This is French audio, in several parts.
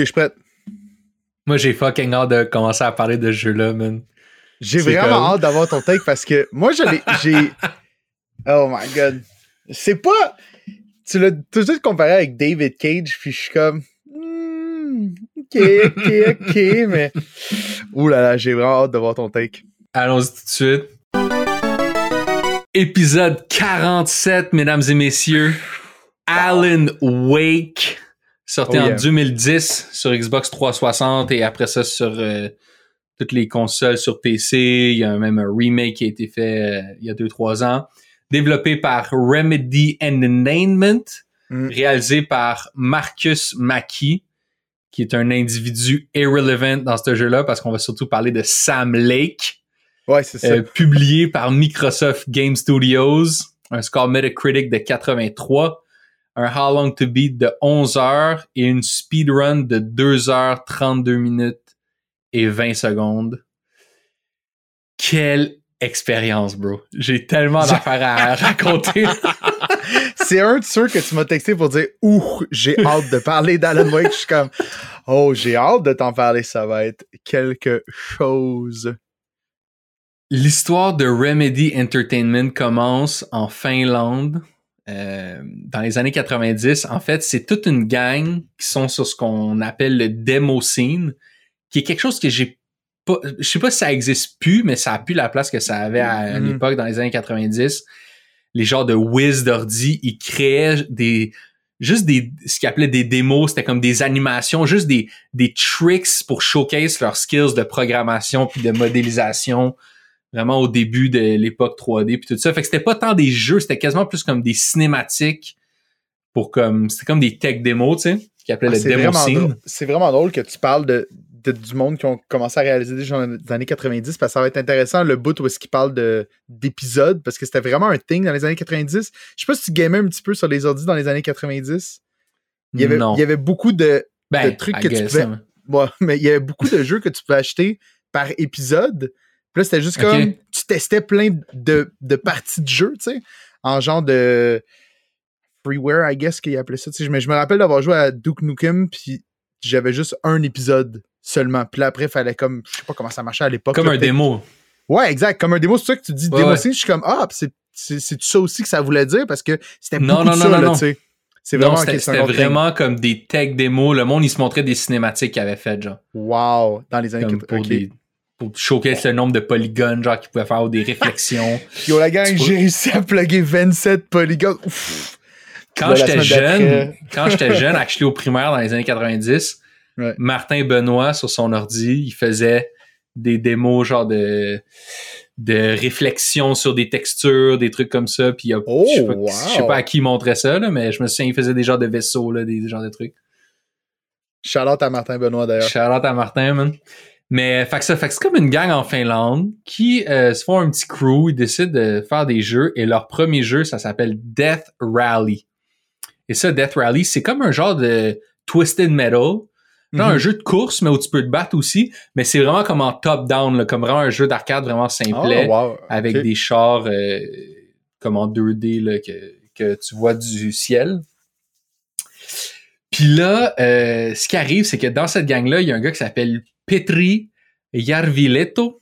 je suis prête. Moi, j'ai fucking hâte de commencer à parler de ce jeu-là, man. J'ai vraiment comme- hâte d'avoir ton take parce que moi, j'ai. Oh my god. C'est pas. Tu l'as tout de suite comparé avec David Cage, puis je suis comme. Hmm, ok, ok, ok, mais. Ouh là là, j'ai vraiment hâte de voir ton take. Allons-y tout de suite. Épisode 47, mesdames et messieurs. Alan Wake, sorti Oh en yeah. 2010 sur Xbox 360 et après ça sur euh, toutes les consoles sur PC. Il y a même un remake qui a été fait euh, il y a 2-3 ans. Développé par Remedy Entertainment, Mm. réalisé par Marcus Mackie, qui est un individu irrelevant dans ce jeu-là parce qu'on va surtout parler de Sam Lake. Ouais, c'est ça. Euh, publié par Microsoft Game Studios, un score Metacritic de 83, un How Long to Beat de 11 heures et une speedrun de 2 heures 32 minutes et 20 secondes. Quelle expérience, bro. J'ai tellement d'affaires à raconter. C'est un de ceux que tu m'as texté pour dire Ouh, j'ai hâte de parler d'Alan Wake. Je suis comme Oh, j'ai hâte de t'en parler. Ça va être quelque chose. L'histoire de Remedy Entertainment commence en Finlande euh, dans les années 90. En fait, c'est toute une gang qui sont sur ce qu'on appelle le demo scene, qui est quelque chose que j'ai pas, je sais pas si ça existe plus, mais ça a plus la place que ça avait à, à Mhm. l'époque dans les années 90. Les genres de whiz d'ordi, ils créaient des juste des ce qu'ils appelaient des démos, c'était comme des animations, juste des des tricks pour showcase leurs skills de programmation puis de modélisation vraiment au début de l'époque 3D puis tout ça. Fait que c'était pas tant des jeux, c'était quasiment plus comme des cinématiques pour comme c'était comme des tech démos, tu sais, qui appelaient Ah, le c'est vraiment scene. drôle- C'est vraiment drôle que tu parles de, de- du monde qui ont commencé à réaliser des jeux dans les années 90 parce que ça va être intéressant le bout où est-ce qu'ils parlent de- d'épisodes parce que c'était vraiment un thing dans les années 90. Je sais pas si tu gamais un petit peu sur les ordi dans les années 90. Il y avait, non. il y avait beaucoup de, ben, de trucs I que tu pouvais- hein. Ouais, mais il y avait beaucoup de jeux que tu pouvais acheter par épisode. Puis là, c'était juste comme tu testais plein de, de parties de jeu, tu sais, en genre de freeware, I guess qu'ils appelaient ça. tu sais. Mais je me rappelle d'avoir joué à Duke Nukem, puis j'avais juste un épisode seulement. Puis là, après, il fallait comme, je sais pas comment ça marchait à l'époque. Comme là, un démo. Ouais, exact. Comme un démo, c'est ça que tu dis Ouais, démo ouais. Je suis comme, ah, puis c'est- c'est ça aussi que ça voulait dire parce que c'était Non, beaucoup non, de non, ça, non, là, non. tu sais. C'est Non, vraiment c'était vraiment comme des tech démos. Le monde, il se montrait des cinématiques qu'il avait faites, genre. Wow, dans les années Comme 80. pour, ok. des, pour showcase le nombre de polygones, genre, qu'il pouvait faire ou des réflexions. Yo, la gang, j'ai réussi à plugger 27 polygones. Ouf. quand j'étais jeune, quand j'étais jeune, actually au primaire dans les années 90, Ouais. Martin Benoît sur son ordi, il faisait des démos genre de de réflexion sur des textures, des trucs comme ça, puis il y a- Oh, je, sais pas, wow. je sais pas à qui il montrait ça là, mais je me souviens il faisait des genres de vaisseaux là, des, des genres de trucs. Shout-out à Martin Benoît, d'ailleurs. Out à Martin, man. Mais fait que ça, fait que c'est comme une gang en Finlande qui euh, se font un petit crew, ils décident de faire des jeux et leur premier jeu, ça s'appelle Death Rally. Et ça, Death Rally, c'est comme un genre de Twisted Metal. Genre Mhm. un jeu de course, mais où tu peux te battre aussi. Mais c'est vraiment comme en top-down, comme vraiment un jeu d'arcade vraiment simplet, Oh, wow. avec des chars euh, comme en 2D là, que, que tu vois du ciel. Puis là, euh, ce qui arrive, c'est que dans cette gang-là, il y a un gars qui s'appelle Petri Jarviletto.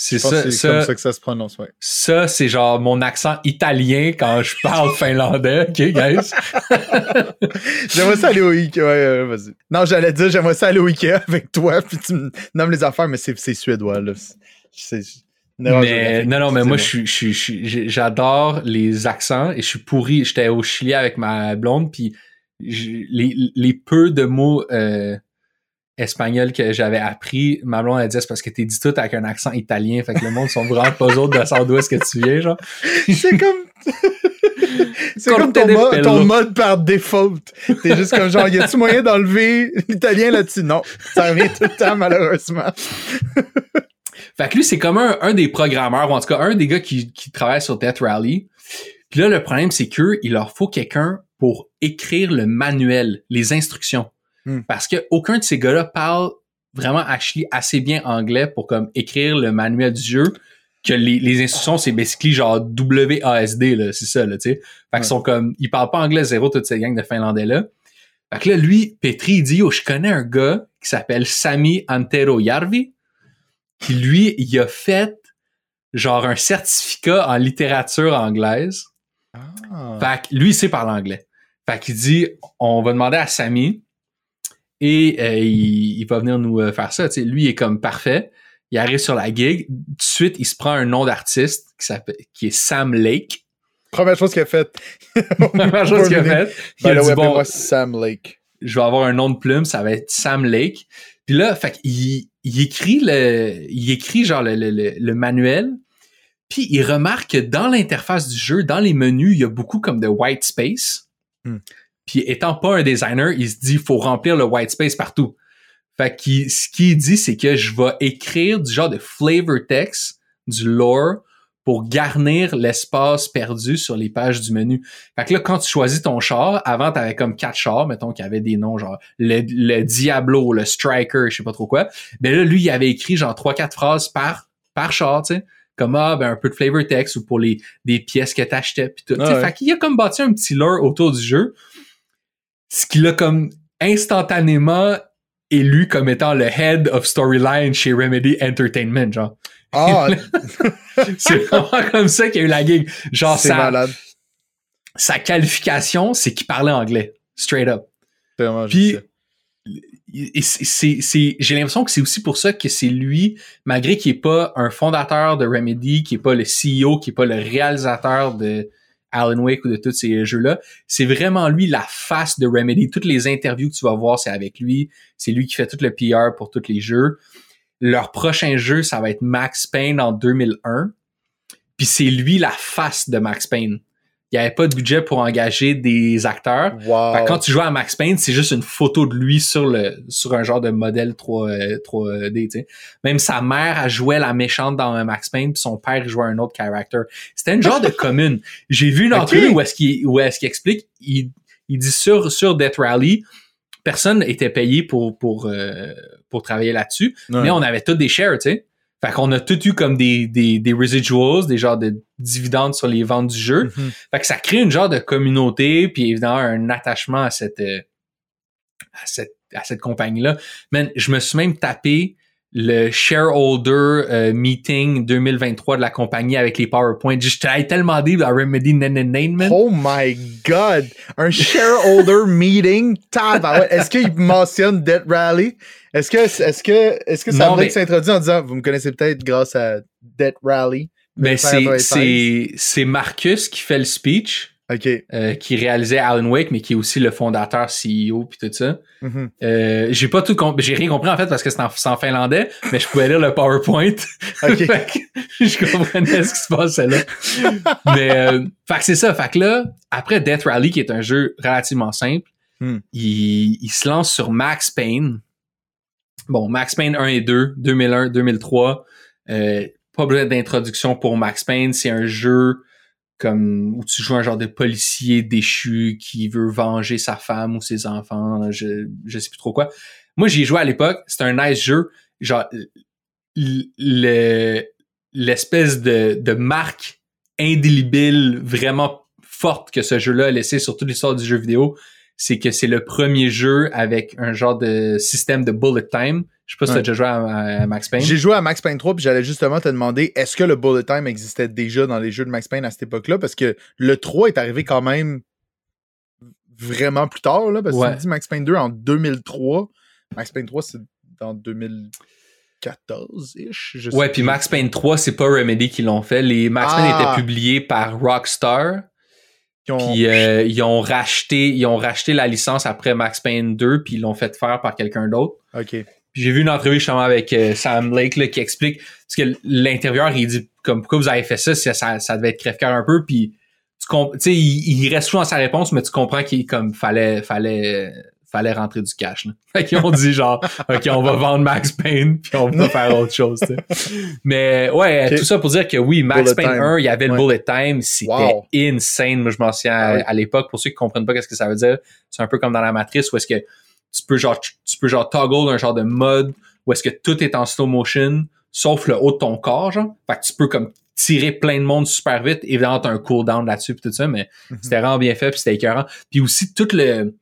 C'est ça, comme ça que ça se prononce, ouais. ça, c'est genre mon accent italien quand je parle finlandais, ok, guys? J'aimerais ça aller au Ikea. Ouais, vas-y. Non, j'allais dire, j'aimerais ça aller au Ikea avec toi, puis tu me nommes les affaires, mais c'est suédois, là. C'est erreur mais non, non, mais moi, j'adore les accents et je suis pourri. J'étais au Chili avec ma blonde, puis les, les peu de mots euh, espagnols que j'avais appris, ma blonde elle dit c'est parce que t'es dit tout avec un accent italien, fait que le monde sont vraiment pas autres de savoir d'où est-ce que tu viens, genre. C'est comme. c'est comme ton, mo- ton mode par default. T'es juste comme genre, y a-tu moyen d'enlever l'italien là-dessus? Non. Ça revient tout le temps, malheureusement. Fait que lui, c'est comme un, un des programmeurs, ou en tout cas un des gars qui, qui travaille sur Death Rally. Puis là, le problème, c'est qu'eux, il leur faut quelqu'un pour écrire le manuel, les instructions. Hmm. Parce que aucun de ces gars-là parle vraiment actually assez bien anglais pour comme écrire le manuel du jeu. Que les, les instructions, c'est basically genre WASD, là, c'est ça, là, tu sais. Fait qu'ils Ouais. sont comme, ils parlent pas anglais zéro, toutes ces gangs de Finlandais-là. Fait que là, lui, Petri, il dit, oh, je connais un gars qui s'appelle Sami Antero Yarvi, qui lui, il a fait genre un certificat en littérature anglaise. Ah. Fait que lui, il sait parler anglais. Fait qu'il dit, on va demander à Sami et euh, il, il va venir nous euh, faire ça. Tu sais, lui, il est comme parfait. Il arrive sur la gig. Tout de suite, il se prend un nom d'artiste qui s'appelle, qui est Sam Lake. Première chose qu'il a faite. Première chose qu'il a faite. Il Ben a là, dit, bon, moi Sam Lake. je vais avoir un nom de plume, ça va être Sam Lake. Puis là, fait qu'il il écrit le, il écrit genre le, le, le, le manuel. Puis il remarque que dans l'interface du jeu, dans les menus, il y a beaucoup comme de white space. Hmm. Puis étant pas un designer, il se dit faut remplir le white space partout. Fait qu'il ce qu'il dit c'est que je vais écrire du genre de flavor text, du lore pour garnir l'espace perdu sur les pages du menu. Fait que là, quand tu choisis ton char, avant, t'avais comme quatre chars, mettons, qui avaient des noms genre le, le Diablo, le Striker, je sais pas trop quoi. Ben là, lui, il avait écrit genre trois, quatre phrases par, par char, tu sais. Comme, ah, ben, un peu de flavor text ou pour les, des pièces que t'achetais pis tout. Ah ouais. Fait qu'il a comme bâti un petit lore autour du jeu. Ce qui l'a comme instantanément élu comme étant le head of storyline chez Remedy Entertainment, genre. Ah, C'est vraiment comme ça qu'il y a eu la gig. Genre, c'est sa, malade. sa qualification, c'est qu'il parlait anglais. Straight up. Vraiment Puis, j'ai l'impression que c'est aussi pour ça que c'est lui, malgré qu'il est pas un fondateur de Remedy, qui est pas le CEO, qui est pas le réalisateur de Alan Wake ou de tous ces jeux-là, c'est vraiment lui la face de Remedy. Toutes les interviews que tu vas voir, c'est avec lui. C'est lui qui fait tout le PR pour tous les jeux. Leur prochain jeu, ça va être Max Payne en 2001. Puis c'est lui la face de Max Payne. Il n'y avait pas de budget pour engager des acteurs. Wow. Fait que quand tu joues à Max Payne, c'est juste une photo de lui sur le sur un genre de modèle 3, euh, 3D. tu sais. Même sa mère a joué la méchante dans un Max Payne, puis son père jouait un autre character. C'était une genre de commune. J'ai vu une entrevue où est-ce qu'il où est-ce qu'il explique, il, il dit sur sur Death Rally, personne était payé pour pour euh, pour travailler là-dessus, Ouais. mais on avait tous des shares, tu sais. Fait qu'on a tout eu comme des, des, des residuals, des genres de dividendes sur les ventes du jeu. Mhm. Fait que ça crée une genre de communauté, puis évidemment un attachement à cette euh, à cette à cette compagnie-là. Man, je me suis même tapé le shareholder euh, meeting 2023 de la compagnie avec les PowerPoint. Je t'avais tellement dit à Remedy Nenenenman. Oh my god! Un shareholder meeting? Est-ce qu'il mentionne Death Rally? Est-ce que, est-ce que, est-ce que Lake mais- s'introduit en disant, vous me connaissez peut-être grâce à Death Rally? Ben, c'est, 1996? c'est, c'est Marcus qui fait le speech, Ok. euh, qui réalisait Alan Wake, mais qui est aussi le fondateur, CEO, puis tout ça. Mhm. Euh, j'ai pas tout compris, j'ai rien compris en fait parce que c'est en, finlandais, mais je pouvais lire le PowerPoint. Ok. Fait que je comprenais ce qui se passait là. mais euh, fait que c'est ça. Fait que là, après Death Rally, qui est un jeu relativement simple, Hmm. il, il se lance sur Max Payne. Bon, Max Payne 1 et 2, 2001, 2003. Euh, pas besoin d'introduction pour Max Payne. C'est un jeu comme où tu joues un genre de policier déchu qui veut venger sa femme ou ses enfants, je, je sais plus trop quoi. Moi, j'y ai joué à l'époque, c'était un nice jeu. Genre, le, l'espèce de, de marque indélébile vraiment forte que ce jeu-là a laissé sur toute l'histoire du jeu vidéo, c'est que c'est le premier jeu avec un genre de système de bullet time. Je sais pas si Ouais. t'as déjà joué à, à Max Payne. J'ai joué à Max Payne 3 puis j'allais justement te demander est-ce que le bullet time existait déjà dans les jeux de Max Payne à cette époque-là? Parce que le 3 est arrivé quand même vraiment plus tard là parce que Ouais. tu dis Max Payne 2 en 2003. Max Payne 3 c'est en 2014 ish, je sais Ouais, puis. Max Payne 3, c'est pas Remedy qui l'ont fait. Les Max Ah. Payne étaient publiés par Rockstar. Ont- Puis euh, ils ont racheté, ils ont racheté la licence après Max Payne 2, puis ils l'ont fait faire par quelqu'un d'autre. OK. J'ai vu une entrevue justement avec euh, Sam Lake là, qui explique parce que l'intervieweur il dit comme pourquoi vous avez fait ça, ça, ça, ça devait être crève-cœur un peu, puis tu sais il, il reste dans sa réponse, mais tu comprends qu'il comme fallait fallait fallait rentrer du cash. Là. Fait qu'ils ont dit genre ok on va vendre Max Payne puis on va faire autre chose. Mais ouais tout ça pour dire que oui Max Bullet Payne time. 1 il y avait le Ouais. bullet time, c'était Wow. insane. Moi je m'en souviens à, Ah oui. à l'époque pour ceux qui comprennent pas qu'est-ce que ça veut dire, c'est un peu comme dans la matrice où est-ce que tu peux genre tu peux genre toggle un genre de mode où est-ce que tout est en slow motion sauf le haut de ton corps genre fait que tu peux comme tirer plein de monde super vite évidemment t'as un cooldown là-dessus puis tout ça mais Mhm. c'était vraiment bien fait puis c'était écœurant puis aussi tout le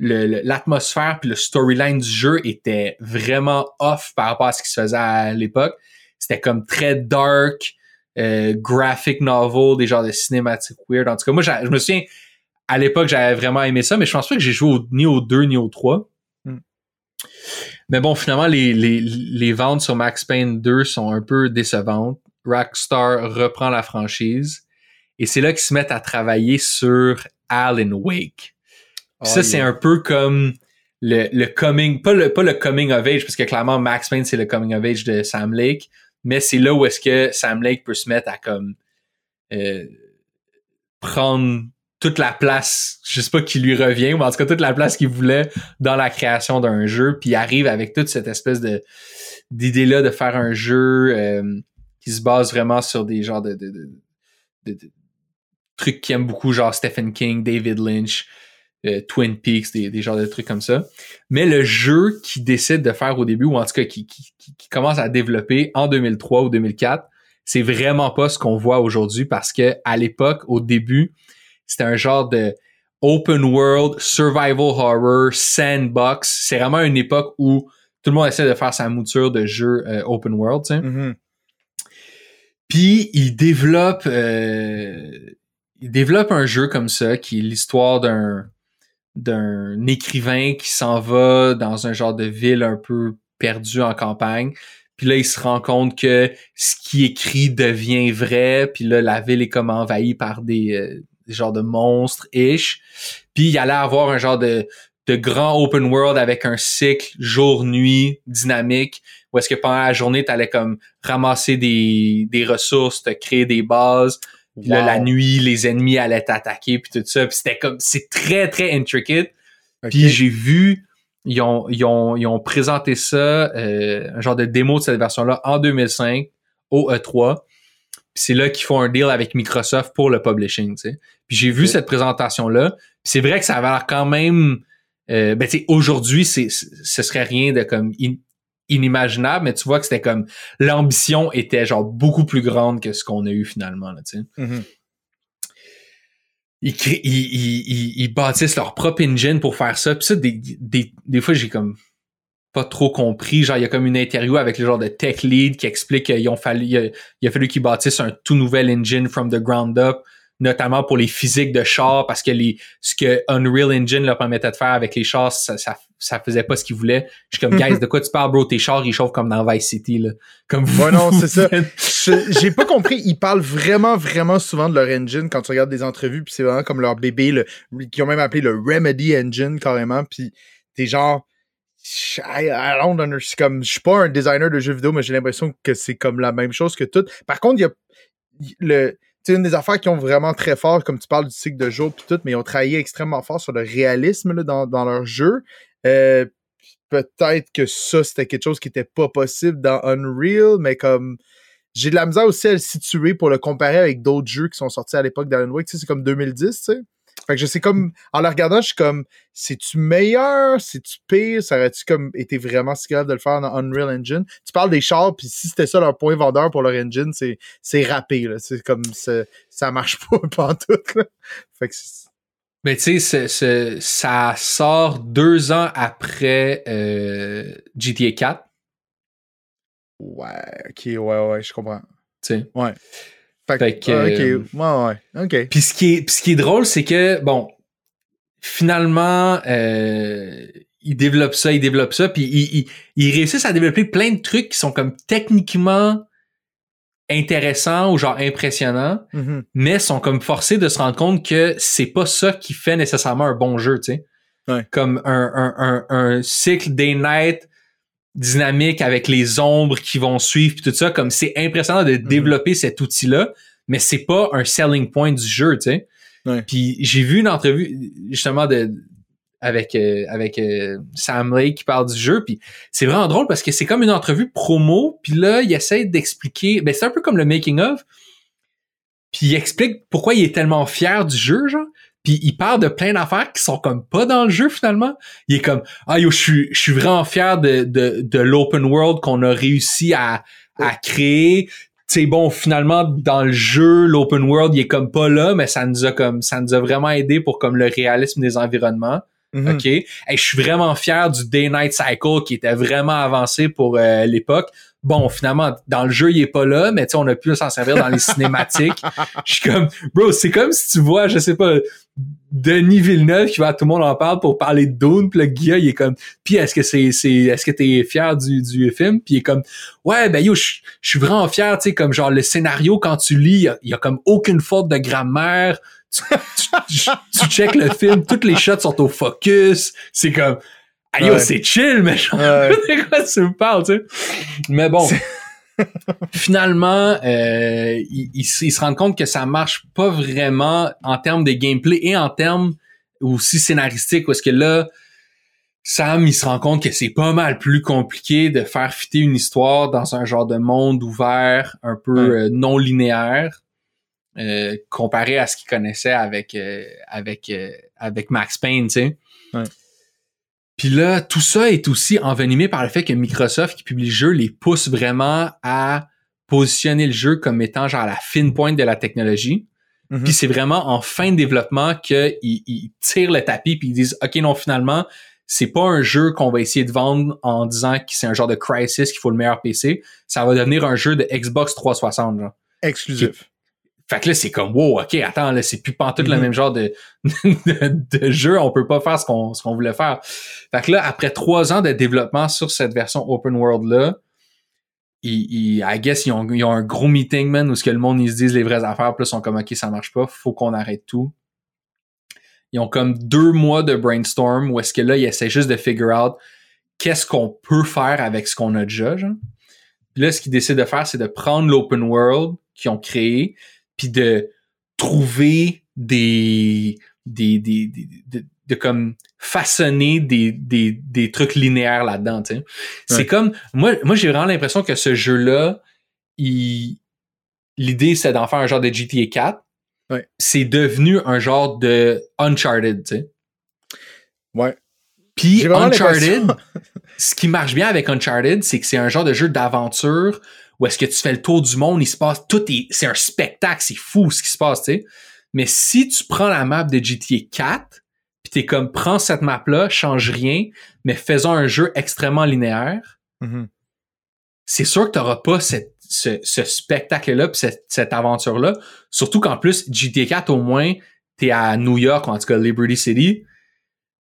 l'atmosphère puis le storyline du jeu était vraiment off par rapport à ce qui se faisait à l'époque. C'était comme très dark, euh, graphic novel, des genres de cinématiques weird. En tout cas, moi, je me souviens, à l'époque, j'avais vraiment aimé ça, mais je pense pas que j'ai joué au- ni au 2 ni au 3. Hmm. Mais bon, finalement, les, les, les ventes sur Max Payne 2 sont un peu décevantes. Rockstar reprend la franchise. Et c'est là qu'ils se mettent à travailler sur Alan Wake. Ça, c'est un peu comme le, le coming, pas le, pas le coming of age, parce que clairement, Max Payne, c'est le coming of age de Sam Lake, mais c'est là où est-ce que Sam Lake peut se mettre à comme euh, prendre toute la place, je sais pas qui lui revient, mais en tout cas toute la place qu'il voulait dans la création d'un jeu, puis il arrive avec toute cette espèce de d'idée-là de faire un jeu euh, qui se base vraiment sur des genres de, de, de, de- trucs qu'il aime beaucoup, genre Stephen King, David Lynch, euh, Twin Peaks, des, des genres de trucs comme ça. Mais le jeu qu'il décide de faire au début, ou en tout cas qui- qui commence à développer en 2003 ou 2004, c'est vraiment pas ce qu'on voit aujourd'hui parce que à l'époque, au début, c'était un genre de open world, survival horror, sandbox. C'est vraiment une époque où tout le monde essaie de faire sa mouture de jeu euh, open world, tu sais. Mhm. Puis il développe, euh, il développe un jeu comme ça qui est l'histoire d'un d'un écrivain qui s'en va dans un genre de ville un peu perdue en campagne. Puis là, il se rend compte que ce qui écrit devient vrai. Puis là, la ville est comme envahie par des, euh, des genres de monstres ish. Puis il allait avoir un genre de de grand open world avec un cycle jour-nuit dynamique où est-ce que pendant la journée, tu allais comme ramasser des, des ressources, te créer des bases. Puis là, la nuit, les ennemis allaient t'attaquer, puis tout ça. Puis c'était comme, c'est très, très intricate. Puis j'ai vu, ils ont, ils ont, ils ont présenté ça, euh, un genre de démo de cette version-là en 2005 au E3. Puis c'est là qu'ils font un deal avec Microsoft pour le publishing, tu sais. Puis j'ai vu cette présentation-là. C'est vrai que ça avait l'air quand même... Euh, ben tu sais, aujourd'hui, c'est, ce serait rien de comme in- inimaginable, mais tu vois que c'était comme... L'ambition était genre beaucoup plus grande que ce qu'on a eu finalement, là, tu sais Mhm. ils, créent- ils, ils, ils, bâtissent leur propre engine pour faire ça. Puis ça, des, des, des fois, j'ai comme pas trop compris. Genre, il y a comme une interview avec le genre de tech lead qui explique qu'ils ont fallu, il a, il a fallu qu'ils bâtissent un tout nouvel engine from the ground up, notamment pour les physiques de chars, parce que les, ce que Unreal Engine leur permettait de faire avec les chars, ça, ça, ça faisait pas ce qu'ils voulaient. Je suis comme, guys, de quoi tu parles, bro? Tes chars, ils chauffent comme dans Vice City, là. Comme vous. Ouais, non, c'est ça. J'ai pas compris. Ils parlent vraiment, vraiment souvent de leur engine quand tu regardes des entrevues, puis c'est vraiment comme leur bébé, le, qui ont même appelé le Remedy Engine carrément, puis t'es genre. I, I don't understand. Comme, je suis pas un designer de jeux vidéo, mais j'ai l'impression que c'est comme la même chose que tout. Par contre, il y a le. C'est une des affaires qui ont vraiment très fort, comme tu parles du cycle de jour puis tout, mais ils ont travaillé extrêmement fort sur le réalisme là, dans, dans leur jeu. Euh, peut-être que ça, c'était quelque chose qui était pas possible dans Unreal, mais comme j'ai de la misère aussi à le situer pour le comparer avec d'autres jeux qui sont sortis à l'époque d'Alan Wake. Tu sais, c'est comme 2010, tu sais. Fait que je sais comme, en le regardant, je suis comme, c'est-tu meilleur, c'est-tu pire, ça aurait-tu comme été vraiment si grave de le faire dans Unreal Engine? Tu parles des chars, puis si c'était ça leur point vendeur pour leur engine, c'est, c'est râpé, là. C'est comme, ça marche pas pantoute, là. Fait que c'est- Mais tu sais, ça sort deux ans après euh, GTA 4. ouais, ok, ouais, ouais, je comprends. tu sais. Fait, Fait que, ah, euh, ok, ouais, ouais, ok. Puis ce qui est, ce qui est drôle, c'est que bon, finalement, euh, ils développent ça, ils développent ça, puis ils, ils, ils réussissent à développer plein de trucs qui sont comme techniquement intéressants ou genre impressionnants, Mhm. mais sont comme forcés de se rendre compte que c'est pas ça qui fait nécessairement un bon jeu, tu sais. Ouais. Comme un, un, un, un cycle day night dynamique avec les ombres qui vont suivre puis tout ça, comme c'est impressionnant de développer cet outil-là, mais c'est pas un selling point du jeu, tu sais. Ouais. Puis j'ai vu une entrevue justement de avec euh, avec euh, Sam Lake qui parle du jeu puis c'est vraiment drôle parce que c'est comme une entrevue promo puis là il essaie d'expliquer ben c'est un peu comme le making of puis il explique pourquoi il est tellement fier du jeu genre puis il parle de plein d'affaires qui sont comme pas dans le jeu finalement il est comme ah yo je suis je suis vraiment fier de de, de l'open world qu'on a réussi à à créer c'est bon finalement dans le jeu l'open world il est comme pas là mais ça nous a comme ça nous a vraiment aidé pour comme le réalisme des environnements Mhm. OK? Hey, je suis vraiment fier du Day-Night Cycle qui était vraiment avancé pour euh, l'époque. Bon, finalement, dans le jeu, il est pas là, mais tu sais, on a pu s'en servir dans les cinématiques. Je suis comme, bro, c'est comme si tu vois, je sais pas, Denis Villeneuve qui va à tout le monde en parle pour parler de Dune, puis le gars, il est comme, puis est-ce que c'est, c'est, est-ce que t'es fier du, du film? Puis il est comme, ouais, ben yo, je suis vraiment fier, tu sais, comme genre le scénario, quand tu lis, il y a, il y a comme aucune faute de grammaire. Tu, tu, tu checkes le film, toutes les shots sont au focus. C'est comme, ah yo, Ouais. c'est chill, mais genre, Ouais. de quoi tu me parles, tu sais? Mais bon. Finalement, euh, ils, ils se rendent compte que ça marche pas vraiment en termes de gameplay et en termes aussi scénaristiques, parce que là, Sam, il se rend compte que c'est pas mal plus compliqué de faire fitter une histoire dans un genre de monde ouvert, un peu Ouais. euh, non linéaire, euh, comparé à ce qu'il connaissait avec euh, avec euh, avec Max Payne, tu sais? Puis là, tout ça est aussi envenimé par le fait que Microsoft qui publie le jeu les pousse vraiment à positionner le jeu comme étant genre la fine pointe de la technologie. Mhm. Puis c'est vraiment en fin de développement qu'ils ils tirent le tapis puis ils disent OK non finalement c'est pas un jeu qu'on va essayer de vendre en disant que c'est un genre de Crisis qu'il faut le meilleur PC, ça va devenir un jeu de Xbox 360 genre. Exclusif. Fait que là c'est comme wow, OK, attends là, c'est plus pantoute le Mhm. même genre de, de, de jeu, on peut pas faire ce qu'on ce qu'on voulait faire. Fait que là après trois ans de développement sur cette version open world là, ils, ils- I guess, ils ont, ils ont un gros meeting, man, où ce que le monde, ils se disent les vraies affaires, puis là, ils sont comme, OK, ça marche pas, faut qu'on arrête tout. Ils ont comme deux mois de brainstorm où est-ce que là, ils essaient juste de figure out qu'est-ce qu'on peut faire avec ce qu'on a déjà, genre. Puis là, ce qu'ils décident de faire, c'est de prendre l'open world qu'ils ont créé, puis de trouver des, des, des, des- de, de comme façonner des, des, des trucs linéaires là-dedans. C'est comme, moi, moi j'ai vraiment l'impression que ce jeu-là, l'idée c'est d'en faire un genre de GTA 4. Ouais. C'est devenu un genre de Uncharted, tu sais. Ouais. Puis Uncharted, ce qui marche bien avec Uncharted, c'est que c'est un genre de jeu d'aventure où est-ce que tu fais le tour du monde, il se passe tout est, c'est un spectacle, c'est fou ce qui se passe, tu sais. Mais si tu prends la map de GTA 4, puis t'es comme prends cette map là, change rien, mais faisons un jeu extrêmement linéaire, Mhm. c'est sûr que t'auras pas cette, ce, ce spectacle-là puis cette, cette aventure-là. Surtout qu'en plus, GTA 4, au moins, t'es à New York, ou en tout cas Liberty City.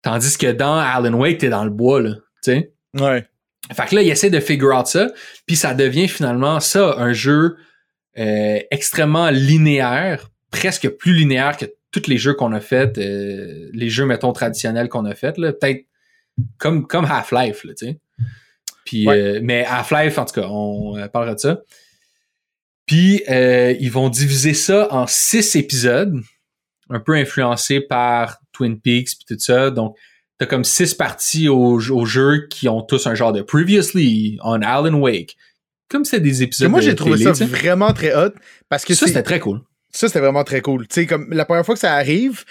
Tandis que dans Alan Wake, t'es dans le bois, là. Tu sais? Ouais. Fait que là, il essaie de figure out ça, puis ça devient finalement ça, un jeu euh, extrêmement linéaire, presque plus linéaire que tous les jeux qu'on a fait, euh, les jeux, mettons, traditionnels qu'on a fait, là. Peut-être comme, comme Half-Life, là, tu sais. Puis, Ouais. euh, mais Half-Life, en tout cas, on parlera de ça. Puis, euh, ils vont diviser ça en six épisodes, un peu influencés par Twin Peaks puis tout ça. Donc, t'as comme six parties au, au jeu qui ont tous un genre de Previously on Alan Wake. Comme c'est des Et épisodes moi, de j'ai trouvé télé, ça vraiment très hot parce que Ça, c'était très cool. ça, c'était vraiment très cool. Tu sais, comme la première fois que ça arrive,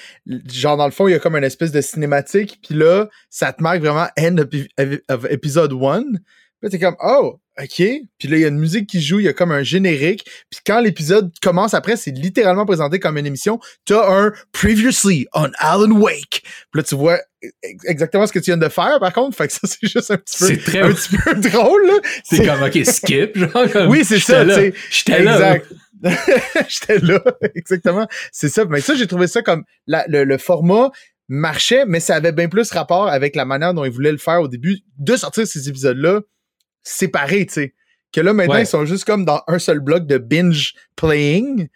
genre dans le fond, il y a comme une espèce de cinématique, puis là, ça te marque vraiment end of, of episode 1. Là, t'es comme, oh, ok. Puis là, il y a une musique qui joue, il y a comme un générique. Puis quand l'épisode commence après, c'est littéralement présenté comme une émission. T'as un Previously on Alan Wake. Puis là, tu vois ex- exactement ce que tu viens de faire, par contre. Fait que ça, c'est juste un petit peu, C'est très- un petit peu drôle, là. C'est comme, OK, skip, genre. Comme, Oui, c'est ça. J'étais là. Exact. J'étais là, exactement. C'est ça. Mais ça, j'ai trouvé ça comme la- le, le format marchait, mais ça avait bien plus rapport avec la manière dont ils voulaient le faire au début, de sortir ces épisodes-là séparés, tu sais. Que là, maintenant, Ouais. ils sont juste comme dans un seul bloc de binge playing.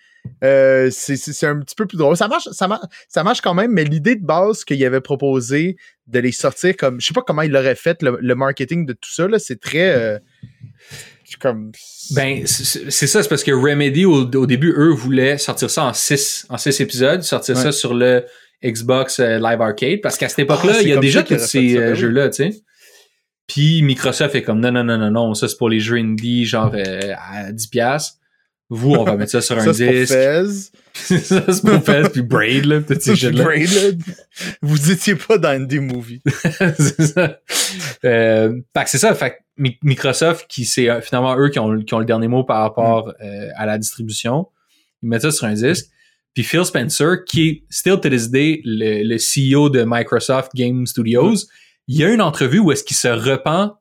Euh, c'est un petit peu plus drôle. Ça marche, ça, marche, ça marche quand même, mais l'idée de base qu'il avait proposé de les sortir comme. Je sais pas comment il l'aurait fait, le, le marketing de tout ça, là, c'est très. euh, comme. Ben, c'est ça, c'est parce que Remedy, au, au début, eux, voulaient sortir ça en six, en six épisodes, sortir Ouais. ça sur le Xbox euh, Live Arcade, parce qu'à cette époque-là, Ah, c'est il y a déjà tous ces ben jeux-là, tu sais. Puis Microsoft est comme, non, non, non, non, non, ça c'est pour les jeux indie, genre euh, à 10$. piastres. Vous, on va mettre ça sur un ça, c'est pour disque. Ça, c'est pour Fez, puis Braid, là, tous ces jeux-là. Braided. Vous étiez pas dans Indie Movie. c'est ça. Euh, fait que c'est ça. Fait que Mi- Microsoft, qui c'est euh, finalement eux qui ont, qui ont le dernier mot par rapport euh, à la distribution, ils mettent ça sur un disque. Puis Phil Spencer, qui est still to this day le, le CEO de Microsoft Game Studios, il y a une entrevue où est-ce qu'il se repent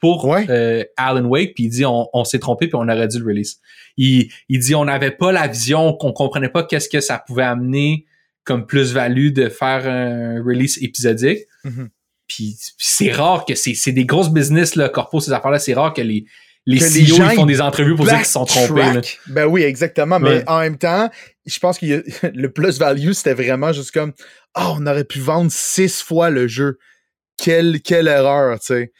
pour Ouais. euh, Alan Wake, puis il dit on, on s'est trompé puis on aurait dû le release. Il, il dit on n'avait pas la vision, qu'on comprenait pas qu'est-ce que ça pouvait amener comme plus-value de faire un release épisodique. Mhm. Puis c'est rare que c'est des grosses business là, corpo ces affaires là, c'est rare que les les Que CEO ils font des entrevues pour dire qu'ils se sont trompés. là. Ben oui, exactement. Ouais. Mais en même temps, je pense que le plus value, c'était vraiment juste comme Ah, on aurait pu vendre six fois le jeu. Quelle, quelle erreur, tu sais.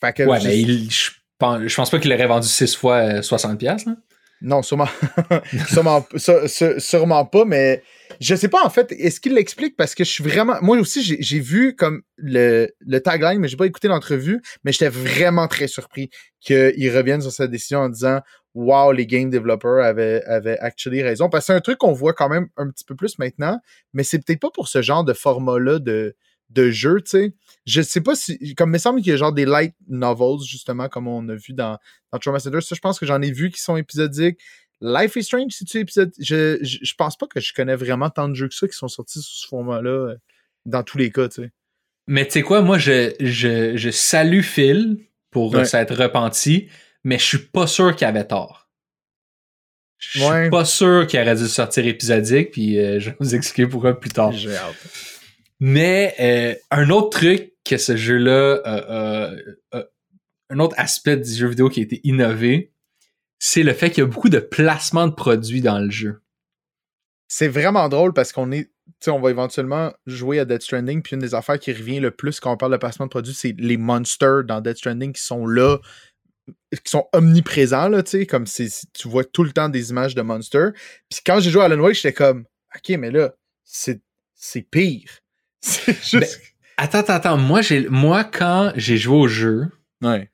Fait que Ouais, juste- mais il, je, pense, je pense pas qu'il aurait vendu 6 fois euh, 60 pièces là. Non, sûrement, sûrement, sû- sû- sûrement pas, mais je sais pas en fait, est-ce qu'il l'explique? Parce que je suis vraiment. Moi aussi, j'ai j'ai vu comme le, le tagline, mais j'ai pas écouté l'entrevue, mais j'étais vraiment très surpris qu'il revienne sur sa décision en disant Wow, les game developers avaient, avaient actually raison. Parce que c'est un truc qu'on voit quand même un petit peu plus maintenant, mais c'est peut-être pas pour ce genre de format-là de, de jeu, tu sais. Je sais pas si. Comme il me semble qu'il y a genre des light novels, justement, comme on a vu dans, dans Trauma Center. Ça, je pense que j'en ai vu qui sont épisodiques. Life is Strange, c'est-tu épisode? Je, je, je pense pas que je connais vraiment tant de jeux que ça qui sont sortis sous ce format-là, euh, dans tous les cas, tu sais. Mais tu sais quoi, moi je, je, je salue Phil pour Ouais. s'être repenti, mais je suis pas sûr qu'il avait tort. Je suis Ouais. pas sûr qu'il aurait dû sortir épisodique, puis euh, je vais vous expliquer pourquoi plus tard. J'ai hâte. Mais euh, un autre truc que ce jeu-là, euh, euh, un autre aspect du jeu vidéo qui a été innové, c'est le fait qu'il y a beaucoup de placements de produits dans le jeu. C'est vraiment drôle parce qu'on est. On va éventuellement jouer à Dead Stranding, puis une des affaires qui revient le plus quand on parle de placement de produits, c'est les monsters dans Dead Stranding qui sont là, qui sont omniprésents, là, comme c'est, tu vois tout le temps des images de monsters. Puis quand j'ai joué à Alan Wake, j'étais comme, OK, mais là, c'est pire. C'est juste. Attends, attends, attends. Moi, j'ai, moi quand j'ai joué au jeu, ouais.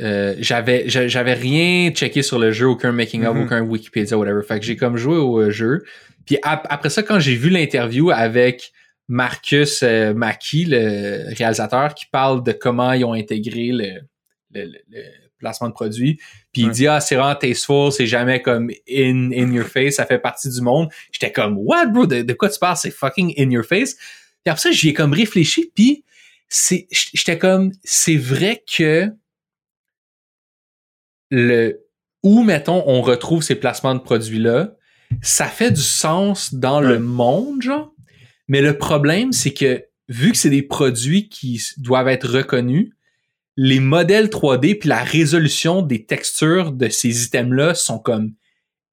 euh, j'avais, j'a- j'avais rien checké sur le jeu, aucun making of, Mhm. aucun Wikipédia, whatever. Fait que j'ai comme joué au euh, jeu. Puis ap- après ça, quand j'ai vu l'interview avec Marcus euh, Mackie, le réalisateur, qui parle de comment ils ont intégré le, le, le- le placement de produits, puis il dit ah c'est vraiment tasteful, c'est jamais comme in in your face, ça fait partie du monde. J'étais comme what bro, de, de quoi tu parles, c'est fucking in your face. Puis après ça, j'y ai comme réfléchi, puis c'est, j'étais comme, c'est vrai que le, où, mettons, on retrouve ces placements de produits-là, ça fait du sens dans Ouais. le monde, genre. Mais le problème, c'est que, vu que c'est des produits qui doivent être reconnus, les modèles 3D puis la résolution des textures de ces items-là sont comme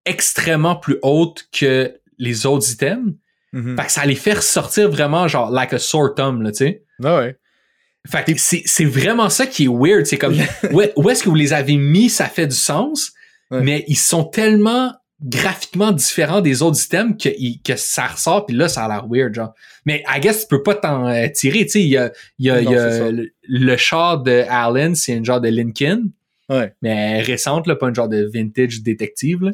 extrêmement plus hautes que les autres items. Mhm. Fait que ça les fait ressortir vraiment genre like a sore thumb, là, tu sais. Ah ouais. Fait que c'est, c'est vraiment ça qui est weird. C'est comme, où, est-ce que vous les avez mis, ça fait du sens, Ouais. mais ils sont tellement graphiquement différents des autres items que, que ça ressort, puis là, ça a l'air weird, genre. Mais I guess tu peux pas t'en euh, tirer, tu sais. Il y a, il y a, Non, y a le, le char de Allen, c'est une genre de Lincoln, Ouais. mais récente, là, pas une genre de vintage détective, là.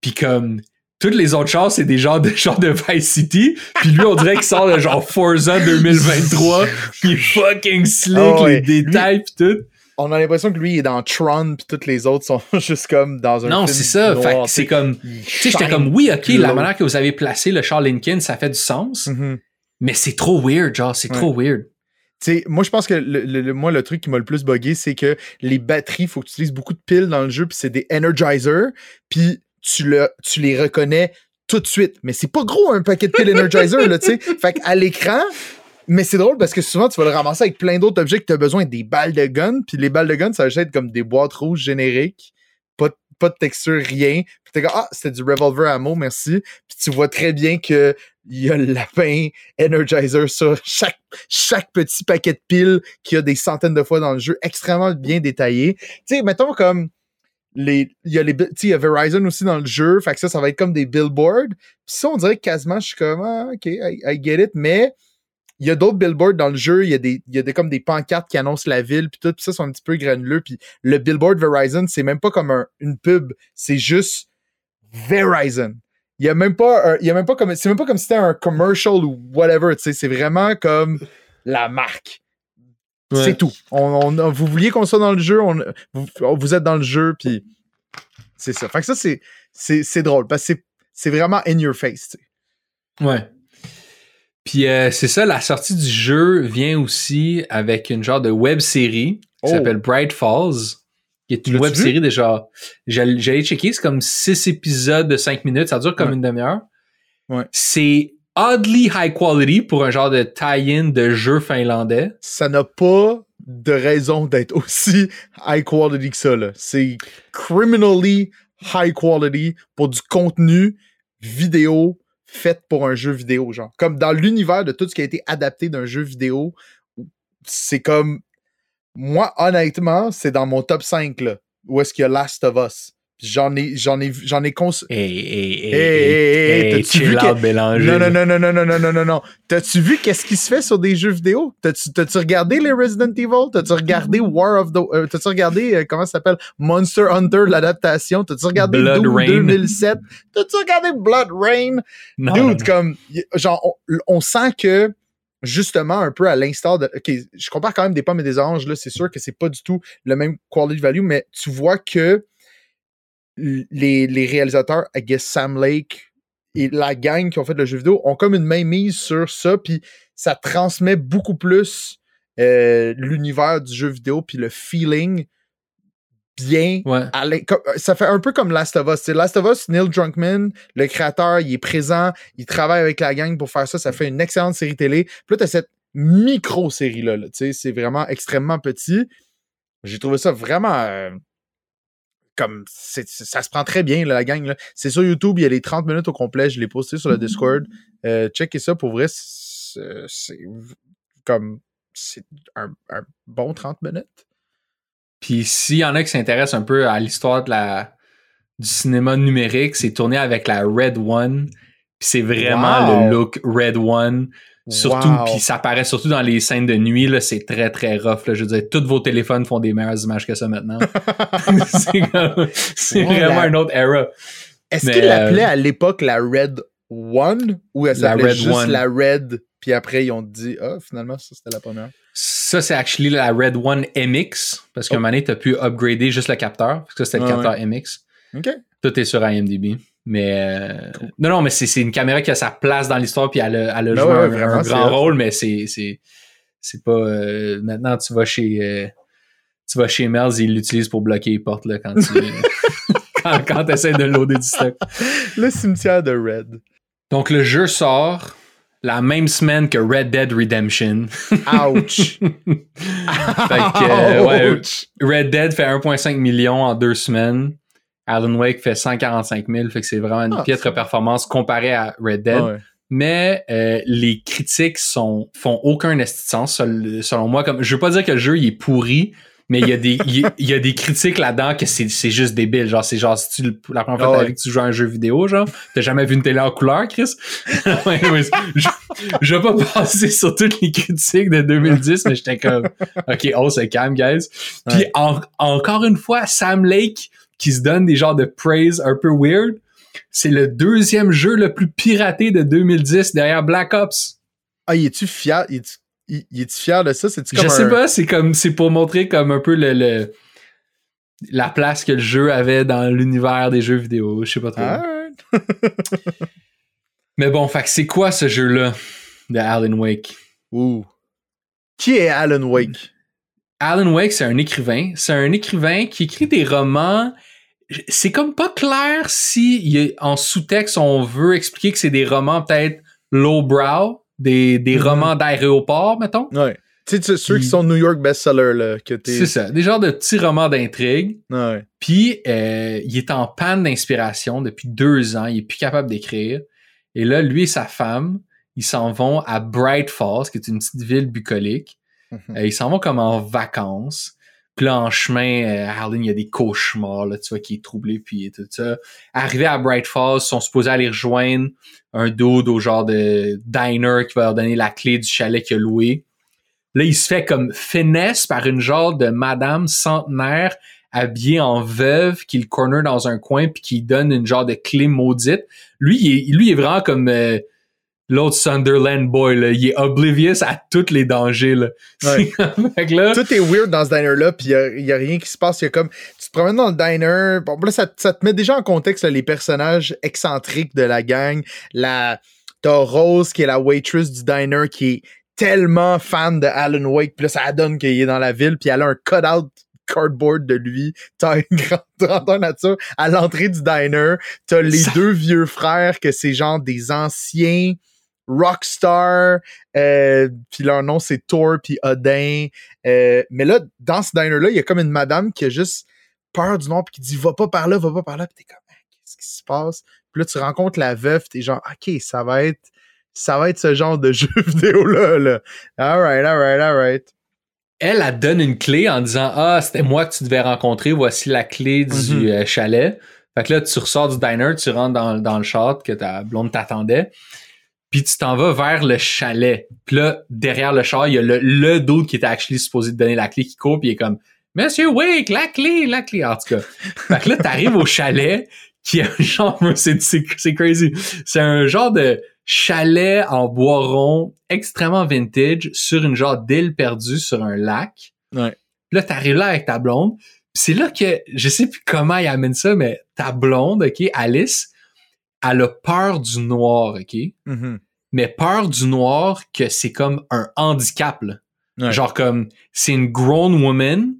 Puis comme, toutes les autres chars, c'est des genres de genre de Vice City. Puis lui, on dirait qu'il sort de genre Forza 2023. Puis fucking slick, Ah ouais. les détails pis tout. On a l'impression que lui il est dans Tron, puis tous les autres sont juste comme dans un. Non, c'est ça. noir, fait que c'est comme, tu sais, j'étais comme, oui, ok, la manière que vous avez placé le char Lincoln, ça fait du sens. Mhm. Mais c'est trop weird, genre, c'est Ouais. trop weird. Tu sais, moi, je pense que le, le- le- moi, le truc qui m'a le plus buggé, c'est que les batteries, il faut que tu utilises beaucoup de piles dans le jeu, puis c'est des Energizer, puis tu, le, tu les reconnais tout de suite. Mais c'est pas gros un paquet de piles Energizer, là, tu sais. Fait qu'à l'écran, mais c'est drôle parce que souvent, tu vas le ramasser avec plein d'autres objets que tu as besoin, des balles de gun, puis les balles de gun, ça va juste être comme des boîtes rouges génériques, pas, de- pas de texture, rien. Puis t'es comme, ah, c'était du revolver ammo, merci. Puis tu vois très bien que il y a le lapin Energizer sur chaque, chaque petit paquet de piles qu'il y a des centaines de fois dans le jeu, extrêmement bien détaillé. Tu sais, mettons comme les, il y a les, il y a Verizon aussi dans le jeu, fait que ça, ça va être comme des billboards. Puis ça, on dirait que quasiment, je suis comme, ah, ok, I, get it, mais il y a d'autres billboards dans le jeu, il y a des, il y a des, comme des pancartes qui annoncent la ville, puis tout, puis ça, c'est un petit peu granuleux, puis le billboard Verizon, c'est même pas comme un- une pub, c'est juste Verizon. Il y a même pas, il y a même pas comme, c'est même pas comme si c'était un commercial ou whatever, tu sais, c'est vraiment comme la marque. Ouais. C'est tout. On, on- vous vouliez qu'on soit dans le jeu, on, vous, vous êtes dans le jeu, puis c'est ça. Fait que ça, c'est, c'est, c'est drôle, parce que c'est, c'est vraiment in your face. tu sais. Ouais. Puis euh, c'est ça, la sortie du jeu vient aussi avec une genre de web série qui Oh. s'appelle Bright Falls, qui est une web série genre. J'allais j'allais checker, c'est comme six épisodes de cinq minutes, ça dure comme Ouais. une demi-heure. Ouais. C'est oddly high quality pour un genre de tie-in de jeu finlandais. Ça n'a pas de raison d'être aussi high quality que ça. C'est criminally high quality pour du contenu vidéo fait pour un jeu vidéo, genre. Comme dans l'univers de tout ce qui a été adapté d'un jeu vidéo, c'est comme. Moi, honnêtement, c'est dans mon top 5, là. Où est-ce qu'il y a Last of Us? J'en ai, j'en ai, j'en ai cons... Hey, hey, hey, Hey, hey, hey, t'as-tu vu. Non, non, non, non, non, non, non, non, non, non. T'as-tu vu qu'est-ce qui se fait sur des jeux vidéo? T'as-tu, t'as-tu regardé les Resident Evil? T'as-tu regardé War of the... euh, t'as-tu regardé, euh, comment ça s'appelle? Monster Hunter, l'adaptation? T'as-tu regardé Blood Doom Rain. 2007? T'as-tu regardé Blood Rain? Non, Dude, comme, genre, on, on sent que, justement, un peu à l'instar de. Ok, je compare quand même des pommes et des oranges, là, c'est sûr que c'est pas du tout le même quality value, mais tu vois que les, les réalisateurs, I guess Sam Lake et la gang qui ont fait le jeu vidéo ont comme une main mise sur ça, puis ça transmet beaucoup plus euh, l'univers du jeu vidéo, puis le feeling bien Ouais. à euh, ça fait un peu comme Last of Us. Last of Us, Neil Druckmann, le créateur, il est présent, il travaille avec la gang pour faire ça. Ça fait une excellente série télé. Puis là, t'as cette micro-série-là. là, tu sais, c'est vraiment extrêmement petit. J'ai trouvé ça vraiment. euh, comme. c'est- ça se prend très bien, là, la gang. là. C'est sur YouTube, il y a les 30 minutes au complet. Je l'ai posté sur le Discord. Euh, checkez ça pour vrai. C'est c'est comme. C'est un, un bon 30 minutes. Puis s'il y en a qui s'intéressent un peu à l'histoire de la du cinéma numérique, c'est tourné avec la Red One. Puis c'est vraiment Wow. le look Red One. Surtout, Wow. puis ça apparaît surtout dans les scènes de nuit, là, c'est très très rough. Là. Je veux dire, tous vos téléphones font des meilleures images que ça maintenant. c'est comme- c'est Ouais, vraiment la- une autre era. Est-ce qu'il l'appelait euh, à l'époque la Red One ou elle La s'appelait Red juste One. la Red puis après ils ont dit ah finalement ça c'était la première. Ça, c'est actually la Red One MX, parce qu'à un Oh. moment donné, t'as pu upgrader juste le capteur, parce que c'était le Ah ouais. capteur MX. OK. Tout est sur IMDb. Mais euh, non, non, mais c'est c'est une caméra qui a sa place dans l'histoire, puis elle a, elle a Ben joué ouais, un, vraiment, un c'est grand rôle, mais c'est c'est c'est pas. euh, maintenant, tu vas chez euh, tu vas chez Mel's, ils l'utilisent pour bloquer les portes là, quand tu quand, quand essaies de loader du stock. Le cimetière de Red. Donc le jeu sort la même semaine que Red Dead Redemption. Ouch. Fait que, euh, ouais. Red Dead fait 1,5 million en deux semaines. Alan Wake fait 145 000, fait que c'est vraiment une Ah, piètre c'est- performance comparée à Red Dead. Ouais. Mais euh, les critiques sont font aucun sens sel- selon moi. Comme je veux pas dire que le jeu il est pourri, mais il y a des il y a- il y a des critiques là-dedans que c'est c'est juste débile. Genre c'est genre si tu la première fois de ta ouais. vie que tu joues à un jeu vidéo, genre t'as jamais vu une télé en couleur, Chris? Je, je vais pas passer sur toutes les critiques de 2010, mais j'étais comme ok, on se calme, guys. Puis Ouais. en- encore une fois, Sam Lake qui se donne des genres de praise un peu weird. C'est le deuxième jeu le plus piraté de 2010 derrière Black Ops. Ah, il est-tu fier? Il- il est-tu fier de ça? Je sais un- pas, c'est comme c'est pour montrer comme un peu le, le- la place que le jeu avait dans l'univers des jeux vidéo. Je sais pas trop. Mais bon, fait que c'est quoi ce jeu-là de Alan Wake? Ouh. Qui est Alan Wake? Alan Wake, c'est un écrivain. C'est un écrivain qui écrit des romans. C'est comme pas clair si en sous-texte on veut expliquer que c'est des romans peut-être lowbrow, des, des Mhm. romans d'aéroport, mettons. Ouais. Tu sais, ceux qui sont New York bestsellers, là, que t'es. C'est ça, des genres de petits romans d'intrigue. Ouais. Puis, euh, il est en panne d'inspiration depuis deux ans. Il est plus capable d'écrire. Et là, lui et sa femme, ils s'en vont à Bright Falls, qui est une petite ville bucolique. Euh, ils s'en vont comme en vacances. Puis là, en chemin, euh, Harlan, il y a des cauchemars, là, tu vois, qui est troublé, puis tout ça. Arrivé à Bright Falls, ils sont supposés aller rejoindre un dude au genre de diner qui va leur donner la clé du chalet qu'il a loué. Là, il se fait comme finesse par une genre de madame centenaire habillée en veuve qui le corner dans un coin puis qui donne une genre de clé maudite. Lui, il est, lui, il est vraiment comme euh, l'autre Sunderland boy, là, il est oblivious à tous les dangers. Là. Ouais. Tout est weird dans ce diner-là, puis il n'y a, rien qui se passe. Il y a comme. Tu te promènes dans le diner. Bon, là, ça, ça te met déjà en contexte là, les personnages excentriques de la gang. La. T'as Rose, qui est la waitress du diner, qui est tellement fan de Alan Wake. Puis là, ça donne qu'il est dans la ville, puis elle a un cut-out cardboard de lui. T'as une grande grandeur nature. À l'entrée du diner, t'as les Ça- deux vieux frères, que c'est genre des anciens rockstar euh, puis leur nom c'est Thor puis Odin Euh, mais là dans ce diner là il y a comme une madame qui a juste peur du noir puis qui dit va pas par là va pas par là puis t'es comme Ah, qu'est-ce qui se passe? Puis là tu rencontres la veuve t'es genre ok ça va être ça va être ce genre de jeu vidéo là là alright alright alright elle, elle donne une clé en disant Ah, c'était moi que tu devais rencontrer, voici la clé du Mhm. euh, chalet. Fait que là, tu ressors du diner, tu rentres dans, dans le char que ta blonde t'attendait. Puis tu t'en vas vers le chalet. Puis là, derrière le char, il y a le, le dude qui était actually supposé te donner la clé qui court, puis il est comme Monsieur Wake, la clé, la clé. En tout cas. Fait que là, t'arrives au chalet qui est un genre, c'est, c'est, c'est crazy. C'est un genre de chalet en bois rond extrêmement vintage sur une genre d'île perdue sur un lac. Ouais. Puis là, t'arrives là avec ta blonde. Puis c'est là que, je sais plus comment il amène ça, mais ta blonde, OK, Alice, elle a peur du noir, OK? Mhm. Mais peur du noir que c'est comme un handicap, là. Ouais. Genre comme, c'est une grown woman,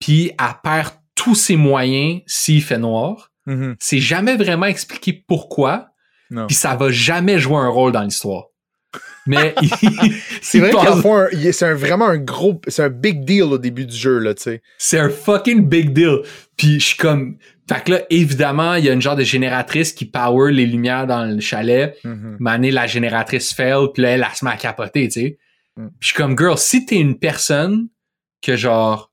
puis elle perd tous ses moyens s'il fait noir. Mhm. C'est jamais vraiment expliqué pourquoi, puis ça va jamais jouer un rôle dans l'histoire. Mais c'est vrai c'est un- vraiment un gros c'est un big deal au début du jeu là tu sais c'est un fucking big deal. Puis je suis comme, fait que là évidemment il y a une genre de génératrice qui power les lumières dans le chalet. Mhm. Mané la génératrice fail, puis là elle, elle se met à capoter, tu sais. Mm. Puis je suis comme girl, si t'es une personne que genre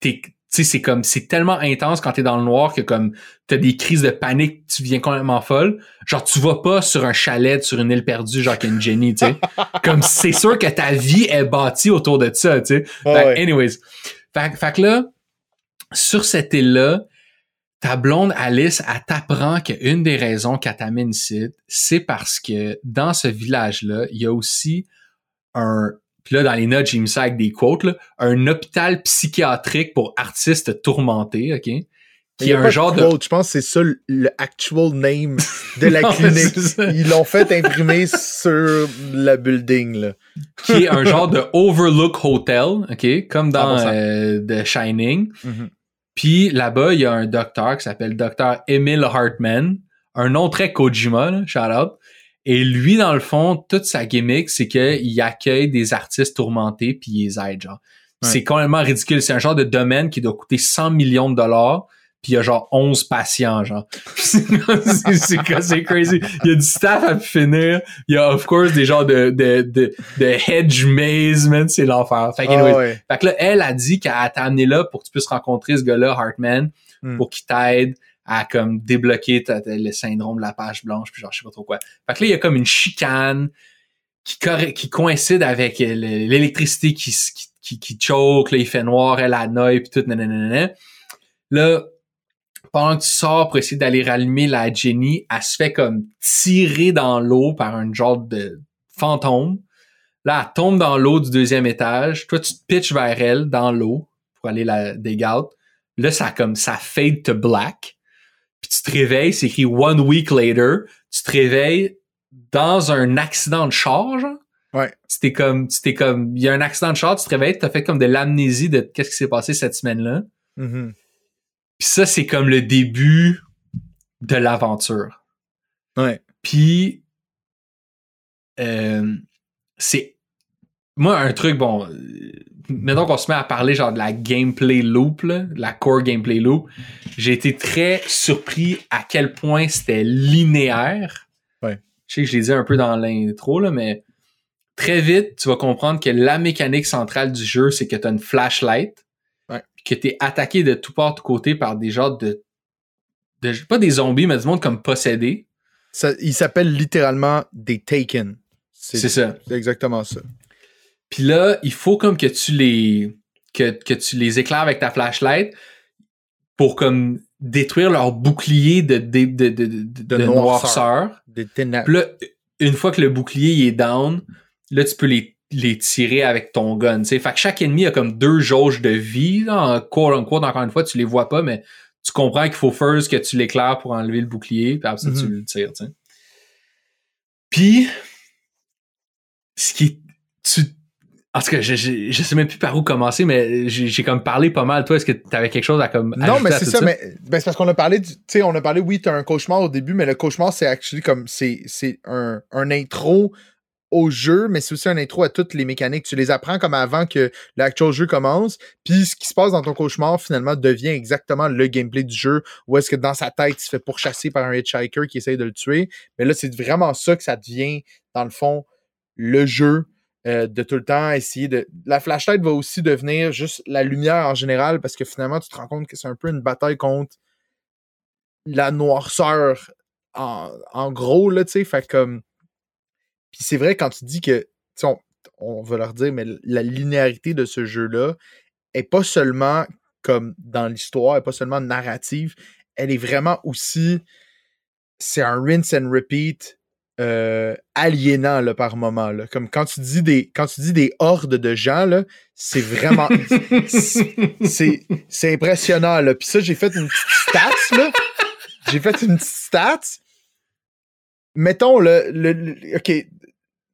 t'es tu sais, c'est comme, c'est tellement intense quand t'es dans le noir que comme, t'as des crises de panique, tu viens complètement folle. Genre, tu vas pas sur un chalet, sur une île perdue, genre qu'il y a une Jenny, tu sais. comme, c'est sûr que ta vie est bâtie autour de ça, tu sais. Fait que, ouais. anyways. Fait, fait que là, sur cette île-là, ta blonde Alice, elle t'apprend qu'une des raisons qu'elle t'amène ici, c'est parce que dans ce village-là, il y a aussi un, puis là, dans les notes, j'ai mis ça avec des quotes, là, un hôpital psychiatrique pour artistes tourmentés, OK? Il Qui y est a un genre de... quote, je pense que c'est ça le- actual name de la Non, clinique ils l'ont fait imprimer sur le building là qui est un genre de overlook hotel, OK? Comme dans 100%. euh, The Shining. Puis là-bas, il y a un docteur qui s'appelle Dr. Emil Hartman, un nom très Kojima, là, shout out. Et lui, dans le fond, toute sa gimmick, c'est qu'il accueille des artistes tourmentés puis il les aide, genre. Ouais. C'est complètement ridicule. C'est un genre de domaine qui doit coûter 100 millions de dollars puis il y a genre 11 patients, genre. c'est c'est- c'est crazy. Il y a du staff à finir. Il y a, of course, des genres de, de, de, de hedge maze, man. C'est l'enfer. Fait Ah ouais. fait que là, elle a dit qu'elle t'a amené là pour que tu puisses rencontrer ce gars-là, Hartman, Hmm. pour qu'il t'aide à comme débloquer ta- ta- le syndrome de la page blanche, puis genre je sais pas trop quoi. Fait que là, il y a comme une chicane qui, coïncide avec le- l'électricité qui, s- qui, qui, qui choke, là, il fait noir, elle a noie, puis tout, nanana. Là, pendant que tu sors pour essayer d'aller rallumer la Jenny, elle se fait comme tirer dans l'eau par un genre de fantôme. Là, elle tombe dans l'eau du deuxième étage. Toi, tu te pitches vers elle dans l'eau pour aller la dig out. Là, ça comme ça fade to black. Puis tu te réveilles, c'est écrit one week later. Tu te réveilles dans un accident de char, genre. Ouais. Tu t'es comme, tu t'es comme, il y a un accident de char, tu te réveilles, t'as fait comme de l'amnésie de qu'est-ce qui s'est passé cette semaine-là. Mhm. Puis ça, c'est comme le début de l'aventure. Ouais. Puis, euh, c'est... Moi, un truc, bon... euh, Mettons qu'on se met à parler genre de la gameplay loop, là, la core gameplay loop. J'ai été très surpris à quel point c'était linéaire. Ouais. Je sais que je l'ai dit un peu dans l'intro, là, mais très vite, tu vas comprendre que la mécanique centrale du jeu, c'est que tu as une flashlight. Puis que tu es attaqué de tout part, de côté par des genres de, de... Pas des zombies, mais du monde comme possédés. Ça- il s'appelle littéralement des Taken. C'est ça. C'est exactement ça. Puis là, il faut comme que tu les que, que tu les éclaires avec ta flashlight pour comme détruire leur bouclier de, de, de, de, de, de noirceur. noirceur. Des ténèbres. Puis là, une fois que le bouclier est down, là, tu peux les, les tirer avec ton gun. sais. Fait que chaque ennemi a comme deux jauges de vie, là, en quote unquote, encore une fois, tu les vois pas, mais tu comprends qu'il faut first que tu l'éclaires pour enlever le bouclier, puis après ça, tu Mhm. le tires, tu sais. Puis, ce qui tu en tout cas, je, je, je sais même plus par où commencer, mais j'ai comme parlé pas mal. Toi, est-ce que tu avais quelque chose à comme Non, mais c'est ça, mais ben, c'est parce qu'on a parlé, du- tu sais, on a parlé, oui, t'as un cauchemar au début, mais le cauchemar, c'est actually comme, c'est c'est un, un intro au jeu, mais c'est aussi un intro à toutes les mécaniques. Tu les apprends comme avant que l'actual jeu commence, puis ce qui se passe dans ton cauchemar, finalement, devient exactement le gameplay du jeu, où est-ce que dans sa tête, il se fait pourchasser par un hitchhiker qui essaye de le tuer. Mais là, c'est vraiment ça que ça devient, dans le fond, le jeu euh, de tout le temps essayer de. La flashlight va aussi devenir juste la lumière en général parce que finalement, tu te rends compte que c'est un peu une bataille contre la noirceur en, en gros, là, tu sais. Fait comme. Puis c'est vrai quand tu dis que. On, on va leur dire, mais la linéarité de ce jeu-là est pas seulement comme dans l'histoire, elle est pas seulement narrative, elle est vraiment aussi. C'est un rinse and repeat euh, aliénant là, par moment. Là. Comme quand tu dis des quand tu dis des hordes de gens, là, c'est vraiment c'est c'est impressionnant. Là. Puis ça, j'ai fait une petite stats. Là. J'ai fait une petite stats. Mettons le, le, le- OK.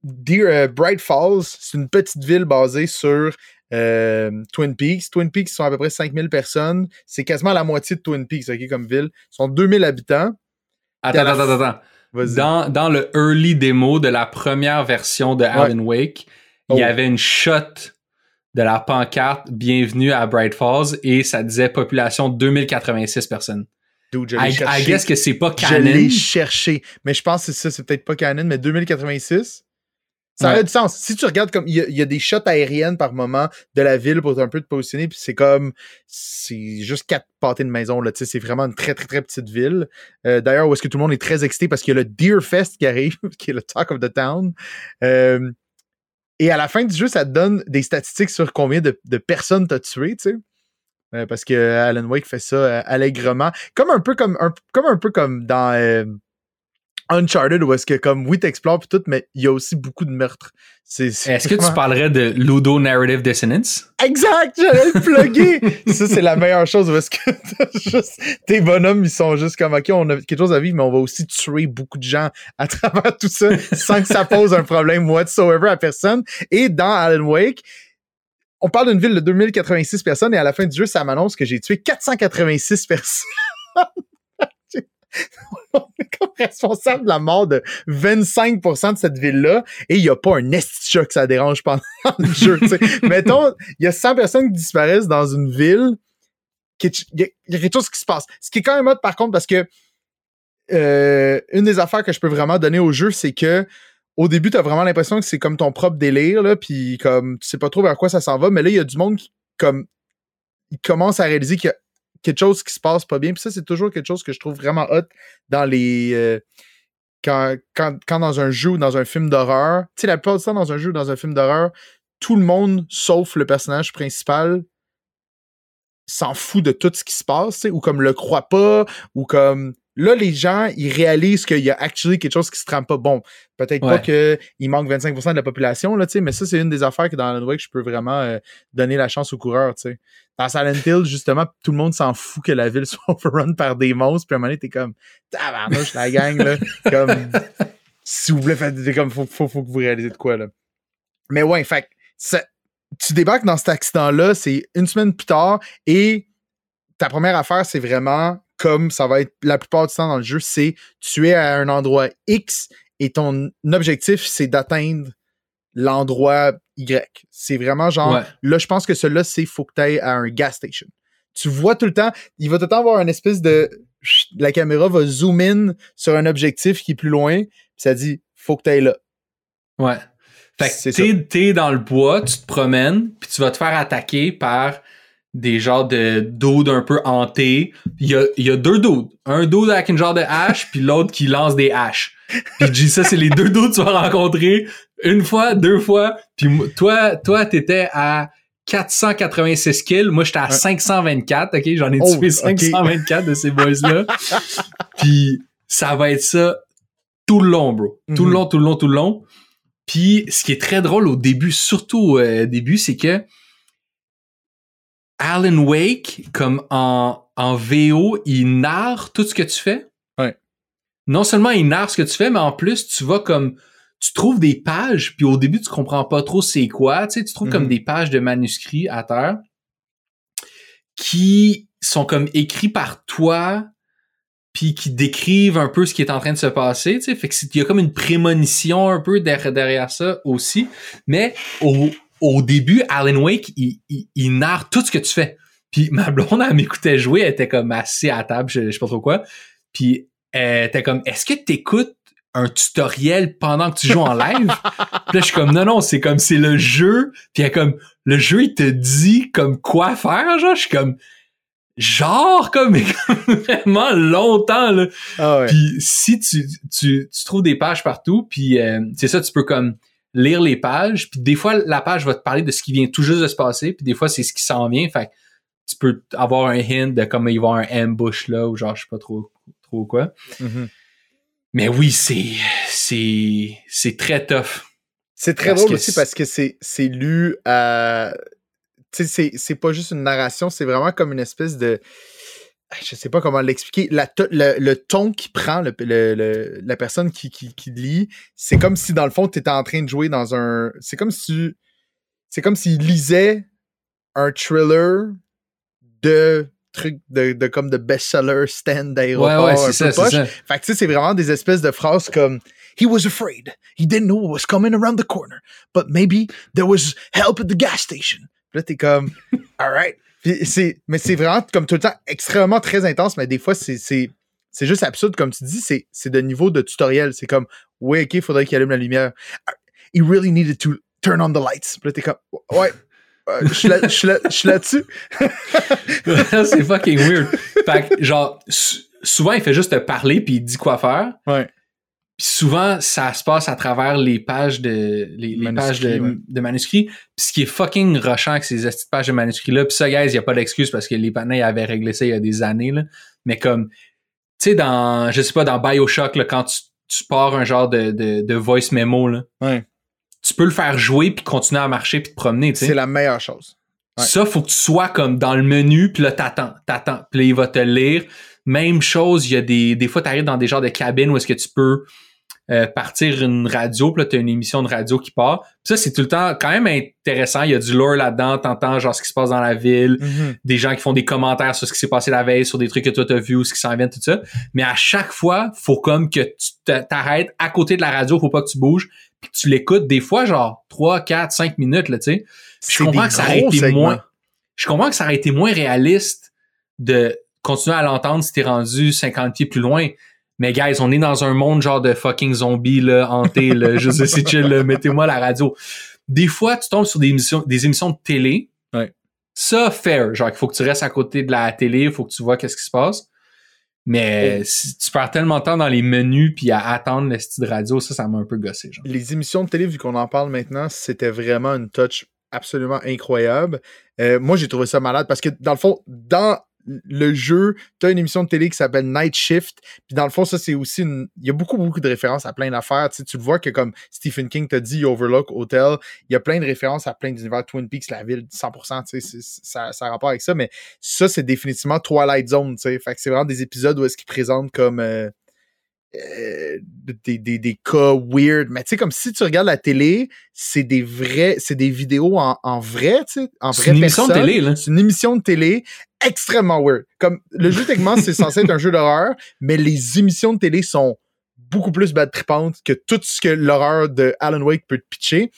Dear euh, Bright Falls, c'est une petite ville basée sur euh, Twin Peaks. Twin Peaks sont à peu près 5000 personnes. C'est quasiment la moitié de Twin Peaks, OK, comme ville. Ils sont 2000 habitants. Attends, attends, attends. Dans, dans le early démo de la première version de Alan Wake, il y Oh. avait une shot de la pancarte Bienvenue à Bright Falls et ça disait population 2086 personnes. Dude, je l'ai I, I cherché. guess que c'est pas Je canon. l'ai cherché. Mais je pense que c'est ça, c'est peut-être pas canon, mais 2086. Ça Ouais. aurait du sens. Si tu regardes comme il y, a- y a des shots aériennes par moment de la ville pour un peu te positionner, puis c'est comme c'est juste quatre pâtés de maison là. Tu sais, c'est vraiment une très très très petite ville. Euh, D'ailleurs, où est-ce que tout le monde est très excité parce qu'il y a le Deer Fest qui arrive, qui est le talk of the town. Euh, et à la fin du jeu, ça te donne des statistiques sur combien de, de personnes t'as tué, tu sais. Euh, parce que Alan Wake fait ça allègrement. Comme un peu comme un, comme un peu comme dans euh, Uncharted où est-ce que comme oui t'explores puis tout, mais il y a aussi beaucoup de meurtres. C'est, c'est Est-ce que tu parlerais de Ludo Narrative Dissonance? Exact, j'allais le plugger. ça c'est la meilleure chose où est-ce que t'as juste tes bonhommes ils sont juste comme ok on a quelque chose à vivre mais on va aussi tuer beaucoup de gens à travers tout ça sans que ça pose un problème whatsoever à personne. Et dans Alan Wake on parle d'une ville de 2086 personnes et à la fin du jeu, ça m'annonce que j'ai tué 486 personnes. on est comme responsable de la mort de 25% de cette ville-là et il n'y a pas un esti de chat que ça dérange pendant le jeu. Mettons, il y a 100 personnes qui disparaissent dans une ville, qui est- il y, a- il y a quelque chose qui se passe. Ce qui est quand même hot par contre parce que euh, une des affaires que je peux vraiment donner au jeu, c'est que au début, tu as vraiment l'impression que c'est comme ton propre délire, là, puis comme tu sais pas trop vers quoi ça s'en va, mais là, il y a du monde qui comme il commence à réaliser qu'il y a quelque chose qui se passe pas bien. Puis ça, c'est toujours quelque chose que je trouve vraiment hot dans les. euh, quand, quand, quand dans un jeu ou dans un film d'horreur, tu sais, la plupart du temps, dans un jeu ou dans un film d'horreur, tout le monde, sauf le personnage principal, s'en fout de tout ce qui se passe, ou comme le croit pas, ou comme. Là, les gens, ils réalisent qu'il y a actually quelque chose qui se trame pas. Bon, peut-être pas qu'il manque 25% de la population, là, tu sais, mais ça, c'est une des affaires que dans Alan Wake, je peux vraiment euh, donner la chance aux coureurs, tu sais. Dans Silent Hill, justement, tout le monde s'en fout que la ville soit overrun par des monstres, puis à un moment donné, t'es comme, tabarnouche, la gang, là, comme, s'il vous plaît, faites, t'es comme, faut, faut, faut que vous réalisez de quoi, là. Mais ouais, fait que ça- tu débarques dans cet accident-là, c'est une semaine plus tard, et ta première affaire, c'est vraiment, comme ça va être la plupart du temps dans le jeu, c'est tu es à un endroit X, et ton objectif, c'est d'atteindre l'endroit Y. C'est vraiment genre, Ouais. là, je pense que celui-là, c'est faut que tu ailles à un gas station. Tu vois tout le temps, il va tout le temps avoir une espèce de. La caméra va zoom in sur un objectif qui est plus loin, puis ça dit faut que tu ailles là. Ouais. Fait que t'es dans le bois, tu te promènes, puis tu vas te faire attaquer par des genres de dudes un peu hantés. Il y a, il y a deux dudes. Un dude avec une genre de hache, puis l'autre qui lance des haches. Puis je dis ça, c'est les deux dudes que tu vas rencontrer une fois, deux fois. Puis toi, toi, t'étais à 486 kills. Moi, j'étais à Ouais. 524. OK? J'en ai Oh, tué ok. 524 de ces boys-là. Puis ça va être ça tout le long, bro. Tout le Mhm. long, tout le long, tout le long. Puis, ce qui est très drôle au début, surtout euh, au début, c'est que Alan Wake, comme en, en VO, il narre tout ce que tu fais? Ouais. Non seulement il narre ce que tu fais, mais en plus, tu vas comme... Tu trouves des pages, puis au début, tu comprends pas trop c'est quoi. Tu sais, tu trouves comme Mhm. des pages de manuscrits à terre qui sont comme écrits par toi, puis qui décrivent un peu ce qui est en train de se passer, tu sais. Fait que il y a comme une prémonition un peu derrière, derrière ça aussi. Mais au, au début, Alan Wake, il, il, il narre tout ce que tu fais. Puis ma blonde, elle m'écoutait jouer, elle était comme assise à la table, je, je sais pas trop quoi. Puis elle était comme, est-ce que t'écoutes un tutoriel pendant que tu joues en live? Puis là, je suis comme, non, non, c'est comme, c'est le jeu. Puis elle est comme, le jeu, il te dit comme quoi faire, genre. Je suis comme, genre, comme, vraiment longtemps, là. Ah ouais. Puis si tu, tu, tu trouves des pages partout, puis euh, c'est ça, tu peux comme lire les pages, puis des fois, la page va te parler de ce qui vient tout juste de se passer, puis des fois, c'est ce qui s'en vient. Fait que tu peux avoir un hint de comme il va y avoir un ambush là, ou genre, je sais pas trop, trop quoi. Mhm. Mais oui, c'est, c'est, c'est très tough. C'est très drôle aussi parce que c'est c'est lu à. Tu sais, c'est- c'est pas juste une narration, c'est vraiment comme une espèce de. Je sais pas comment l'expliquer. La le, le ton qui prend le, la personne qui, qui, qui lit, c'est comme si dans le fond, tu étais en train de jouer dans un. C'est comme si C'est comme s'il lisait un thriller de trucs de, de comme de best-seller stand Ouais, d'aéroport. ouais, un c'est peu poche. ça. Fait que tu sais, c'est vraiment des espèces de phrases comme He was afraid. He didn't know what was coming around the corner. But maybe there was help at the gas station. Puis là, t'es comme Alright. Mais c'est vraiment comme tout le temps extrêmement très intense, mais des fois, c'est. c'est c'est juste absurde, comme tu dis, c'est c'est de niveau de tutoriel. C'est comme, oui, ok, faudrait qu'il allume la lumière. He really needed to turn on the lights. Puis là, t'es comme, ouais, euh, je suis là- là- là-dessus. c'est fucking weird. Fait que, genre, sou- souvent, il fait juste te parler puis il dit quoi faire. Ouais. Puis souvent, ça se passe à travers les pages de les, les pages de, Manuscrits, ouais. de manuscrits. Puis ce qui est fucking rushant avec ces petites pages de manuscrits-là, puis ça, guys, il n'y a pas d'excuse parce que les panneaux avaient réglé ça il y a des années. Là. Mais comme, tu sais, dans, je sais pas, dans Bioshock, là, quand tu, tu pars un genre de, de, de voice memo, là, Ouais. tu peux le faire jouer puis continuer à marcher puis te promener. C'est la meilleure chose. Ouais. Ça, faut que tu sois comme dans le menu, puis là, t'attends, t'attends. Puis là, il va te lire. Même chose, il y a des, des fois, t'arrives dans des genres de cabines où est-ce que tu peux euh, partir une radio, puis là, t'as une émission de radio qui part. Puis ça, c'est tout le temps quand même intéressant. Il y a du lore là-dedans, t'entends genre ce qui se passe dans la ville, Mhm. des gens qui font des commentaires sur ce qui s'est passé la veille, sur des trucs que toi t'as vu ou ce qui s'en vient, tout ça. Mais à chaque fois, faut comme que tu te- t'arrêtes à côté de la radio, faut pas que tu bouges, puis tu l'écoutes des fois, genre 3, 4, 5 minutes, là, tu sais. Je comprends que ça aurait été segments. moins. Je comprends que ça aurait été moins réaliste de continuer à l'entendre si t'es rendu 50 pieds plus loin. Mais guys, on est dans un monde genre de fucking zombies là, hanté, là. Je sais c'est chill, mettez-moi la radio. Des fois, tu tombes sur des émissions, des émissions de télé. Ouais. Ça, fair. Genre, il faut que tu restes à côté de la télé, il faut que tu vois qu'est-ce qui se passe. Mais si tu perds tellement de temps dans les menus puis à attendre le style de radio, ça, ça m'a un peu gossé, genre. les émissions de télé, vu qu'on en parle maintenant, c'était vraiment une touch absolument incroyable. Euh, moi, j'ai trouvé ça malade parce que, dans le fond, dans le jeu, tu as une émission de télé qui s'appelle Night Shift. Puis, dans le fond, ça, c'est aussi une. Il y a beaucoup, beaucoup de références à plein d'affaires. Tu, tu le vois que, comme Stephen King t'a dit, Overlook Hotel, il y a plein de références à plein d'univers Twin Peaks, la ville, 100%. Tu sais, ça, ça a rapport avec ça. Mais ça, c'est définitivement Twilight Zone. Tu sais. Fait que c'est vraiment des épisodes où est-ce qu'ils présentent comme. euh, euh, des, des, des cas weird. Mais tu sais, comme si tu regardes la télé, c'est des vrais, c'est des vidéos en, en vrai, tu sais, en C'est vrai une émission de télé, là. C'est une émission de télé extrêmement weird. Comme le jeu techniquement, c'est censé être un jeu d'horreur, mais les émissions de télé sont beaucoup plus bad tripantes que tout ce que l'horreur de Alan Wake peut te pitcher.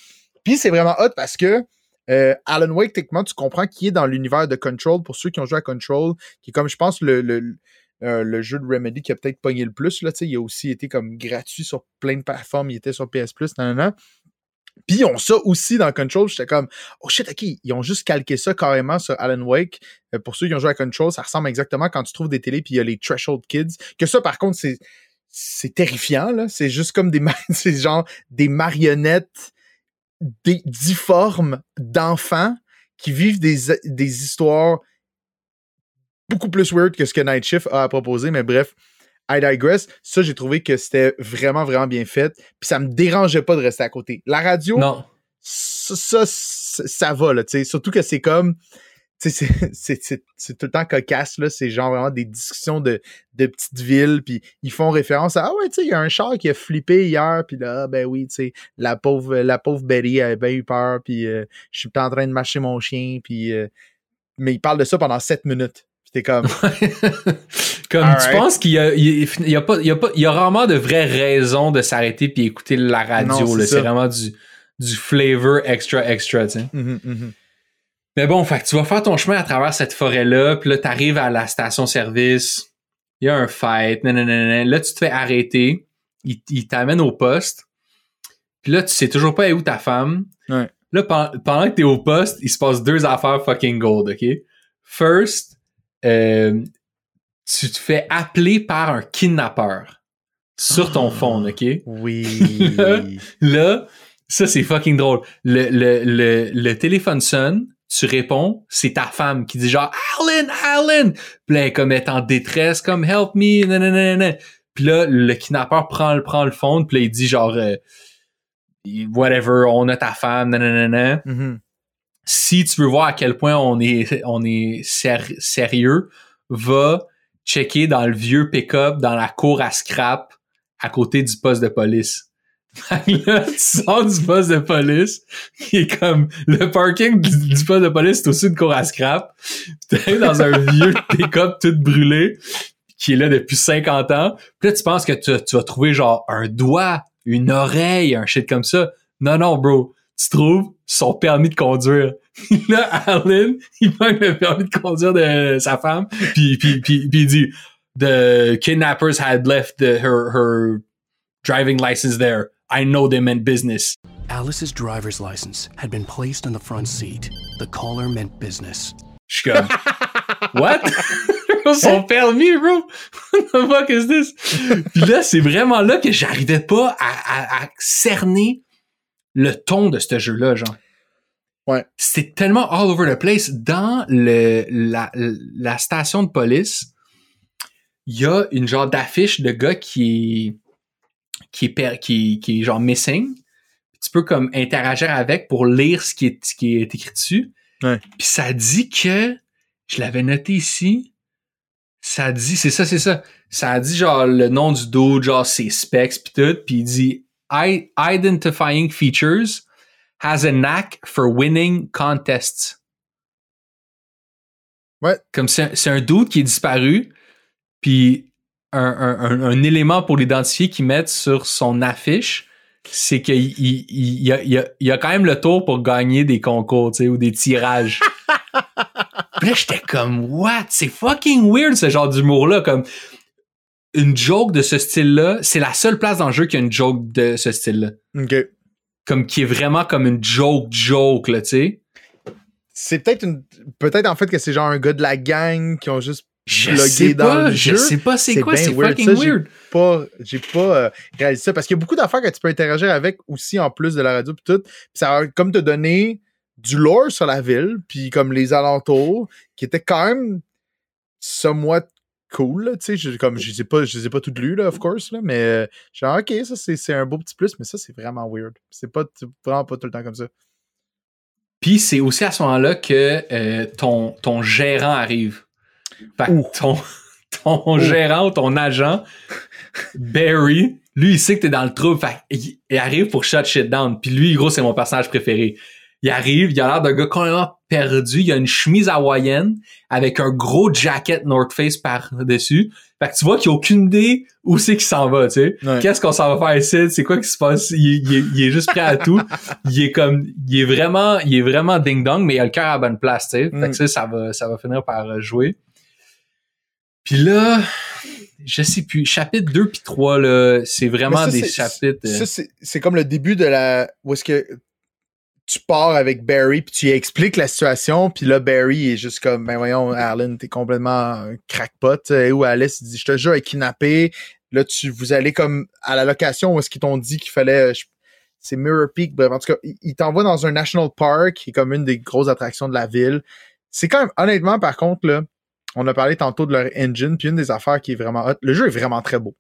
Puis c'est vraiment hot parce que euh, Alan Wake, techniquement, tu comprends qu'il est dans l'univers de Control. Pour ceux qui ont joué à Control, qui est comme, je pense, le, le, euh, le jeu de Remedy qui a peut-être pogné le plus. Là, il a aussi été comme gratuit sur plein de plateformes. Il était sur PS Plus, nan, nan. Puis ils ont ça aussi dans Control. J'étais comme, oh shit, ok, ils ont juste calqué ça carrément sur Alan Wake. Euh, pour ceux qui ont joué à Control, ça ressemble exactement quand tu trouves des télés puis il y a les Threshold Kids. Que ça, par contre, c'est terrifiant, là. C'est juste comme des, c'est genre des marionnettes des, difformes d'enfants qui vivent des histoires beaucoup plus weird que ce que Night Shift a à proposer, mais bref. I Digress, ça, j'ai trouvé que c'était vraiment, vraiment bien fait. Puis ça me dérangeait pas de rester à côté. La radio, Non. ça, ça, va, là, tu sais. Surtout que c'est comme. Tu sais, c'est- tout le temps cocasse, là. C'est genre vraiment des discussions de, de petites villes. Puis ils font référence à Ah ouais, tu sais, il y a un char qui a flippé hier. Puis là, ben oui, tu sais, la pauvre, la pauvre Betty avait bien eu peur. Puis euh, je suis en train de mâcher mon chien. Puis. euh, mais ils parlent de ça pendant 7 minutes. Puis t'es comme. Comme tu penses qu'il y a, il y a- pas, il y a pas, il y a rarement de vraies raisons de s'arrêter puis écouter la radio. C'est là. vraiment du, du flavor extra extra, tu sais. Mhm, mhm. Mais bon, fait que tu vas faire ton chemin à travers cette forêt-là, puis là, t'arrives à la station-service, il y a un fight, nanana, là, tu te fais arrêter, il, il t'amène au poste, puis là, tu sais toujours pas où ta femme. Ouais. Là, pen- pendant que t'es au poste, il se passe deux affaires fucking gold, OK? First, euh, tu te fais appeler par un kidnappeur sur ton phone, OK? Oui. Là, ça, c'est fucking drôle. Le, le, le, le téléphone sonne, tu réponds, c'est ta femme qui dit genre Alan, Alan! Puis là, elle est comme elle est en détresse, comme Help me, nanana. Puis là, le kidnappeur prend, le- prend le phone, puis là, il dit genre euh, Whatever, on a ta femme, nanana. Mhm. Si tu veux voir à quel point on est, on est sér- sérieux, va checker dans le vieux pick-up dans la cour à scrap à côté du poste de police. Là, tu sors du poste de police, qui est comme le parking du, poste de police, c'est aussi une cour à scrap. T'es dans un vieux pick-up tout brûlé, qui est là depuis 50 ans. Puis là, tu penses que tu, tu vas trouver genre un doigt, une oreille, un shit comme ça. Non, non, bro. Tu trouves son permis de conduire. là, Alan, il manque le permis de conduire de sa femme, puis, puis, puis, puis il dit The kidnappers had left the, her, her driving license there. I know they meant business. Alice's driver's license had been placed on the front seat. The caller meant business. Je suis comme, what? Son permis, bro? What the fuck is this? Puis là, c'est vraiment là que j'arrivais pas à, à- à cerner le ton de ce jeu-là, genre. Ouais. C'était tellement all over the place. Dans le, la, la station de police, il y a une genre d'affiche de gars qui est, qui est, qui, qui est genre missing. Tu peux comme interagir avec pour lire ce qui est, ce qui est écrit dessus. Ouais. Puis ça dit que, je l'avais noté ici, ça dit, c'est ça, c'est ça. Ça dit genre le nom du dude, genre ses specs pis tout, puis il dit identifying features has a knack for winning contests. Ouais. Comme c'est un- c'est un dude qui est disparu, puis un, un- un- un élément pour l'identifier qu'ils mettent sur son affiche, c'est qu'il il, il, il a, il a- il a quand même le tour pour gagner des concours, tu sais, ou des tirages. Puis là, j'étais comme, what? C'est fucking weird, ce genre d'humour-là. Comme, une joke de ce style-là, c'est la seule place dans le jeu qui a une joke de ce style-là. OK. Comme, qui est vraiment comme une joke-joke, là, tu sais. C'est peut-être une. Peut-être en fait que c'est genre un gars de la gang qui ont juste Je sais dans pas, le je jeu, sais pas c'est quoi, c'est weird. fucking Ça, j'ai- weird. pas. J'ai pas euh, réalisé ça. Parce qu'il y a beaucoup d'affaires que tu peux interagir avec aussi en plus de la radio pis tout. Puis ça va comme te donner du lore sur la ville, puis comme les alentours, qui était quand même somewhat cool, tu sais, je- comme je les ai pas, je les ai pas toutes lues, là, of course, là, mais euh, genre, ok, ça c'est un beau petit plus, mais ça c'est vraiment weird. C'est pas vraiment pas tout le temps comme ça. Puis c'est aussi à ce moment-là que euh, ton, ton gérant arrive. Fait que ton, ton gérant ou ton agent, Barry, lui, il sait que t'es dans le trouble. Fait qu'il il arrive pour shut shit down. Puis lui, gros, c'est mon personnage préféré. Il arrive, il a l'air d'un gars complètement perdu. Il a une chemise hawaïenne avec un gros jacket North Face par-dessus. Fait que tu vois qu'il a aucune idée où c'est qu'il s'en va, tu sais. Ouais. Qu'est-ce qu'on s'en va faire ici? C'est quoi qui se passe? Il, est- il est- il est juste prêt à tout. il est comme, il est vraiment, il est vraiment ding dong, mais il a le cœur à la bonne place, tu sais. Fait Mm. que ça, ça va, ça va finir par euh, jouer. Puis là, je sais plus, chapitre 2 puis 3, là, c'est vraiment ça, des chapitres. euh, Ça, c'est- c'est comme le début de la. Où est-ce que tu pars avec Barry, puis tu expliques la situation, puis là, Barry est juste comme, ben voyons, Arlen, t'es complètement crackpot. Euh, Ou Alice dit, je te jure, elle est kidnappée. Là, tu, vous allez comme à la location où est-ce qu'ils t'ont dit qu'il fallait. euh, je- c'est Mirror Peak, bref, en tout cas, il, il t'envoie dans un national park, qui est comme une des grosses attractions de la ville. C'est quand même, honnêtement, par contre, là, On a parlé tantôt de leur engine, puis une des affaires qui est vraiment hot, le jeu est vraiment très beau.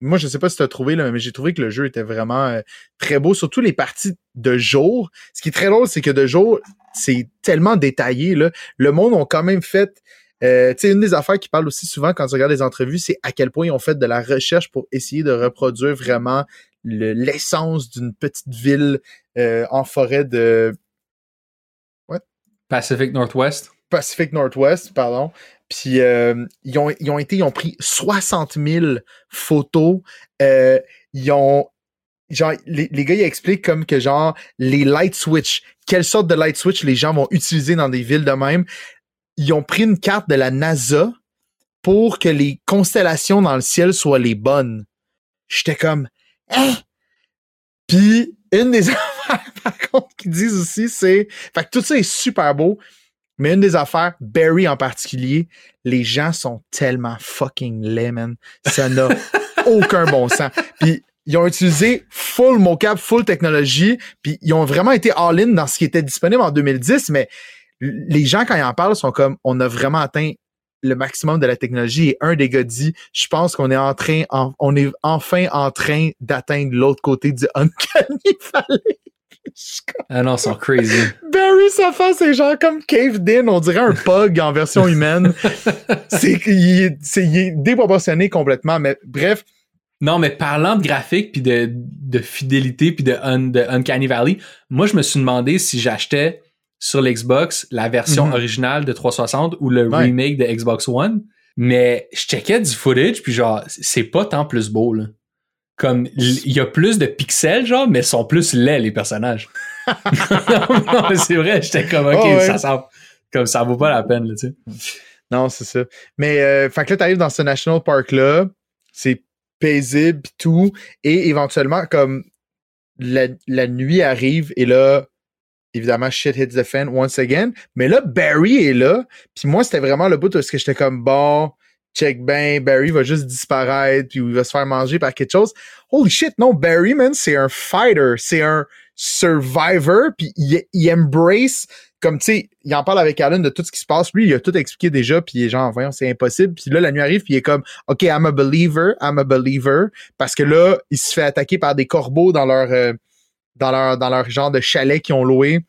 Moi, je sais pas si tu as trouvé, là, mais j'ai trouvé que le jeu était vraiment euh, très beau, surtout les parties de jour. Ce qui est très drôle, c'est que de jour, c'est tellement détaillé. Là. Le monde ont quand même fait. Euh, tu sais, une des affaires qui parle aussi souvent quand tu regardes les entrevues, c'est à quel point ils ont fait de la recherche pour essayer de reproduire vraiment le- l'essence d'une petite ville euh, en forêt de Pacific Northwest. Pacific Northwest, pardon. Puis euh, ils, ont, ils ont été, ils ont pris 60 000 photos. Euh, ils ont genre les, gars ils expliquent comme que genre les light switch, quelle sorte de light switch les gens vont utiliser dans des villes de même. Ils ont pris une carte de la NASA pour que les constellations dans le ciel soient les bonnes. J'étais comme hein? Puis une des affaires par contre qu'ils disent aussi c'est fait que tout ça est super beau. Mais une des affaires, Barry en particulier, les gens sont tellement fucking laids, man. Ça n'a aucun bon sens. Puis ils ont utilisé full mocap, full technologie, puis ils ont vraiment été all-in dans ce qui était disponible en 2010, mais les gens, quand ils en parlent, sont comme, on a vraiment atteint le maximum de la technologie et un des gars dit, je pense qu'on est en train, en- on est enfin en train d'atteindre l'autre côté du Uncanny Valley. Ah non, ils sont crazy. Barry, sa face, c'est genre comme caved in, on dirait un pug en version humaine. c'est qu'il est, c'est- il est déproportionné complètement, mais bref, Non, mais parlant de graphique puis de, de fidélité puis de, un- de Uncanny Valley, moi je me suis demandé si j'achetais sur l'Xbox la version Mhm. originale de 360 ou le Ouais. remake de Xbox One. Mais je checkais du footage puis genre c'est pas tant plus beau là. Comme il y a plus de pixels genre mais sont plus laids les personnages. non, c'est vrai, j'étais comme OK, Oh, ouais. ça sent comme ça vaut pas la peine là, tu sais. non, c'est ça. Mais, euh, fait que là, t'arrives dans ce national park-là, c'est paisible pis tout, et éventuellement, comme la, la nuit arrive, et là, évidemment, shit hits the fan once again, mais là, Barry est là, puis moi, c'était vraiment le bout est-ce que j'étais comme, bon, check ben, Barry va juste disparaître, puis il va se faire manger par quelque chose. Holy shit, non, Barry, man, c'est un fighter, c'est un survivor, puis il, il embrace, comme tu sais, il en parle avec Alan de tout ce qui se passe. Lui, il a tout expliqué déjà, puis il est genre, voyons, c'est impossible. Puis là, la nuit arrive, puis il est comme, OK, I'm a believer, I'm a believer, parce que là, il se fait attaquer par des corbeaux dans leur, euh, dans leur, dans leur genre de chalet qu'ils ont loué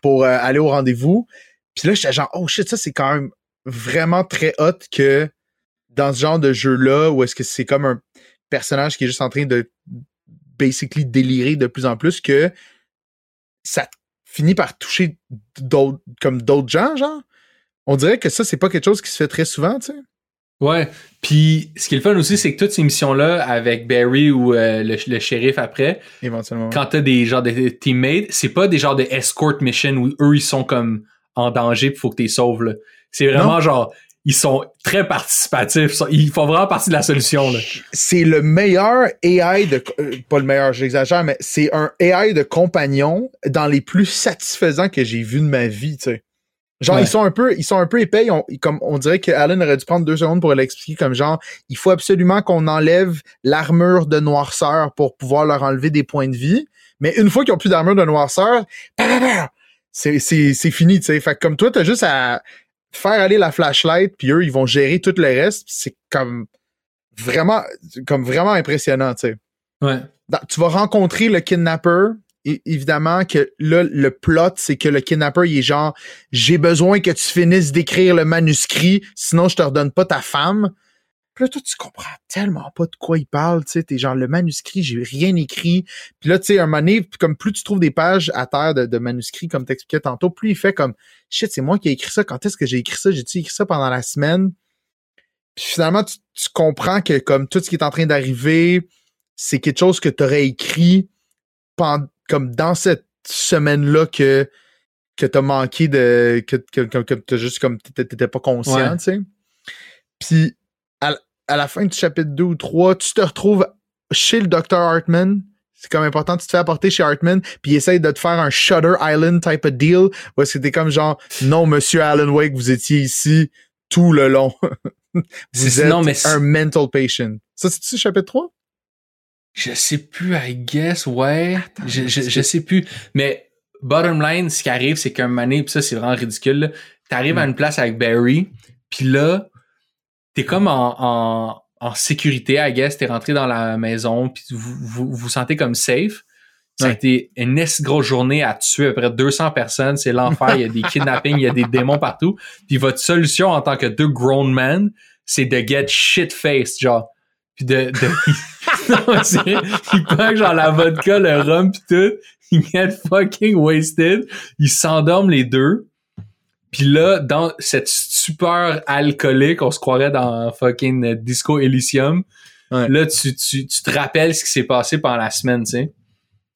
pour euh, aller au rendez-vous. Puis là, j'étais genre, oh shit, ça, c'est quand même vraiment très hot que dans ce genre de jeu-là, où est-ce que c'est comme un personnage qui est juste en train de basically délirer de plus en plus, que ça finit par toucher d'autres, comme d'autres gens, genre? On dirait que ça, c'est pas quelque chose qui se fait très souvent, tu sais. Ouais. Puis ce qui est le fun aussi, c'est que toutes ces missions-là, avec Barry ou euh, le, le shérif après, Éventuellement. quand t'as des genres de teammates, c'est pas des genres de escort mission où eux, ils sont comme en danger pis faut que t'es sauves, là. C'est vraiment Non. genre, ils sont très participatifs. Ils font vraiment partie de la solution, c'est le meilleur AI de euh, pas le meilleur, j'exagère, mais c'est un AI de compagnon dans les plus satisfaisants que j'ai vu de ma vie, tu sais. Genre Ouais. ils sont un peu ils sont un peu épais, ils ont- ils- comme on dirait que Alan aurait dû prendre deux secondes pour l'expliquer comme genre il faut absolument qu'on enlève l'armure de noirceur pour pouvoir leur enlever des points de vie, mais une fois qu'ils ont plus d'armure de noirceur, pa, c'est c'est c'est fini, tu sais. Fait que comme toi t'as juste à faire aller la flashlight puis eux ils vont gérer tout le reste, c'est comme vraiment comme vraiment impressionnant, tu sais. Ouais. Tu vas rencontrer le kidnapper. Évidemment que là, le plot, c'est que le kidnapper, il est genre J'ai besoin que tu finisses d'écrire le manuscrit, sinon je te redonne pas ta femme. Puis là, toi, tu comprends tellement pas de quoi il parle, tu sais. T'es genre le manuscrit, j'ai rien écrit. Puis là, tu sais, un moment donné, comme plus tu trouves des pages à terre de, de manuscrits, comme t'expliquais tantôt, plus il fait comme Shit, c'est moi qui ai écrit ça. Quand est-ce que j'ai écrit ça? J'ai-tu écrit ça pendant la semaine? Puis finalement, tu, tu comprends que comme tout ce qui est en train d'arriver, c'est quelque chose que tu aurais écrit pen- comme dans cette semaine-là que, que t'as manqué de. que, que, que, t'as juste comme t'étais pas conscient, Ouais. tu sais. Puis à, à la fin du chapitre 2 ou 3, tu te retrouves chez le Dr. Hartman. C'est comme important, tu te fais apporter chez Hartman, puis il essaye de te faire un Shutter Island type of deal, où est-ce que t'es comme genre, non, monsieur Alan Wake, vous étiez ici tout le long. vous C'est- êtes non, mais un mental patient. Ça, c'est-tu chapitre 3? Je sais plus, I guess, ouais. je, je, sais plus. Mais bottom line, ce qui arrive, c'est qu'un donné, pis ça, c'est vraiment ridicule, là, t'arrives à Mm. une place avec Barry, Puis là, t'es comme en, en, en sécurité, I guess. T'es rentré dans la maison, puis vous, vous vous sentez comme safe. Ça a Ouais. été une grosse journée à tuer à peu près 200 personnes. C'est l'enfer. Il y a des kidnappings, il y a des démons partout. Puis votre solution en tant que deux grown men, c'est de get shit-faced, genre. Puis de... de non, c'est. Ils prennent genre la vodka, le rhum pis tout. Ils get fucking wasted. Ils s'endorment les deux. Puis là, dans cette stupeur alcoolique, on se croirait dans fucking Disco Elysium. Ouais. Là, tu, tu, tu te rappelles ce qui s'est passé pendant la semaine, tu sais.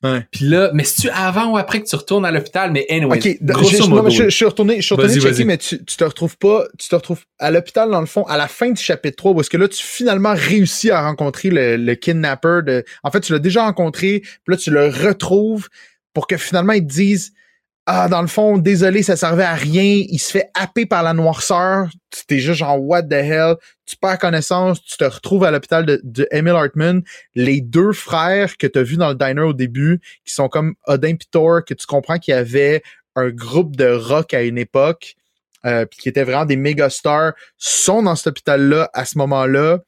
Ouais. Puis là, mais si tu avant ou après que tu retournes à l'hôpital, mais anyway, Ok, je, grosso je- non, modo. mais je, je suis retourné, je suis retourné checker, mais tu, tu te retrouves pas, tu te retrouves à l'hôpital dans le fond, à la fin du chapitre 3, où est-ce que là, tu finalement réussis à rencontrer le, le kidnapper de, en fait, tu l'as déjà rencontré, puis là, tu le retrouves pour que finalement, ils te disent, ah, dans le fond, désolé, ça servait à rien, il se fait happer par la noirceur, tu t'es juste genre, what the hell, tu perds connaissance, tu te retrouves à l'hôpital de, Emil Hartman, les deux frères que tu as vus dans le diner au début, qui sont comme Odin pis Thor, que tu comprends qu'il y avait un groupe de rock à une époque, euh, puis qui étaient vraiment des méga stars, sont dans cet hôpital-là à ce moment-là.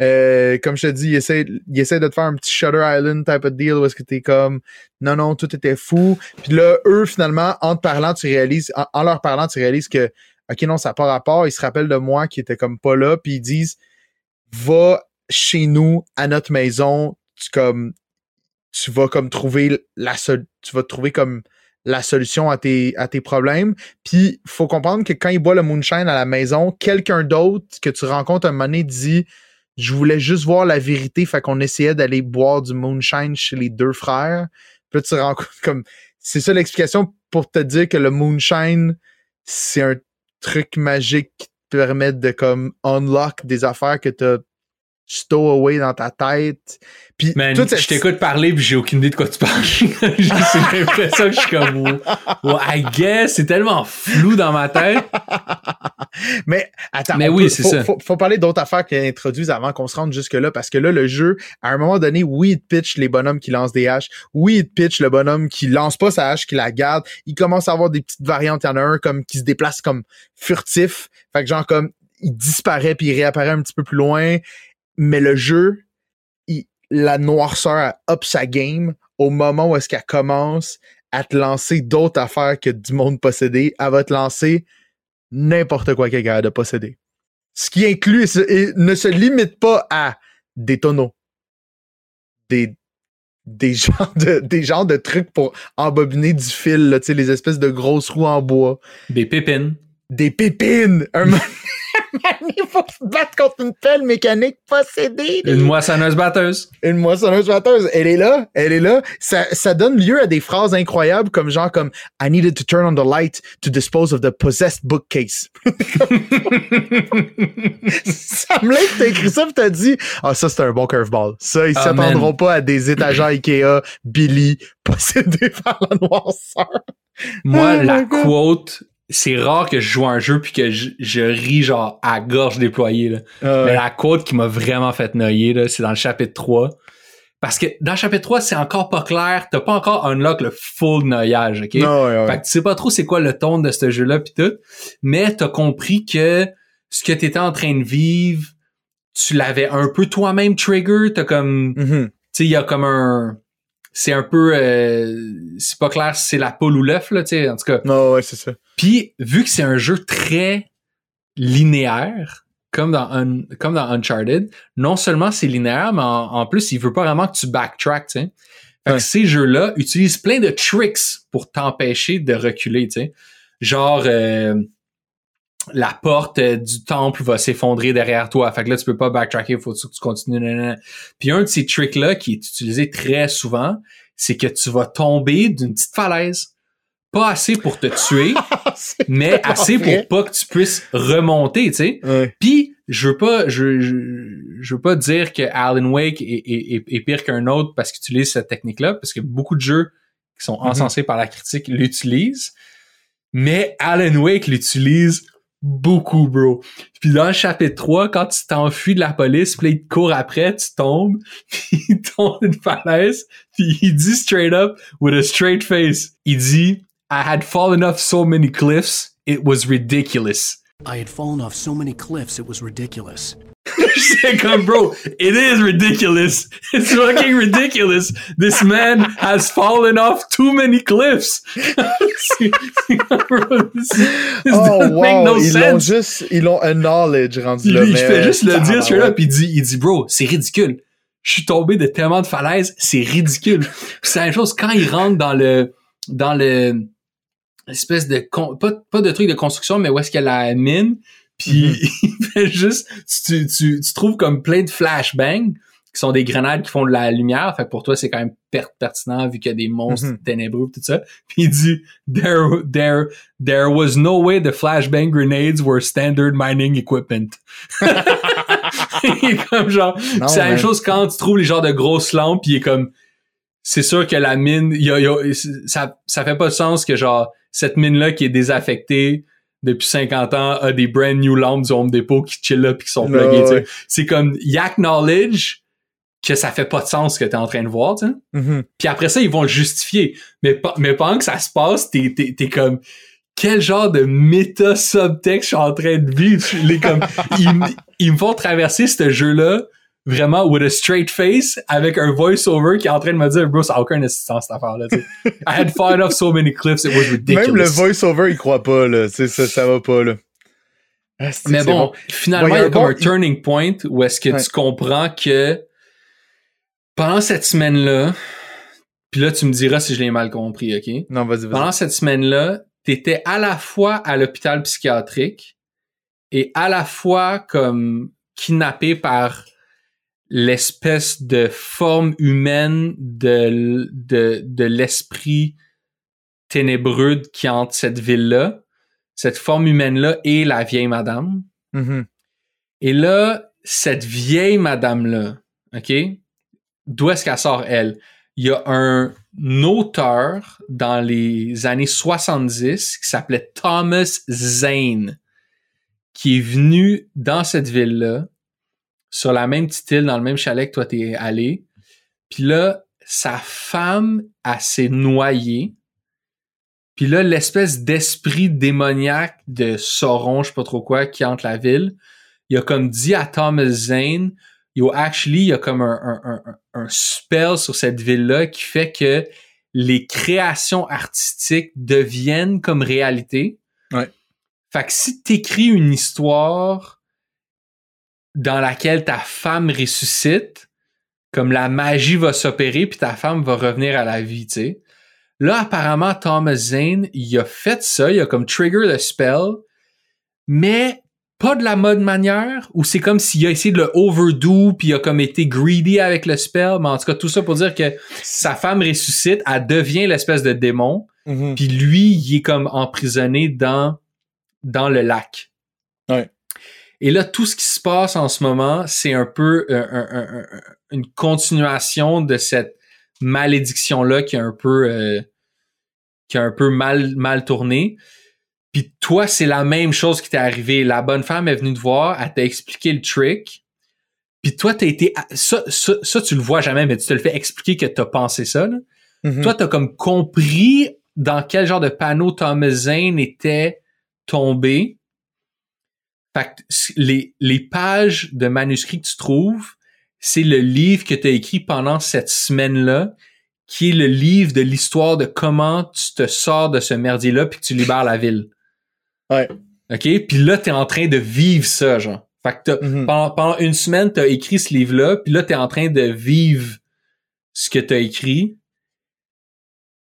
Euh, comme je te dis, il essaie, il essaie de te faire un petit Shutter Island type of deal où est-ce que t'es comme non, non, tout était fou. Puis là, eux, finalement, en te parlant, tu réalises, en, leur parlant, tu réalises que OK, non, ça n'a pas rapport. Ils se rappellent de moi qui était comme pas là, puis ils disent Va chez nous, à notre maison, tu comme tu vas comme trouver la sol- tu vas trouver comme la solution à tes, à tes problèmes. Puis, faut comprendre que quand il boit le moonshine à la maison, quelqu'un d'autre que tu rencontres un moment donné dit Je voulais juste voir la vérité, fait qu'on essayait d'aller boire du moonshine chez les deux frères. Puis là, tu rencontres comme. C'est ça l'explication pour te dire que le moonshine, c'est un truc magique qui te permet de comme unlock des affaires que t'as stowaway dans ta tête. Puis Man, toute cette- je t'écoute parler puis j'ai aucune idée de quoi tu parles. j'ai l'impression que je suis comme, oh, I guess, c'est tellement flou dans ma tête. Mais attends, Mais oui, c'est faut, ça. Faut, faut parler d'autres affaires qu'ils introduisent avant qu'on se rende jusque-là, parce que là, le jeu, à un moment donné, oui, il pitch les bonhommes qui lancent des haches. Oui, il pitch le bonhomme qui lance pas sa hache, qui la garde. Il commence à avoir des petites variantes. Il y en a un comme qui se déplace comme furtif. Fait que genre comme il disparaît puis il réapparaît un petit peu plus loin. Mais le jeu, il- la noirceur a up sa game au moment où est-ce qu'elle commence à te lancer d'autres affaires que du monde possédé. Elle va te lancer n'importe quoi qu'elle capable de posséder. Ce qui inclut et, ne se limite pas à des tonneaux, des, des, genres de, des genres de trucs pour embobiner du fil, là, tu sais, les espèces de grosses roues en bois, Des pépines. des pépines. Un il faut se battre contre une pelle mécanique possédée. Une moissonneuse batteuse. Une moissonneuse batteuse. Elle est là, elle est là. Ça, ça donne lieu à des phrases incroyables comme genre comme I needed to turn on the light to dispose of the possessed bookcase. Sam Lake t'a écrit ça pis t'as dit Ah ça c'est un bon curveball. Ça, ils Ah, s'attendront pas à des étagères Ikea, Billy, possédés par la noirceur. Moi, Oh la quote, c'est rare que je joue à un jeu puis que je, je ris genre à gorge déployée. Là. Euh, Mais la quote qui m'a vraiment fait noyer, là, c'est dans le chapitre 3. Parce que dans le chapitre 3, c'est encore pas clair. T'as pas encore unlock le full noyage, OK? non, ouais, ouais. Fait que tu sais pas trop c'est quoi le ton de ce jeu-là pis tout. Mais t'as compris que ce que t'étais en train de vivre, tu l'avais un peu toi-même trigger. T'as comme... Mhm. Tu sais, il y a comme un... C'est un peu... euh, c'est pas clair si c'est la poule ou l'œuf, là, tu sais. En tout cas, Non, ouais, c'est ça. puis, vu que c'est un jeu très linéaire, comme dans, Un- comme dans Uncharted, non seulement c'est linéaire, mais en, en plus, il veut pas vraiment que tu backtrack, tu sais. Fait Ouais. que ces jeux-là utilisent plein de tricks pour t'empêcher de reculer, tu sais. Genre, euh, la porte euh, du temple va s'effondrer derrière toi. Fait que là, tu peux pas backtracker, il faut que tu continues. Puis un de ces tricks-là qui est utilisé très souvent, c'est que tu vas tomber d'une petite falaise. Pas assez pour te tuer, mais assez vrai. pour pas que tu puisses remonter, tu sais. Ouais. Puis je veux pas, je, je, je veux pas dire que Alan Wake est, est, est- est pire qu'un autre parce qu'il utilise cette technique-là, parce que beaucoup de jeux qui sont Mhm. encensés par la critique l'utilisent, mais Alan Wake l'utilise beaucoup, bro. Puis dans le chapitre 3, quand tu t'enfuis de la police, puis là, il te court après, tu tombes, puis il tombe d'une falaise, puis il dit straight up, with a straight face, il dit I had fallen off so many cliffs, it was ridiculous. I had fallen off so many cliffs it was ridiculous. J'étais comme, bro, it is ridiculous. It's fucking ridiculous. This man has fallen off too many cliffs. C'est- c'est comme, bro, this- this Oh, doesn't make wow. no ils l'ont juste, ils l'ont un knowledge rendu là. il fait juste le dire ouais. up, il dit, il dit, bro, c'est ridicule. Je suis tombé de tellement de falaises, c'est ridicule. Puis c'est la même chose quand il rentre dans le, dans le, espèce de, con- pas, pas de truc de construction, mais où est-ce qu'il y a la mine, puis il fait juste, tu, tu, tu trouves comme plein de flashbangs, qui sont des grenades qui font de la lumière, fait que pour toi, c'est quand même per- pertinent vu qu'il y a des monstres Mhm. ténébreux tout ça. Puis il dit, there, there, there was no way the flashbang grenades were standard mining equipment. il est comme genre, c'est la même chose quand tu trouves les genres de grosses lampes, puis il est comme, c'est sûr que la mine, il y a- y a- ça, ça fait pas de sens que genre, cette mine-là qui est désaffectée depuis 50 ans a des brand new lampes du Home Depot qui chill là puis qui sont pluggées, tu ouais. C'est comme, il acknowledge que ça fait pas de sens ce que t'es en train de voir, tu sais. Mhm. Puis après ça, ils vont le justifier. Mais, mais pendant que ça se passe, t'es, t'es, t'es comme, quel genre de méta subtexte je suis en train de vivre? Les comme, ils, ils me font traverser ce jeu-là vraiment with a straight face avec un voice-over qui est en train de me dire, bro, ça n'a aucun assistance cette affaire-là. I had fallen off so many cliffs, it was ridiculous. Même le voice-over, il croit pas, là. C'est ça, ça va pas, là. Ah, Mais bon, finalement, il y a comme un turning point où est-ce que Ouais. tu comprends que pendant cette semaine-là, puis là, tu me diras si je l'ai mal compris, OK? Non, vas-y, vas-y. Pendant cette semaine-là, t'étais à la fois à l'hôpital psychiatrique et à la fois comme kidnappé par l'espèce de forme humaine de, de, de l'esprit ténébreux qui hante cette ville-là. Cette forme humaine-là et la vieille madame. Mhm. Et là, cette vieille madame-là, OK? D'où est-ce qu'elle sort, elle? Il y a un auteur dans les années 70 qui s'appelait Thomas Zane, qui est venu dans cette ville-là, sur la même petite île, dans le même chalet que toi t'es allé. Puis là, sa femme, elle s'est noyée. Puis là, l'espèce d'esprit démoniaque de Sauron, je sais pas trop quoi, qui hante la ville, il a comme dit à Thomas Zane, yo, actually, il y a comme un, un, un, un spell sur cette ville-là qui fait que les créations artistiques deviennent comme réalité. Ouais. Fait que si t'écris une histoire dans laquelle ta femme ressuscite, comme la magie va s'opérer puis ta femme va revenir à la vie, tu sais. Là, apparemment, Thomas Zane, il a fait ça, il a comme trigger le spell, mais pas de la mode manière, où c'est comme s'il a essayé de le overdo, puis il a comme été greedy avec le spell, mais en tout cas, tout ça pour dire que sa femme ressuscite, elle devient l'espèce de démon, Mhm. puis lui, il est comme emprisonné dans, dans le lac. Et là, tout ce qui se passe en ce moment, c'est un peu euh, un- un- un- une continuation de cette malédiction-là qui a un peu euh, qui a un peu mal, mal tourné. Puis toi, c'est la même chose qui t'est arrivé. La bonne femme est venue te voir, elle t'a expliqué le trick. Puis toi, t'as été... Ça, ça, ça, tu le vois jamais, mais tu te le fais expliquer que t'as pensé ça. Là. Mhm. Toi, t'as comme compris dans quel genre de panneau Thomas Zane était tombé. Fait que les, les pages de manuscrits que tu trouves, c'est le livre que tu as écrit pendant cette semaine-là, qui est le livre de l'histoire de comment tu te sors de ce merdier-là puis que tu libères la ville. Ouais. OK? Puis là, t'es en train de vivre ça, genre. Fait que t'as- Mhm. pendant, pendant une semaine, t'as écrit ce livre-là, puis là, t'es en train de vivre ce que t'as écrit.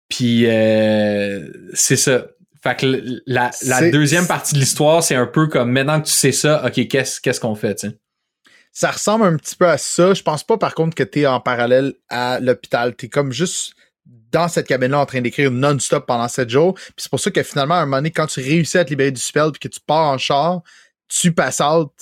Puis euh, c'est ça. Fait que la, deuxième partie de l'histoire, c'est un peu comme maintenant que tu sais ça, ok, qu'est-ce qu'est-ce qu'on fait? Ça ressemble un petit peu à ça. Je pense pas, par contre, que t'es en parallèle à l'hôpital. T'es comme juste dans cette cabine-là en train d'écrire non-stop pendant sept jours. Puis c'est pour ça que finalement, à un moment donné, quand tu réussis à te libérer du spell puis que tu pars en char, tu passes out,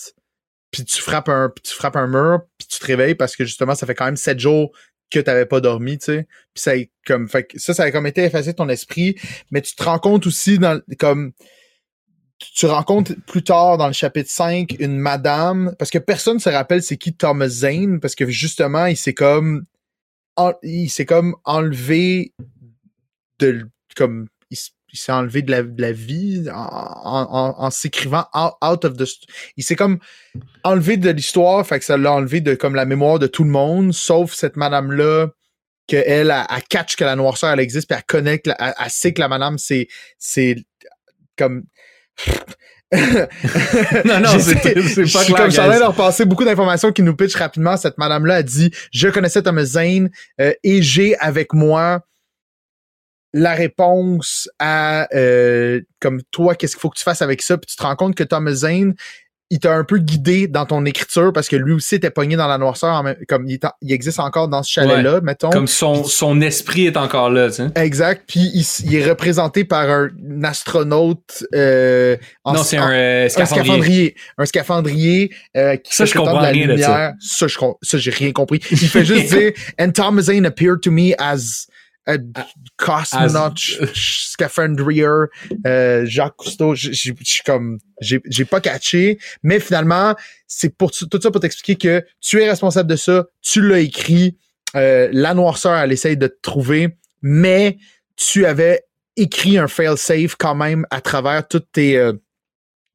puis tu frappes un, puis tu frappes un mur, puis tu te réveilles parce que justement, ça fait quand même sept jours que t'avais pas dormi, tu sais. Puis ça, comme, fait que ça, ça a comme été effacé de ton esprit. Mais tu te rends compte aussi dans, comme, tu rencontres plus tard dans le chapitre 5 une madame, parce que personne se rappelle c'est qui Thomas Zane, parce que justement, il s'est comme, il s'est comme enlevé de, comme, il, il s'est enlevé de la, de la vie en, en, en, en s'écrivant out, out of the... Il s'est comme enlevé de l'histoire, fait que ça l'a enlevé de comme la mémoire de tout le monde, sauf cette madame-là, que elle, elle, elle catch que la noirceur, elle existe, puis elle connaît que la- elle, elle sait que la madame, c'est... c'est comme... Non, non, c'est pas clair. comme ça leur passer beaucoup d'informations qui nous pitchent rapidement. Cette madame-là a dit Je connaissais Thomas Zane euh, et j'ai avec moi la réponse à euh, comme toi, qu'est-ce qu'il faut que tu fasses avec ça? Puis tu te rends compte que Thomas Zane, il t'a un peu guidé dans ton écriture parce que lui aussi était pogné dans la noirceur, en même- comme il, existe encore dans ce chalet-là, mettons. Comme son, son esprit est encore là, tu sais. Exact. Puis il, est représenté par un astronaute euh, en- Non, c'est un euh, un scaphandrier. scaphandrier. Un scaphandrier euh, qui Ça, je comprends de la rien de ça. lumière. Ça, je ça, j'ai rien compris. Il fait juste dire And Thomas Zane appeared to me as a cosmonaut scaphandrier euh, Jacques Cousteau. Je suis comme j'ai j'ai pas catché, mais finalement, c'est pour tout ça pour t'expliquer que tu es responsable de ça, tu l'as écrit, euh, la noirceur, elle essaye de te trouver, mais tu avais écrit un fail-safe quand même à travers toutes tes euh,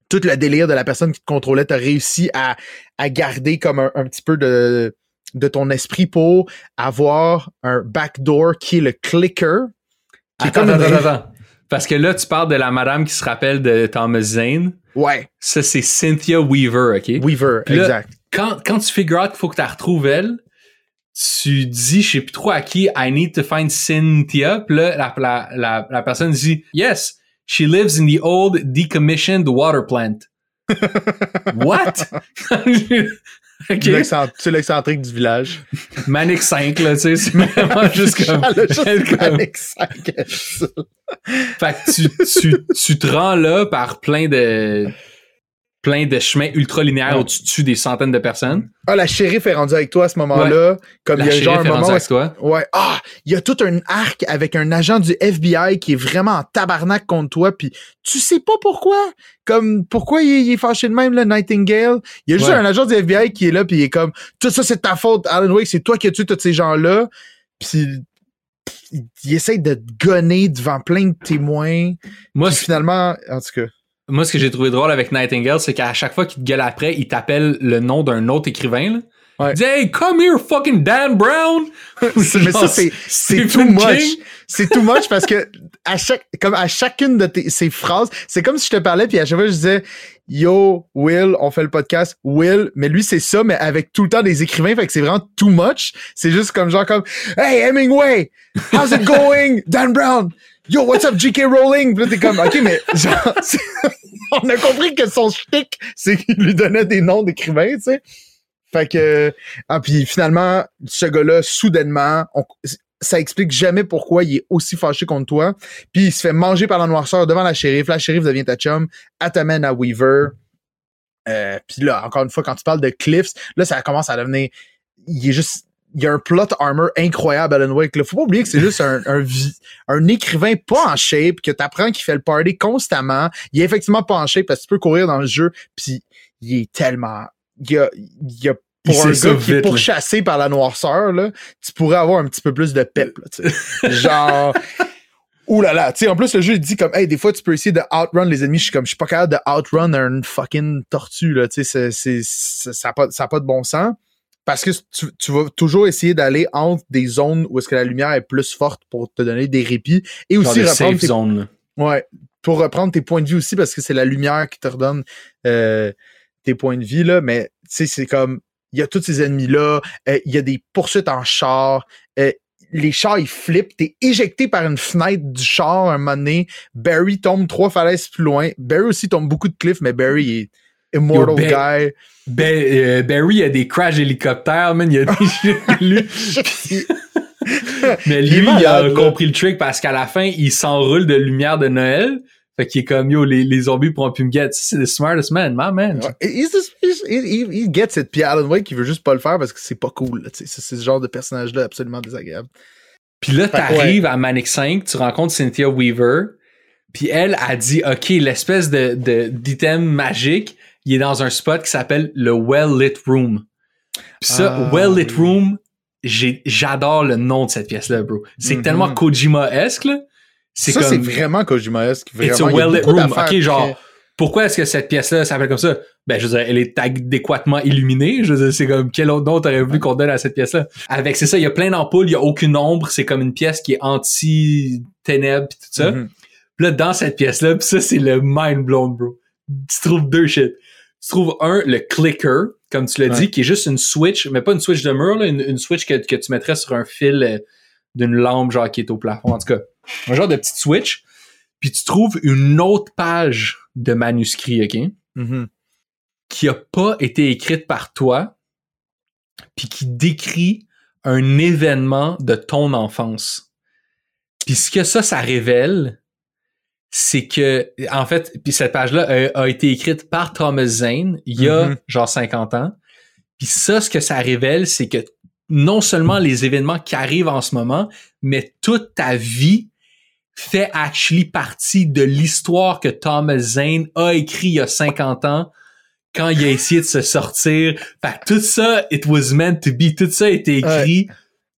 tout le délire de la personne qui te contrôlait, tu as réussi à, à garder comme un, un petit peu de, de ton esprit pour avoir un backdoor qui est le clicker. Qui est Attends, comme attends, une- attends, attends. Parce que là, tu parles de la madame qui se rappelle de Thomas Zane. Ouais, Ça, c'est Cynthia Weaver, OK? Weaver, là, exact. Quand, quand tu figures out qu'il faut que tu la retrouves elle, tu dis, je sais plus trop à qui, I need to find Cynthia. Puis là, la, la, la, la personne dit, yes, she lives in the old decommissioned water plant. What? OK. L'excent- C'est l'excentrique du village. Manic 5, là, tu sais, c'est vraiment juste comme... Juste comme- Manic 5 à ça. Fait que tu, tu, tu te rends là par plein de plein de chemins ultra linéaires Ouais. où tu tues des centaines de personnes. Ah, la shérif est rendue avec toi à ce moment-là. Comme La il y a genre un moment avec toi. Ouais. Ah, il y a tout un arc avec un agent du FBI qui est vraiment en tabarnak contre toi, puis tu sais pas pourquoi. Comme pourquoi il est, il est fâché de même le Nightingale? Il y a juste Ouais. un agent du FBI qui est là, puis il est comme tout ça c'est ta faute, Alan Wake, c'est toi qui as tué tous ces gens-là. Puis il, il essaie de te gonner devant plein de témoins. Moi, Puis finalement, en tout cas. Moi, ce que j'ai trouvé drôle avec Nightingale, c'est qu'à chaque fois qu'il te gueule après, il t'appelle le nom d'un autre écrivain. Là. Ouais. Il dit Hey, come here, fucking Dan Brown! Mais ça, c'est, c'est too much. C'est too much parce que à chaque, comme à chacune de tes, ces phrases, c'est comme si je te parlais puis à chaque fois je disais, yo, Will, on fait le podcast, Will, mais lui c'est ça, mais avec tout le temps des écrivains, fait que c'est vraiment too much. C'est juste comme genre comme, hey, Hemingway, how's it going? Dan Brown, yo, what's up, J.K. Rowling? Puis là, t'es comme, ok, mais genre, on a compris que son shtick, c'est qu'il lui donnait des noms d'écrivains, tu sais. Fait que, ah, puis finalement, ce gars-là, soudainement, ça explique jamais pourquoi il est aussi fâché contre toi. Puis il se fait manger par la noirceur devant la shérif. La shérif devient ta chum. Elle à Weaver. Euh, puis là, encore une fois, quand tu parles de Cliffs, là, ça commence à devenir... Il est juste... Il y a un plot armor incroyable, Alan Wake. Là. Faut pas oublier que c'est juste un, un, un écrivain pas en shape, que t'apprends qu'il fait le party constamment. Il est effectivement pas en shape parce que tu peux courir dans le jeu, puis il est tellement... Il y a, il y a pour un gars qui est là. pourchassé par la noirceur, là, tu pourrais avoir un petit peu plus de pep. Là. Genre, ouh là là. Tu sais, en plus, le jeu, il dit comme, hey, des fois, tu peux essayer de outrun les ennemis. Je suis comme, je suis pas capable de outrun un fucking tortue, là. Tu sais, c'est- c'est- c'est- ça n'a pas, ça a pas de bon sens. Parce que tu, tu vas toujours essayer d'aller entre des zones où est-ce que la lumière est plus forte pour te donner des répits et Genre aussi reprendre safe tes, zone. là. Ouais. Pour reprendre tes points de vie aussi, parce que c'est la lumière qui te redonne euh, tes points de vie, là. Mais, tu sais, c'est comme, il y a tous ces ennemis-là, euh, il y a des poursuites en char, euh, les chars, ils flippent, t'es éjecté par une fenêtre du char un moment donné, Barry tombe trois falaises plus loin, Barry aussi tombe beaucoup de cliffs, mais Barry est immortal Yo, guy. Ben, euh, Barry a des crashs d'hélicoptère, man. Il a des... mais Il lui, il a là. compris le trick parce qu'à la fin, il s'enroule de lumière de Noël. Fait qu'il est comme, yo, les, les zombies pourront plus me get. C'est le smartest man, my man. Ouais, he's the- he's- he, he- gets it. Puis Alan Wake, il veut juste pas le faire parce que c'est pas cool. C'est ce genre de personnage-là absolument désagréable. Puis là, t'arrives à Manic 5, tu rencontres Cynthia Weaver, puis elle a dit, OK, l'espèce de, de, d'item magique, il est dans un spot qui s'appelle le Well-Lit Room. Puis ça, Ah, Well-Lit oui. Room, j'adore le nom de cette pièce-là, bro. C'est Mhm. tellement Kojima-esque, là. C'est ça, c'est vraiment Kojima-esque. It's Vraiment, y a well lit room. Ok, genre, pourquoi est-ce que cette pièce-là s'appelle comme ça? Ben, je veux dire, elle est adéquatement illuminée. Je veux dire, c'est comme, quel autre nom t'aurais voulu qu'on donne à cette pièce-là? Avec, c'est ça, il y a plein d'ampoules, il y a aucune ombre, c'est comme une pièce qui est anti-ténèbres pis tout ça. Mhm. Puis là, dans cette pièce-là, pis ça, c'est le mind blown, bro. Tu trouves deux shit. Tu trouves un, le clicker, comme tu l'as Ouais. dit, qui est juste une switch, mais pas une switch de mur, là, une, une switch que, que tu mettrais sur un fil euh, d'une lampe, genre, qui est au plafond. En tout cas, un genre de petite switch. Puis tu trouves une autre page de manuscrit, OK? Mhm. Qui a pas été écrite par toi, puis qui décrit un événement de ton enfance. Puis ce que ça, ça révèle, c'est que, en fait, puis cette page-là a, a été écrite par Thomas Zane il y a Mhm. genre 50 ans. Puis ça, ce que ça révèle, c'est que non seulement les événements qui arrivent en ce moment, mais toute ta vie fait actually partie de l'histoire que Thomas Zane a écrit il y a 50 ans quand il a essayé de se sortir. Fait que tout ça, it was meant to be. Tout ça a été écrit.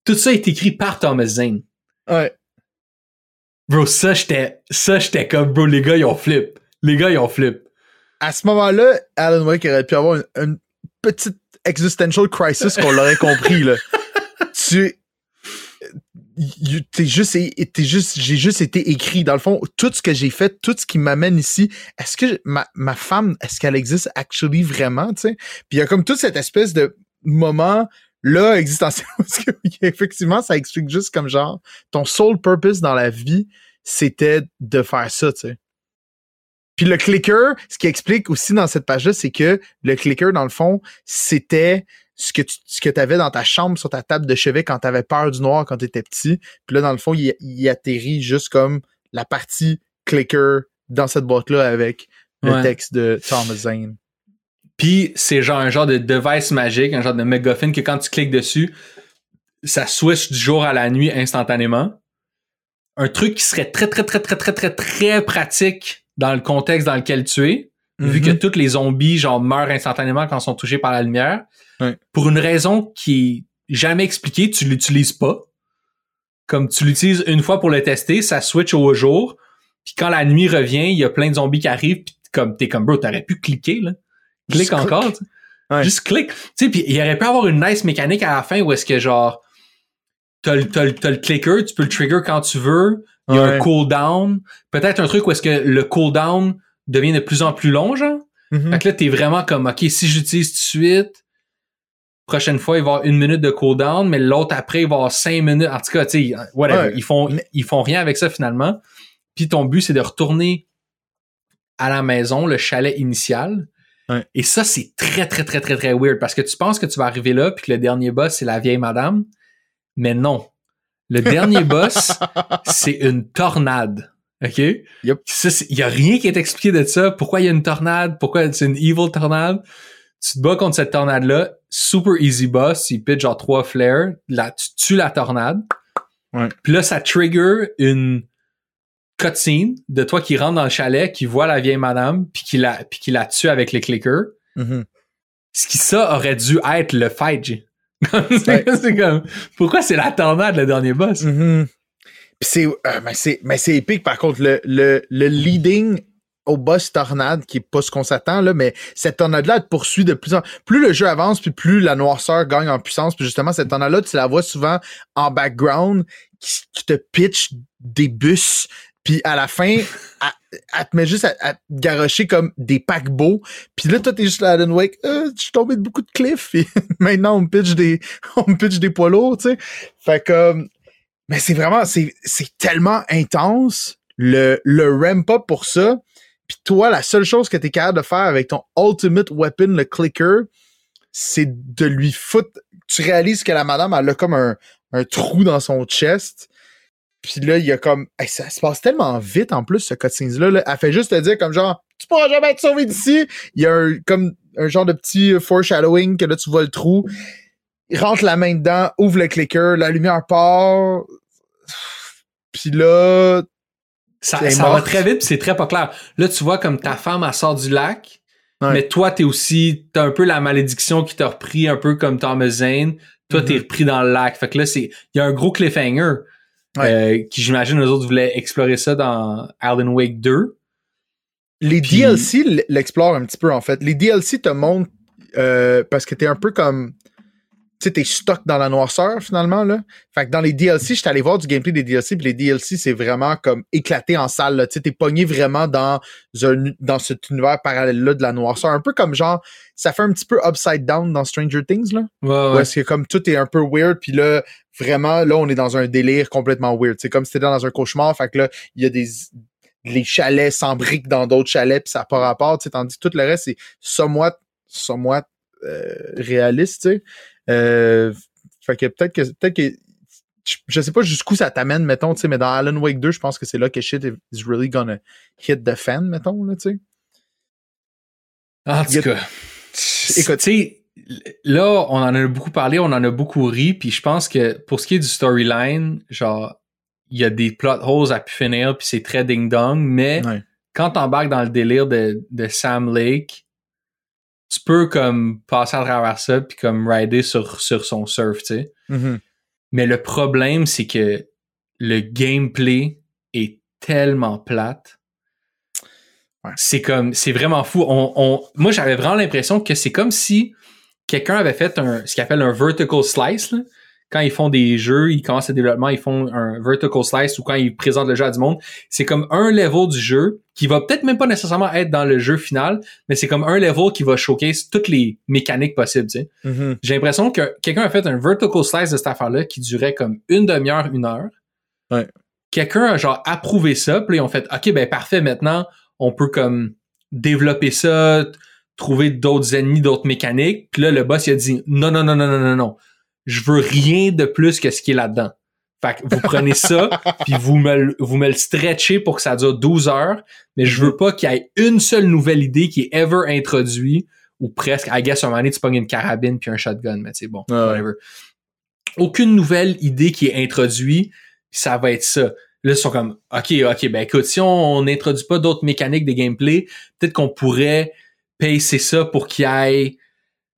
Tout ça est écrit par Thomas Zane. Ouais. Bro, ça, j'étais, ça, j'étais comme, bro, les gars, ils ont flip. Les gars, ils ont flip. À ce moment-là, Alan Wake aurait pu avoir une, une petite existential crisis qu'on l'aurait compris, là. Tu. T'es juste, t'es juste, j'ai juste été écrit. Dans le fond, tout ce que j'ai fait, tout ce qui m'amène ici, est-ce que ma, ma femme, est-ce qu'elle existe actually vraiment, tu sais? Puis il y a comme toute cette espèce de moment là existentiel parce que effectivement, ça explique juste comme genre ton sole purpose dans la vie, c'était de faire ça, tu sais. Puis le clicker, ce qui explique aussi dans cette page-là, c'est que le clicker, dans le fond, c'était ce que tu ce que avais dans ta chambre sur ta table de chevet quand tu avais peur du noir quand tu étais petit. Puis là, dans le fond, il, il atterrit juste comme la partie clicker dans cette boîte-là avec le Ouais. texte de Thomas Zane. Puis c'est genre un genre de device magique, un genre de MacGuffin que quand tu cliques dessus, ça switch du jour à la nuit instantanément. Un truc qui serait très très très très très très très pratique dans le contexte dans lequel tu es, vu Mhm. que tous les zombies genre meurent instantanément quand ils sont touchés par la lumière. Pour une raison qui est jamais expliquée, tu l'utilises pas. Comme tu l'utilises une fois pour le tester, ça switch au jour. Puis quand la nuit revient, il y a plein de zombies qui arrivent, puis comme t'es comme bro, t'aurais pu cliquer là. Clique encore. clique. tu sais. Ouais. Juste clique. Tu sais, puis il aurait pu avoir une nice mécanique à la fin où est-ce que genre t'as le, t'as le, t'as le clicker, tu peux le trigger quand tu veux. Il y a Ouais. un cooldown. Peut-être un truc où est-ce que le cooldown devient de plus en plus long, genre. Mhm. Fait que là, t'es vraiment comme, OK, si j'utilise tout de suite, prochaine fois, il va y avoir une minute de cooldown, mais l'autre après, il va avoir cinq minutes. En tout cas, tu sais, whatever. Ouais. Ils font, ils font rien avec ça finalement. Puis ton but, c'est de retourner à la maison, le chalet initial. Ouais. Et ça, c'est très, très, très, très, très weird parce que tu penses que tu vas arriver là puis que le dernier boss, c'est la vieille madame. Mais non. Le dernier boss, c'est une tornade. OK? Yep. Il y a rien qui est expliqué de ça. Pourquoi il y a une tornade? Pourquoi c'est une evil tornade? Tu te bats contre cette tornade-là. Super easy boss. Il pitch genre trois flares. Là, tu tues la tornade. Ouais. Puis là, ça trigger une cutscene de toi qui rentre dans le chalet, qui voit la vieille madame, puis qui la, puis qui la tue avec les clickers. Mhm. Ce qui, ça, aurait dû être le fight, G. c'est Ouais. c'est comme, pourquoi c'est la tornade, le dernier boss? Mhm. Puis c'est, euh, mais c'est, mais c'est épique par contre le, le, le leading au boss tornade qui est pas ce qu'on s'attend là, mais cette tornade là elle te poursuit de plus en plus le jeu avance puis plus la noirceur gagne en puissance puis justement cette tornade là tu la vois souvent en background qui, qui te pitch des bus puis à la fin elle, elle te met juste à, à te garrocher comme des paquebots puis là toi t'es juste là Alan Wake euh, je suis tombé de beaucoup de cliffs et maintenant on me pitch des on me pitch des poids lourds tu sais fait que mais c'est vraiment, c'est, c'est tellement intense, le, le ramp-up pour ça. Puis toi, la seule chose que tu es capable de faire avec ton ultimate weapon, le clicker, c'est de lui foutre. Tu réalises que la madame, elle a comme un, un trou dans son chest. Puis là, il y a comme. Hey, ça se passe tellement vite en plus, ce cutscenes-là. là. Elle fait juste te dire comme genre, tu pourras jamais être sauvé d'ici. Il y a un, comme un genre de petit foreshadowing que là, tu vois le trou. Il rentre la main dedans, ouvre le clicker, la lumière part. Puis là, Ça, ça va très vite, c'est très pas clair. Là, tu vois comme ta femme, elle sort du lac, Ouais. mais toi, t'es aussi, t'as un peu la malédiction qui t'a repris, un peu comme Thomas Zane. Toi, t'es Mhm. repris dans le lac. Fait que là, c'est, il y a un gros cliffhanger. Euh, qui j'imagine eux autres voulaient explorer ça dans Alan Wake 2. Les Puis- DLC l'explorent un petit peu, en fait. Les DLC te montrent, euh, parce que t'es un peu comme, tu sais, t'es stock dans la noirceur, finalement, là. Fait que dans les DLC, j'étais allé voir du gameplay des DLC, puis les DLC, c'est vraiment comme éclaté en salle, là. Tu sais, t'es pogné vraiment dans, un, dans cet univers parallèle-là de la noirceur. Un peu comme genre, ça fait un petit peu upside down dans Stranger Things, là. Ouais, Où est-ce que comme tout est un peu weird, puis là, vraiment, là, on est dans un délire complètement weird. C'est comme si t'étais dans un cauchemar, fait que là, il y a des les chalets s'embriquent dans d'autres chalets, puis ça n'a pas rapport, tu sais, tandis que tout le reste, c'est somewhat, somewhat euh, réaliste, tu sais. Euh, fait que peut-être que peut-être que je- sais pas jusqu'où ça t'amène, mettons, tu sais, mais dans Alan Wake 2, je pense que c'est là que shit is really gonna hit the fan, mettons, là, tu sais. En tout cas, Écoute. tu sais, là, on en a beaucoup parlé, on en a beaucoup ri, puis je pense que pour ce qui est du storyline, genre, il y a des plot holes à pu finir, puis c'est très ding-dong, mais Ouais. quand t'embarques dans le délire de, de Sam Lake, tu peux comme passer à travers ça, puis comme rider sur, sur son surf, tu sais. Mhm. Mais le problème, c'est que le gameplay est tellement plate. Ouais. C'est comme, c'est vraiment fou. On, on- moi, j'avais vraiment l'impression que c'est comme si quelqu'un avait fait un, ce qu'il appelle un vertical slice. là. Quand ils font des jeux, ils commencent le développement, ils font un vertical slice ou quand ils présentent le jeu à du monde, c'est comme un level du jeu qui va peut-être même pas nécessairement être dans le jeu final, mais c'est comme un level qui va showcase toutes les mécaniques possibles, tu sais. Mhm. J'ai l'impression que quelqu'un a fait un vertical slice de cette affaire-là qui durait comme une demi-heure, une heure. Ouais. Quelqu'un a genre approuvé ça, puis ils ont fait OK, ben parfait, maintenant, on peut comme développer ça, trouver d'autres ennemis, d'autres mécaniques. Puis là, le boss, il a dit non, non, non, non, non, non, non. Je veux rien de plus que ce qui est là-dedans. Fait que vous prenez ça, puis vous me, le- vous me le stretchez pour que ça dure 12 heures, mais je veux pas qu'il y ait une seule nouvelle idée qui est ever introduite, ou presque. I guess, à un moment donné, tu pognes une carabine puis un shotgun, mais c'est bon, ouais. whatever. Aucune nouvelle idée qui est introduite, ça va être ça. Là, ils sont comme, OK, OK, ben écoute, si on n'introduit pas d'autres mécaniques de gameplay, peut-être qu'on pourrait pacer ça pour qu'il y ait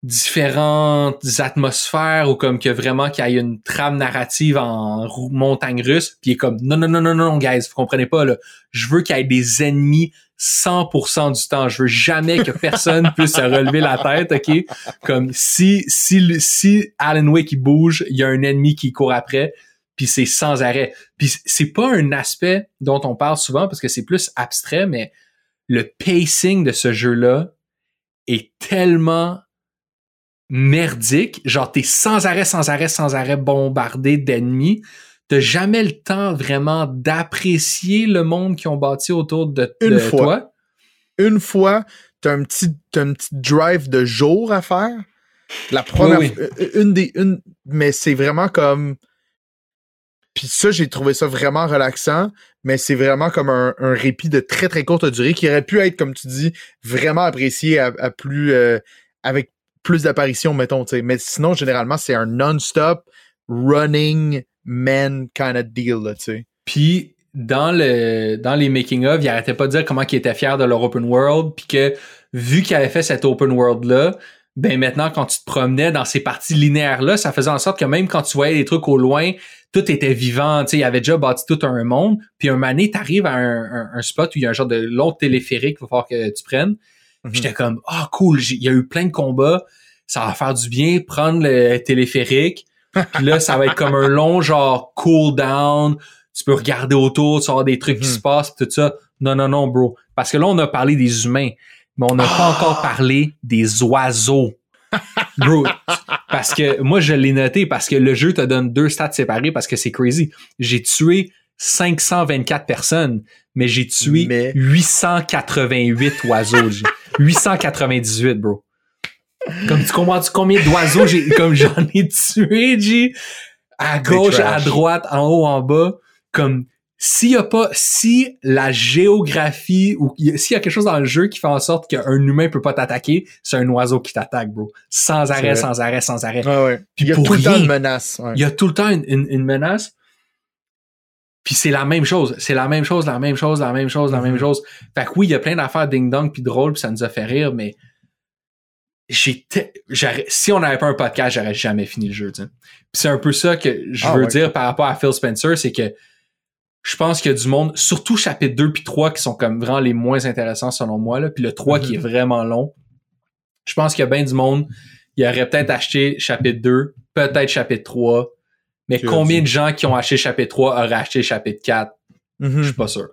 différentes atmosphères ou comme que vraiment qu'il y ait une trame narrative en montagne russe puis il est comme non non non non non guys vous comprenez pas là. Je veux qu'il y ait des ennemis 100% du temps. Je veux jamais que personne puisse se relever la tête ok? Comme si si si Alan Wake il bouge il y a un ennemi qui court après puis c'est sans arrêt. Puis c'est pas un aspect dont on parle souvent parce que c'est plus abstrait mais le pacing de ce jeu là est tellement merdique. Genre, t'es sans arrêt, sans arrêt, sans arrêt bombardé d'ennemis. T'as jamais le temps vraiment d'apprécier le monde qu'ils ont bâti autour de, Une de fois. toi. Une fois, t'as un petit, t'as un petit drive de jour à faire. La première, Oui, euh, une des, une, mais c'est vraiment comme, puis ça, j'ai trouvé ça vraiment relaxant, mais c'est vraiment comme un, un répit de très très courte durée qui aurait pu être, comme tu dis, vraiment apprécié à, à plus, euh, avec plus d'apparitions, mettons, tu sais. Mais sinon, généralement, c'est un non-stop running man kind of deal, là, tu sais. Puis dans le dans les making of, ils arrêtaient pas de dire comment ils étaient fiers de leur open world, puis que vu qu'ils avaient fait cet open world là, ben maintenant quand tu te promenais dans ces parties linéaires là, ça faisait en sorte que même quand tu voyais des trucs au loin, tout était vivant, tu sais, il avait déjà bâti tout un monde, puis un donné, t'arrives à un, spot où il y a un genre de long téléphérique qu'il va falloir que tu prennes. Mhm. J'étais comme ah cool, il y a eu plein de combats, ça va faire du bien prendre le téléphérique. Puis là, ça va être comme un long genre cool down. Tu peux regarder autour, tu vas voir des trucs qui Mhm. se passent, tout ça. Non, non, non, bro. Parce que là, on a parlé des humains, mais on n'a pas Ah! encore parlé des oiseaux. Bro, parce que moi, je l'ai noté parce que le jeu te donne deux stats séparés parce que c'est crazy. J'ai tué 524 personnes, mais j'ai tué Mais- 888 oiseaux. G. 898, bro. Comme tu comprends combien d'oiseaux j'ai comme j'en ai tué, G, à gauche, à droite, en haut, en bas, comme s'il y a pas si la géographie ou s'il y a quelque chose dans le jeu qui fait en sorte qu'un humain peut pas t'attaquer, c'est un oiseau qui t'attaque, bro. Sans arrêt, sans arrêt, sans arrêt. Ouais. Puis Il y a tout le temps une menace. Il y a tout le temps une menace. Puis c'est la même chose. C'est la même chose, la même chose, la même chose, la Mhm. même chose. Fait que oui, il y a plein d'affaires ding-dong puis drôles, puis ça nous a fait rire, mais j'aurais- si on n'avait pas un podcast, j'aurais jamais fini le jeu. tu c'est un peu ça que je Ah veux dire par rapport à Phil Spencer, c'est que je pense qu'il y a du monde, surtout chapitre 2 puis 3 qui sont comme vraiment les moins intéressants selon moi, là, puis le 3 qui est Mhm. vraiment long. Je pense qu'il y a bien du monde, il aurait peut-être acheté chapitre 2, peut-être chapitre 3, mais combien dit. de gens qui ont acheté chapitre 3 auraient acheté chapitre 4? Je Mhm. suis pas sûr.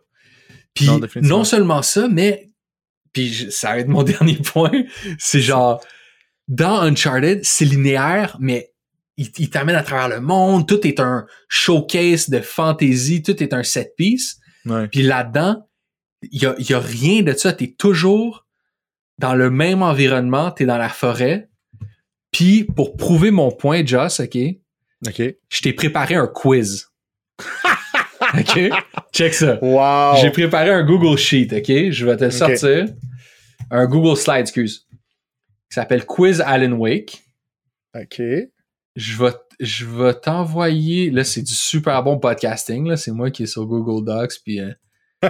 Puis Non, seulement ça, mais puis je- ça va être mon dernier point, c'est genre dans Uncharted, c'est linéaire, mais il, il t'amène à travers le monde, tout est un showcase de fantasy, tout est un set piece. Ouais. Puis là-dedans, il y a, y a rien de ça, t'es toujours dans le même environnement, t'es dans la forêt. Puis pour prouver mon point, Joss, OK, OK. je t'ai préparé un quiz. OK? Check ça. Wow. J'ai préparé un Google Sheet, OK? Je vais te le sortir. Un Google Slide, excuse. Qui s'appelle Quiz Alan Wake. OK. Je vais, je vais t'envoyer. Là, c'est du super bon podcasting. Là. C'est moi qui est sur Google Docs. Puis euh,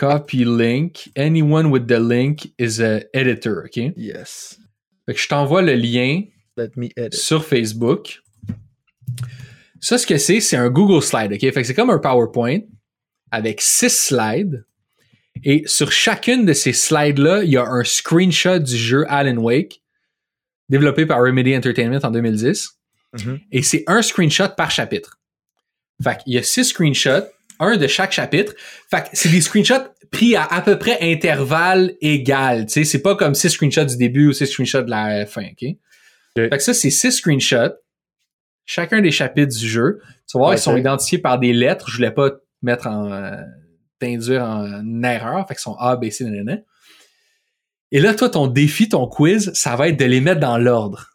copy link. Anyone with the link is a editor, OK? Yes. Fait que je t'envoie le lien Let me edit. sur Facebook. Ça, ce que c'est, c'est un Google Slide, OK? Fait que c'est comme un PowerPoint avec six slides. Et sur chacune de ces slides-là, il y a un screenshot du jeu Alan Wake, développé par Remedy Entertainment en 2010. Mhm. Et c'est un screenshot par chapitre. Fait qu'il y a six screenshots, un de chaque chapitre. Fait que c'est des screenshots pris à à peu près intervalle égal. Tu sais, c'est pas comme six screenshots du début ou six screenshots de la fin, OK? Fait que ça, c'est six screenshots. Chacun des chapitres du jeu. Tu vas voir, Ouais, ils sont identifiés par des lettres. Je voulais pas te mettre en... euh, t'induire en erreur. Fait qu'ils sont A, B, C, nanana. Et là, toi, ton défi, ton quiz, ça va être de les mettre dans l'ordre.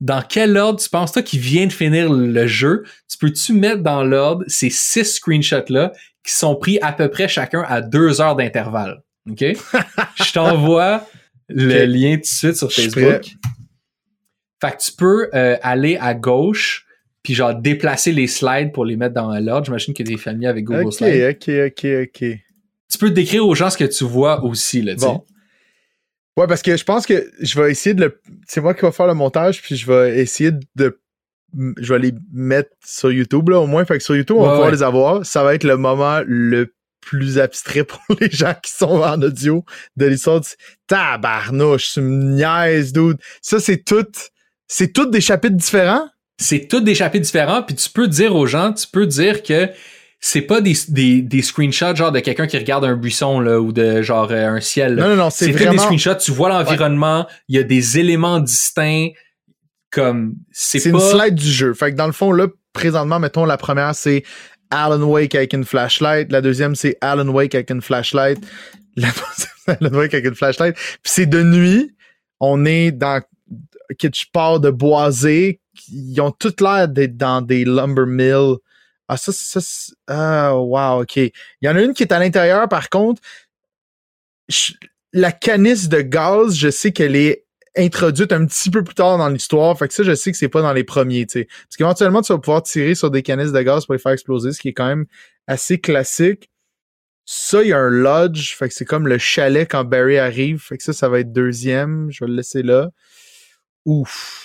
Dans quel ordre tu penses, toi qui viens de finir le jeu, tu peux-tu mettre dans l'ordre ces six screenshots-là qui sont pris à peu près chacun à deux heures d'intervalle? OK? Je t'envoie le lien tout de suite sur Facebook. Fait que tu peux euh, aller à gauche puis genre déplacer les slides pour les mettre dans l'ordre. J'imagine que tu es familier avec Google OK, Slides. OK, OK, OK. Tu peux décrire aux gens ce que tu vois aussi, là, tu. Bon. Ouais, parce que je pense que je vais essayer de le. C'est moi qui vais faire le montage, puis je vais essayer de. Je vais les mettre sur YouTube, là, au moins. Fait que sur YouTube, on va pouvoir ouais. les avoir. Ça va être le moment le plus abstrait pour les gens qui sont en audio de l'histoire. du- Tabarnouche, tu me niaises, dude. Ça, c'est tout. C'est tous des chapitres différents? C'est tous des chapitres différents, puis tu peux dire aux gens, tu peux dire que c'est pas des, des, des screenshots genre de quelqu'un qui regarde un buisson là, ou de genre euh, un ciel. là. Non, non, non, c'est tous des vraiment. screenshots, tu vois l'environnement, il y a des éléments distincts, comme c'est C'est pas... une slide du jeu. Fait que dans le fond, là, présentement, mettons, la première, c'est Alan Wake avec une flashlight. La deuxième, c'est Alan Wake avec une flashlight. La troisième, c'est Alan Wake avec une flashlight. Puis c'est de nuit. On est dans quelque part de boisé. Ils ont toutes l'air d'être dans des lumber mills. Ah, ça, ça, ah, wow, OK. Il y en a une qui est à l'intérieur, par contre. La canisse de gaz, je sais qu'elle est introduite un petit peu plus tard dans l'histoire. Fait que ça, je sais que c'est pas dans les premiers, tu sais. Parce qu'éventuellement, tu vas pouvoir tirer sur des canisses de gaz pour les faire exploser, ce qui est quand même assez classique. Ça, il y a un lodge. Fait que c'est comme le chalet quand Barry arrive. Fait que ça, ça va être deuxième. Je vais le laisser là. Ouf.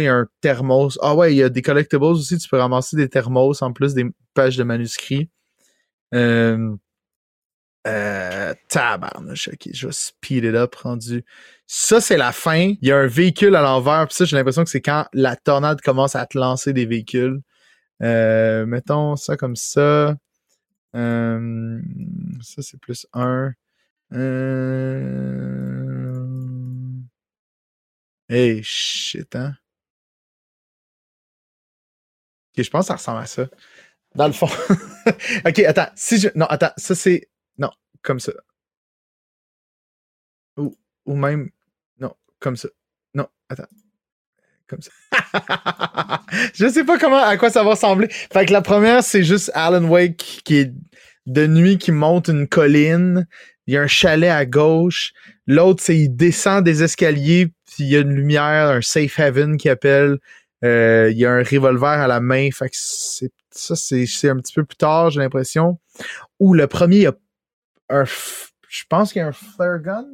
Il y a un thermos. Ah ouais, il y a des collectibles aussi. Tu peux ramasser des thermos en plus des pages de manuscrits. Euh, euh, ok, je vais speed it up. Ça, c'est la fin. Il y a un véhicule à l'envers. Puis ça, j'ai l'impression que c'est quand la tornade commence à te lancer des véhicules. Euh, mettons ça comme ça. Euh, ça, c'est plus un. Hey, shit, hein? Je pense que ça ressemble à ça. Dans le fond. ok, attends. Si je... Non, attends. Ça, c'est. Non, comme ça. Ou, ou même. Non, comme ça. Non, attends. Comme ça. je sais pas comment, à quoi ça va ressembler. Fait que la première, c'est juste Alan Wake qui est de nuit, qui monte une colline. Il y a un chalet à gauche. L'autre, c'est il descend des escaliers, puis il y a une lumière, un safe haven qui appelle. Euh, il y a un revolver à la main. Fait que c'est ça, c'est c'est un petit peu plus tard, j'ai l'impression. Ou le premier, il y a un. Je pense qu'il y a un flare gun.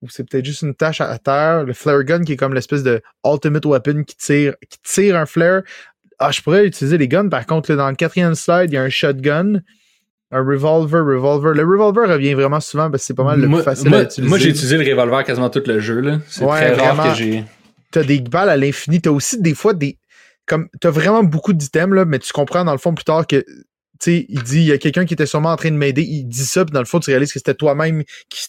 ou c'est peut-être juste une tâche à terre. Le flare gun qui est comme l'espèce de ultimate weapon qui tire, qui tire un flare. Ah, je pourrais utiliser les guns. Par contre, là, dans le quatrième slide, il y a un shotgun, un revolver, revolver. Le revolver revient vraiment souvent parce que c'est pas mal le moi, plus facile moi, à utiliser. moi, j'ai utilisé le revolver quasiment tout le jeu. là. C'est Ouais, très rare vraiment. que j'ai. T'as des balles à l'infini. T'as aussi des fois des. Comme, t'as vraiment beaucoup d'items, là, mais tu comprends dans le fond plus tard que. Tu sais, il dit, il y a quelqu'un qui était sûrement en train de m'aider, il dit ça, puis dans le fond, tu réalises que c'était toi-même qui,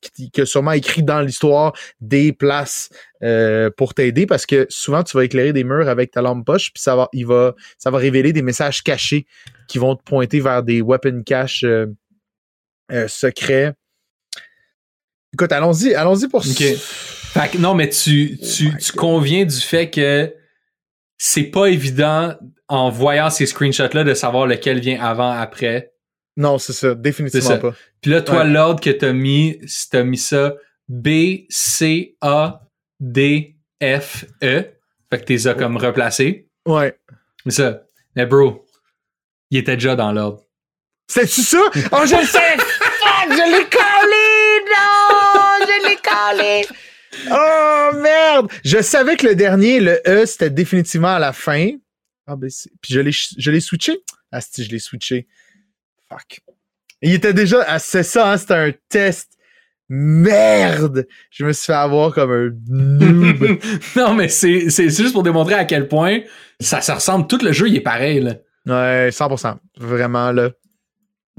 qui, qui a sûrement écrit dans l'histoire des places euh, pour t'aider parce que souvent tu vas éclairer des murs avec ta lampe poche puis ça va il va ça va révéler des messages cachés qui vont te pointer vers des weapon cache euh, euh, secrets. Écoute, allons-y, allons-y pour Ok. Fait que non, mais tu, tu, Oh tu God. conviens du fait que c'est pas évident en voyant ces screenshots-là de savoir lequel vient avant, après. Non, c'est ça, définitivement ça. pas. Puis là, toi, Ouais. l'ordre que t'as mis, c'est- t'as mis ça B, C, A, D, F, E. Fait que t'es as comme replacé. Ouais. Mais ça. Mais bro, il était déjà dans l'ordre. C'est-tu ça? Oh, je le sais! Fuck, je l'ai collé! Non! Je l'ai collé! Oh, merde! Je savais que le dernier, le E, c'était définitivement à la fin. Ah, ben, c'est- Puis je l'ai, je l'ai switché? Ah, si, je l'ai switché. Fuck. Il était déjà... Ah, c'est ça, hein, c'était un test. Merde! Je me suis fait avoir comme un noob. non, mais c'est c'est juste pour démontrer à quel point ça se ressemble. Tout le jeu, il est pareil, là. ouais, 100%. Vraiment, là.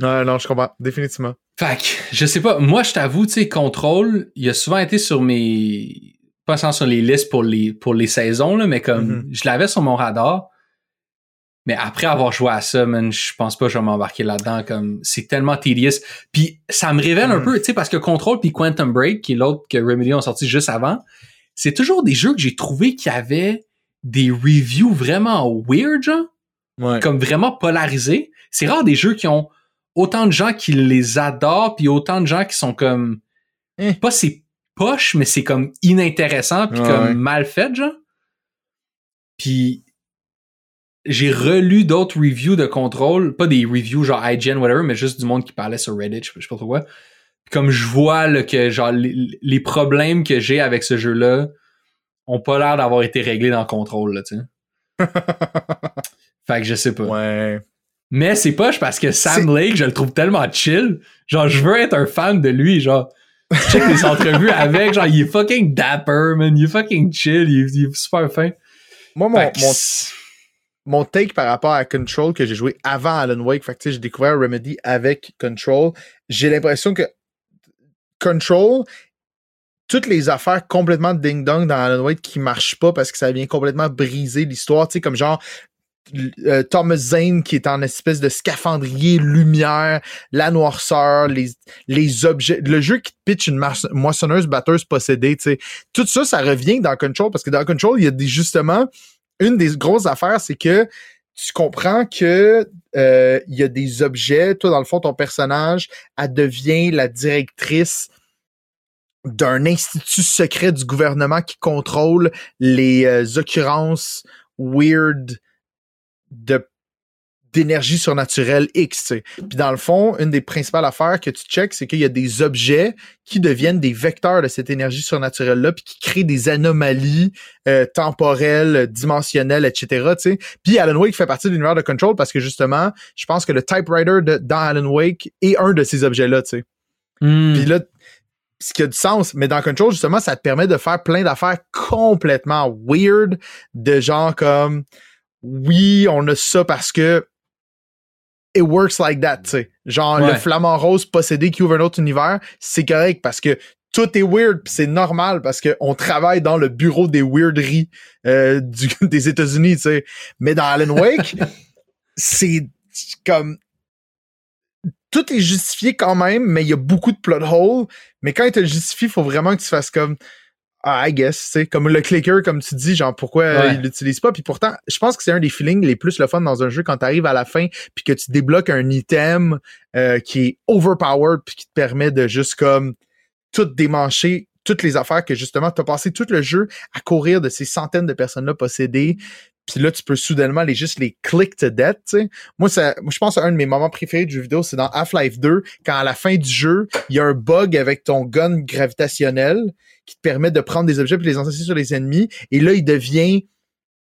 Ouais, non, je comprends. Définitivement. Fait que, je sais pas, moi je t'avoue, tu sais, Control, il a souvent été sur mes. Pas sans sur les listes pour les, pour les saisons, là, mais comme Mhm. je l'avais sur mon radar. Mais après avoir joué à ça, man, je pense pas que je vais m'embarquer là-dedans. Comme c'est tellement tedious. Puis ça me révèle un Mhm. peu, tu sais, parce que Control puis Quantum Break, qui est l'autre que Remedy ont sorti juste avant, c'est toujours des jeux que j'ai trouvé qui avaient des reviews vraiment weird, genre Ouais. comme vraiment polarisé. C'est rare des jeux qui ont autant de gens qui les adorent puis autant de gens qui sont comme Eh. pas c'est poche mais c'est comme inintéressant puis comme ouais. mal fait genre. Puis j'ai relu d'autres reviews de contrôle, pas des reviews genre IGN whatever mais juste du monde qui parlait sur Reddit, je sais pas trop quoi. Puis comme je vois là, que genre les, les problèmes que j'ai avec ce jeu là ont pas l'air d'avoir été réglés dans contrôle là, tu sais. Fait que je sais pas. ouais. Mais c'est poche parce que Sam Lake, je le trouve tellement chill. Genre, je veux être un fan de lui. Genre, check les entrevues avec. Genre, il est fucking dapper, man. Il est fucking chill. Il est, il est super fin. Moi, mon, mon take par rapport à Control que j'ai joué avant Alan Wake, fait que j'ai découvert Remedy avec Control. J'ai l'impression que Control, toutes les affaires complètement ding-dong dans Alan Wake qui marchent pas parce que ça vient complètement briser l'histoire, tu sais, comme genre euh, Thomas Zane qui est en espèce de scaphandrier lumière, la noirceur, les, les objets, le jeu qui te pitch une moissonneuse batteuse possédée, tu sais. Tout ça, ça revient dans Control parce que dans Control, il y a des justement une des grosses affaires, c'est que tu comprends que euh, il y a des objets. Toi, dans le fond, ton personnage, elle devient la directrice d'un institut secret du gouvernement qui contrôle les euh, occurrences weird de d'énergie surnaturelle X. Puis dans le fond, une des principales affaires que tu checks, c'est qu'il y a des objets qui deviennent des vecteurs de cette énergie surnaturelle-là, puis qui créent des anomalies euh, temporelles, dimensionnelles, etc. Puis Alan Wake fait partie de l'univers de Control parce que justement, je pense que le typewriter de, dans Alan Wake est un de ces objets-là. Hmm. Puis là, ce qui a du sens, mais dans Control, justement, ça te permet de faire plein d'affaires complètement weird, de genre comme oui, on a ça parce que it works like that, tu sais. Genre Ouais. le flamant rose possédé qui ouvre un autre univers, c'est correct parce que tout est weird, c'est normal parce qu'on travaille dans le bureau des weirderies euh, du- des États-Unis, tu sais. Mais dans Alan Wake, c'est comme tout est justifié quand même, mais il y a beaucoup de plot holes. Mais quand il te le justifie, il faut vraiment que tu fasses comme I guess, tu sais, comme le clicker, comme tu dis, genre pourquoi euh, Ouais. il l'utilise pas? Puis pourtant, je pense que c'est un des feelings les plus le fun dans un jeu quand tu arrives à la fin, puis que tu débloques un item euh, qui est overpowered, puis qui te permet de juste comme tout démancher toutes les affaires que justement, tu as passé tout le jeu à courir de ces centaines de personnes-là possédées. Puis là, tu peux soudainement les juste les click to death. Moi, ça, moi, je pense à un de mes moments préférés du jeu vidéo, c'est dans Half-Life 2, quand à la fin du jeu, il y a un bug avec ton gun gravitationnel qui te permet de prendre des objets et les entasser sur les ennemis, et là, il devient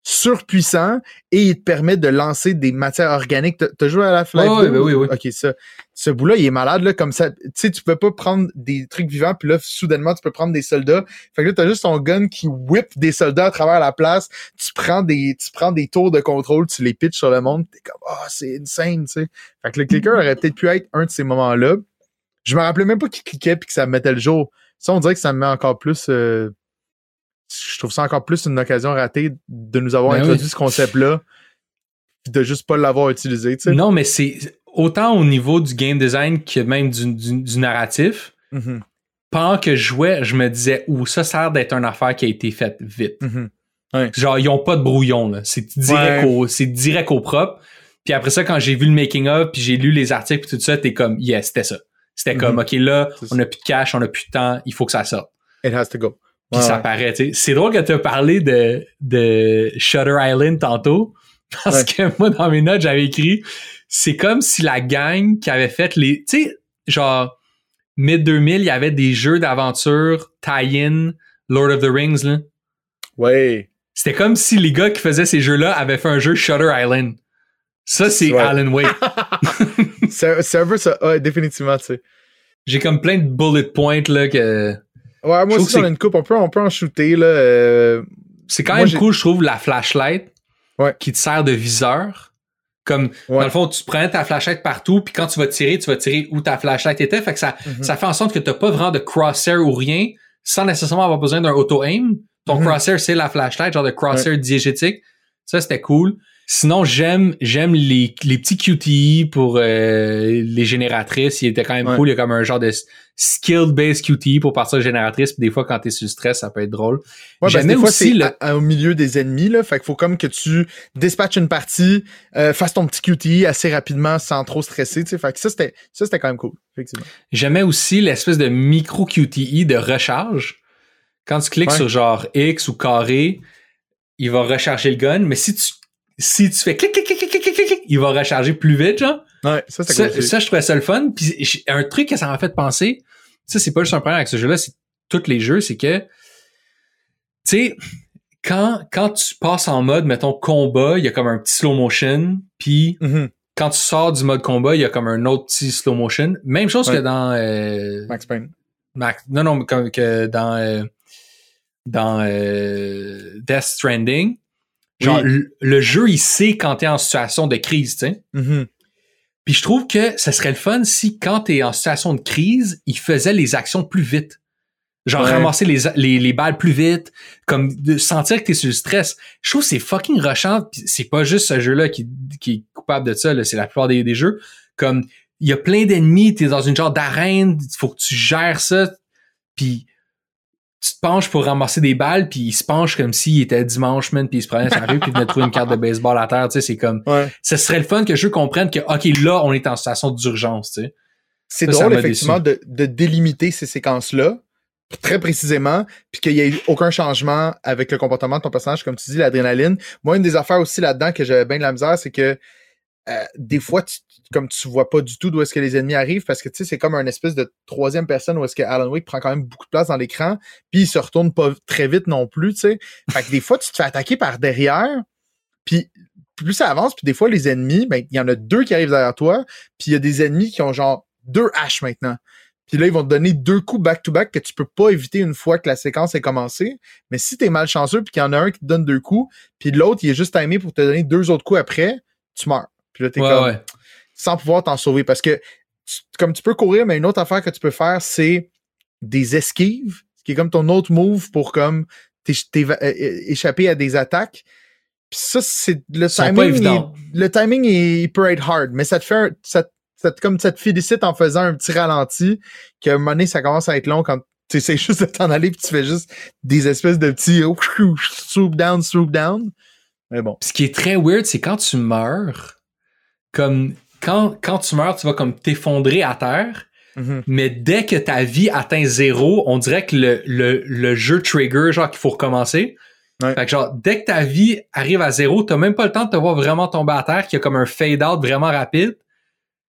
surpuissant et il te permet de lancer des matières organiques. T'as- joué à la Flight Ouais, ouais, oui, oui. Ok, ça. Ce bout-là, il est malade, là, comme ça. Tu sais, tu peux pas prendre des trucs vivants, puis là, soudainement, tu peux prendre des soldats. Fait que là, t'as juste ton gun qui whip des soldats à travers la place. Tu prends des, tu prends des tours de contrôle, tu les pitches sur le monde. T'es comme, oh, c'est insane, tu sais. Fait que le clicker aurait peut-être pu être un de ces moments-là. Je me rappelais même pas qu'il cliquait puis que ça me mettait le jour. Ça, on dirait que ça me met encore plus, euh, je trouve ça encore plus une occasion ratée de nous avoir Ben introduit oui. ce concept-là, puis de juste pas l'avoir utilisé. Non, mais c'est autant au niveau du game design que même du, du- du narratif. Mhm, Pendant que je jouais, je me disais, ouh, ça sert d'être une affaire qui a été faite vite. mhm. Genre, ils ont pas de brouillon, là. C'est direct, Ouais. au, c'est direct au propre. Puis après ça, quand j'ai vu le making-of, puis j'ai lu les articles, puis tout ça, t'es comme, yes, c'était ça. C'était Mhm. comme, OK, là, on a plus de cash, on a plus de temps, il faut que ça sorte. It has to go. Puis Ouais, ça ouais. paraît, tu sais. C'est drôle que tu as parlé de, de Shutter Island tantôt, parce Ouais. que moi, dans mes notes, j'avais écrit, c'est comme si la gang qui avait fait les, tu sais, genre, mid-2000, il y avait des jeux d'aventure, tie-in, Lord of the Rings, là. Ouais. C'était comme si les gars qui faisaient ces jeux-là avaient fait un jeu Shutter Island. Ça, c'est Ouais. Alan Wake. c'est c'est un peu ça. Ouais, définitivement, tu sais. J'ai comme plein de bullet points, là, que... Ouais, moi trouve aussi, que on a une coupe. On peut, on peut en shooter, là. euh, C'est quand Moi, même cool, je trouve, la flashlight Ouais. qui te sert de viseur. Comme, Ouais. dans le fond, tu prends ta flashlight partout, puis quand tu vas tirer, tu vas tirer où ta flashlight était. Fait que ça, Mhm. ça fait en sorte que t'as pas vraiment de crosshair ou rien, sans nécessairement avoir besoin d'un auto-aim. Ton Mhm. crosshair, c'est la flashlight, genre de crosshair diégétique. Ça, c'était cool. Sinon, j'aime j'aime les, les petits QTE pour euh, les génératrices. Il était quand même Ouais. cool. Il y a comme un genre de skill-based QTE pour partir génératrice. Puis des fois, quand t'es sur le stress, ça peut être drôle. Ouais, des fois, aussi le- à- à- au milieu des ennemis, là. Fait qu'il faut comme que tu dispatches une partie, euh, fasses ton petit QTE assez rapidement sans trop stresser, tu sais. Fait que ça, c'était, ça, c'était quand même cool, effectivement. J'aimais aussi l'espèce de micro QTE de recharge. Quand tu cliques Ouais. sur genre X ou carré, il va recharger le gun. Mais si tu, si tu fais clic, clic, clic, clic, clic, clic, clic, il va recharger plus vite, genre. Ouais, ça, Ça, cool. ça, je trouvais ça le fun. Puis un truc que ça m'a fait penser, ça, c'est pas juste un problème avec ce jeu-là, c'est tous les jeux, c'est que, tu sais, quand, quand tu passes en mode, mettons, combat, il y a comme un petit slow motion, puis Mhm. quand tu sors du mode combat, il y a comme un autre petit slow motion. Même chose Ouais. que dans euh, Max Payne. Max, non, non, comme que dans, euh, dans euh, Death Stranding. Genre, Oui. le, le jeu, il sait quand t'es en situation de crise, tu sais. Mhm. Puis je trouve que ce serait le fun si, quand t'es en situation de crise, il faisait les actions plus vite. Genre, Ouais. ramasser les, les, les balles plus vite, comme de sentir que t'es sur le stress. Je trouve que c'est fucking rushant. C'est pas juste ce jeu-là qui, qui est coupable de ça, c'est la plupart des, des jeux. Comme, il y a plein d'ennemis, t'es dans une genre d'arène, il faut que tu gères ça, puis tu te penches pour ramasser des balles, puis il se penche comme s'il était dimanche, man, puis il se prenait sa rue, puis il venait trouver une carte de baseball à terre, tu sais, c'est comme, Ouais. ce serait le fun que je comprenne que, OK, là, on est en situation d'urgence, tu sais. C'est ça drôle, effectivement, de, de délimiter ces séquences-là très précisément, puis qu'il n'y ait eu aucun changement avec le comportement de ton personnage, comme tu dis, l'adrénaline. Moi, une des affaires aussi là-dedans que j'avais bien de la misère, c'est que euh, des fois, tu, comme tu vois pas du tout d'où est-ce que les ennemis arrivent, parce que tu sais, c'est comme un espèce de troisième personne où est-ce que Alan Wake prend quand même beaucoup de place dans l'écran, puis il se retourne pas très vite non plus, tu sais. Fait que des fois, tu te fais attaquer par derrière, puis plus ça avance, puis des fois, les ennemis, ben, il y en a deux qui arrivent derrière toi, puis il y a des ennemis qui ont genre deux haches maintenant. Puis là, ils vont te donner deux coups back-to-back que tu peux pas éviter une fois que la séquence est commencée. Mais si t'es malchanceux puis qu'il y en a un qui te donne deux coups, puis l'autre, il est juste timé pour te donner deux autres coups après, tu meurs. Puis là, t'es Ouais, comme ouais. sans pouvoir t'en sauver. Parce que tu- comme tu peux courir, mais une autre affaire que tu peux faire, c'est des esquives, ce qui est comme ton autre move pour comme échapper à des attaques. Puis ça, c'est le timing. est- le timing il peut être hard, mais ça te fait un- ça, te- ça te- comme ça te félicite en faisant un petit ralenti, qu'à un moment donné, ça commence à être long quand tu essaies juste de t'en aller puis tu fais juste des espèces de petits swoop down, swoop down. Mais bon. Ce qui est très weird, c'est quand tu meurs, comme, quand, quand tu meurs, tu vas comme t'effondrer à terre, Mhm. mais dès que ta vie atteint zéro, on dirait que le, le, le jeu trigger, genre qu'il faut recommencer. Ouais. Fait que genre, dès que ta vie arrive à zéro, t'as même pas le temps de te voir vraiment tomber à terre, qu'il y a comme un fade-out vraiment rapide.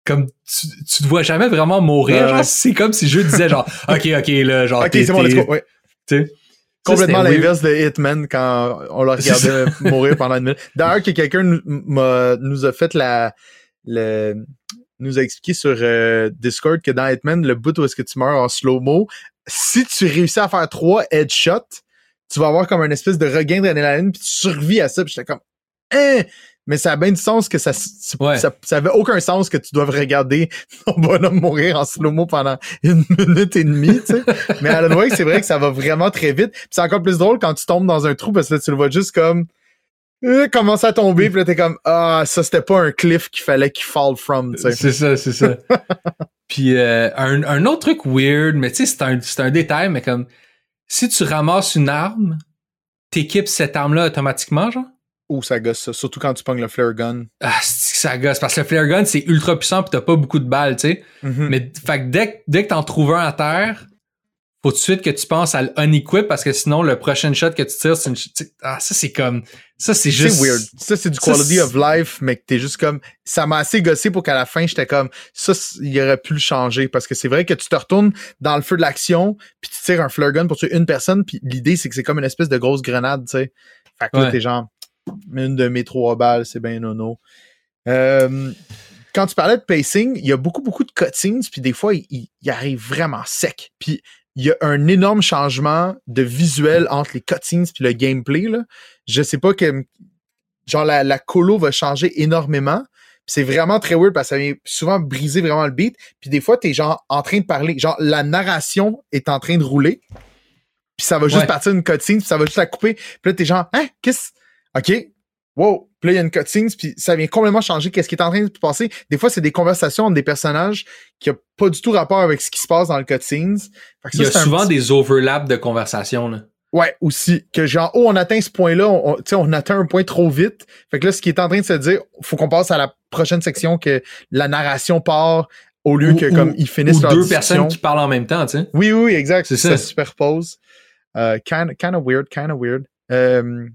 Comme tu, tu te vois jamais vraiment mourir. Ouais, genre, c'est comme si je disais genre, ok, ok, là, genre, Ok, c'est bon, let's go. Ouais. tu sais. Complètement l'inverse de Hitman quand on le regardait mourir pendant une minute. D'ailleurs, que quelqu'un nous, a fait la, le, nous a expliqué sur euh, Discord que dans Hitman, le bout où est-ce que tu meurs en slow-mo, si tu réussis à faire trois headshots, tu vas avoir comme une espèce de regain d'adrénaline puis tu survis à ça. Puis j'étais comme, hein! Mais ça a bien du sens que ça, Ouais. ça, ça avait aucun sens que tu doives regarder ton bonhomme mourir en slow-mo pendant une minute et demie, tu sais. Mais Alan Wake, c'est vrai que ça va vraiment très vite. C'est encore plus drôle quand tu tombes dans un trou parce que là, tu le vois juste comme euh, commence à tomber, puis là t'es comme ah ça c'était pas un cliff qu'il fallait qu'il fall from, tu sais. C'est ça, c'est ça. Puis euh, un, un autre truc weird, mais tu sais, c'est un, c'est un détail, mais comme si tu ramasses une arme, t'équipes cette arme-là automatiquement, genre? Ouh, ça gosse ça, surtout quand tu pognes le flare gun. Ah, c'est que ça gosse? Parce que le flare gun, c'est ultra puissant pis t'as pas beaucoup de balles, tu sais. Mhm. Mais fait que dès, que- dès que t'en trouves un à terre, faut tout de suite que tu penses à l'unequip parce que sinon, le prochain shot que tu tires, c'est une. Ah, ça, c'est comme. Ça, c'est C'est juste. weird. Ça, c'est du quality c'est- of life, mais que t'es juste comme. Ça m'a assez gossé pour qu'à la fin, j'étais comme. Ça, il aurait pu le changer. Parce que c'est vrai que tu te retournes dans le feu de l'action, puis tu tires un flare gun pour tuer une personne, puis l'idée, c'est que c'est comme une espèce de grosse grenade, tu sais. Fait que là, Ouais. t'es genre. Une de mes trois balles, c'est bien nono. Euh, quand tu parlais de pacing, il y a beaucoup, beaucoup de cutscenes, puis des fois, il, il- il arrive vraiment sec. Puis il y a un énorme changement de visuel entre les cutscenes puis le gameplay. Là. Je sais pas que genre la, la colo va changer énormément. C'est vraiment très weird parce que ça vient souvent briser vraiment le beat. Puis des fois, t'es genre en train de parler. Genre, la narration est en train de rouler. Puis ça va juste Ouais. partir d'une cutscene, puis ça va juste la couper. Puis là, t'es genre, hein, qu'est-ce... OK? Wow. Puis là, il y a une cutscene, puis ça vient complètement changer qu'est-ce qui est en train de se passer. Des fois, c'est des conversations entre des personnages qui n'ont pas du tout rapport avec ce qui se passe dans le que Il y a souvent petit- des overlaps de conversation, là. Ouais, aussi. Que genre, oh, on atteint ce point-là, on, on- tu sais, on atteint un point trop vite. Fait que là, ce qui est en train de se dire, faut qu'on passe à la prochaine section, que la narration part, au lieu Ou- que ou- comme ils finissent Ou leur deux discussion. personnes qui parlent en même temps, tu sais. Oui, oui, exact. C'est ça. ça. se superpose. Kind, kind of weird, kind of weird. Euh,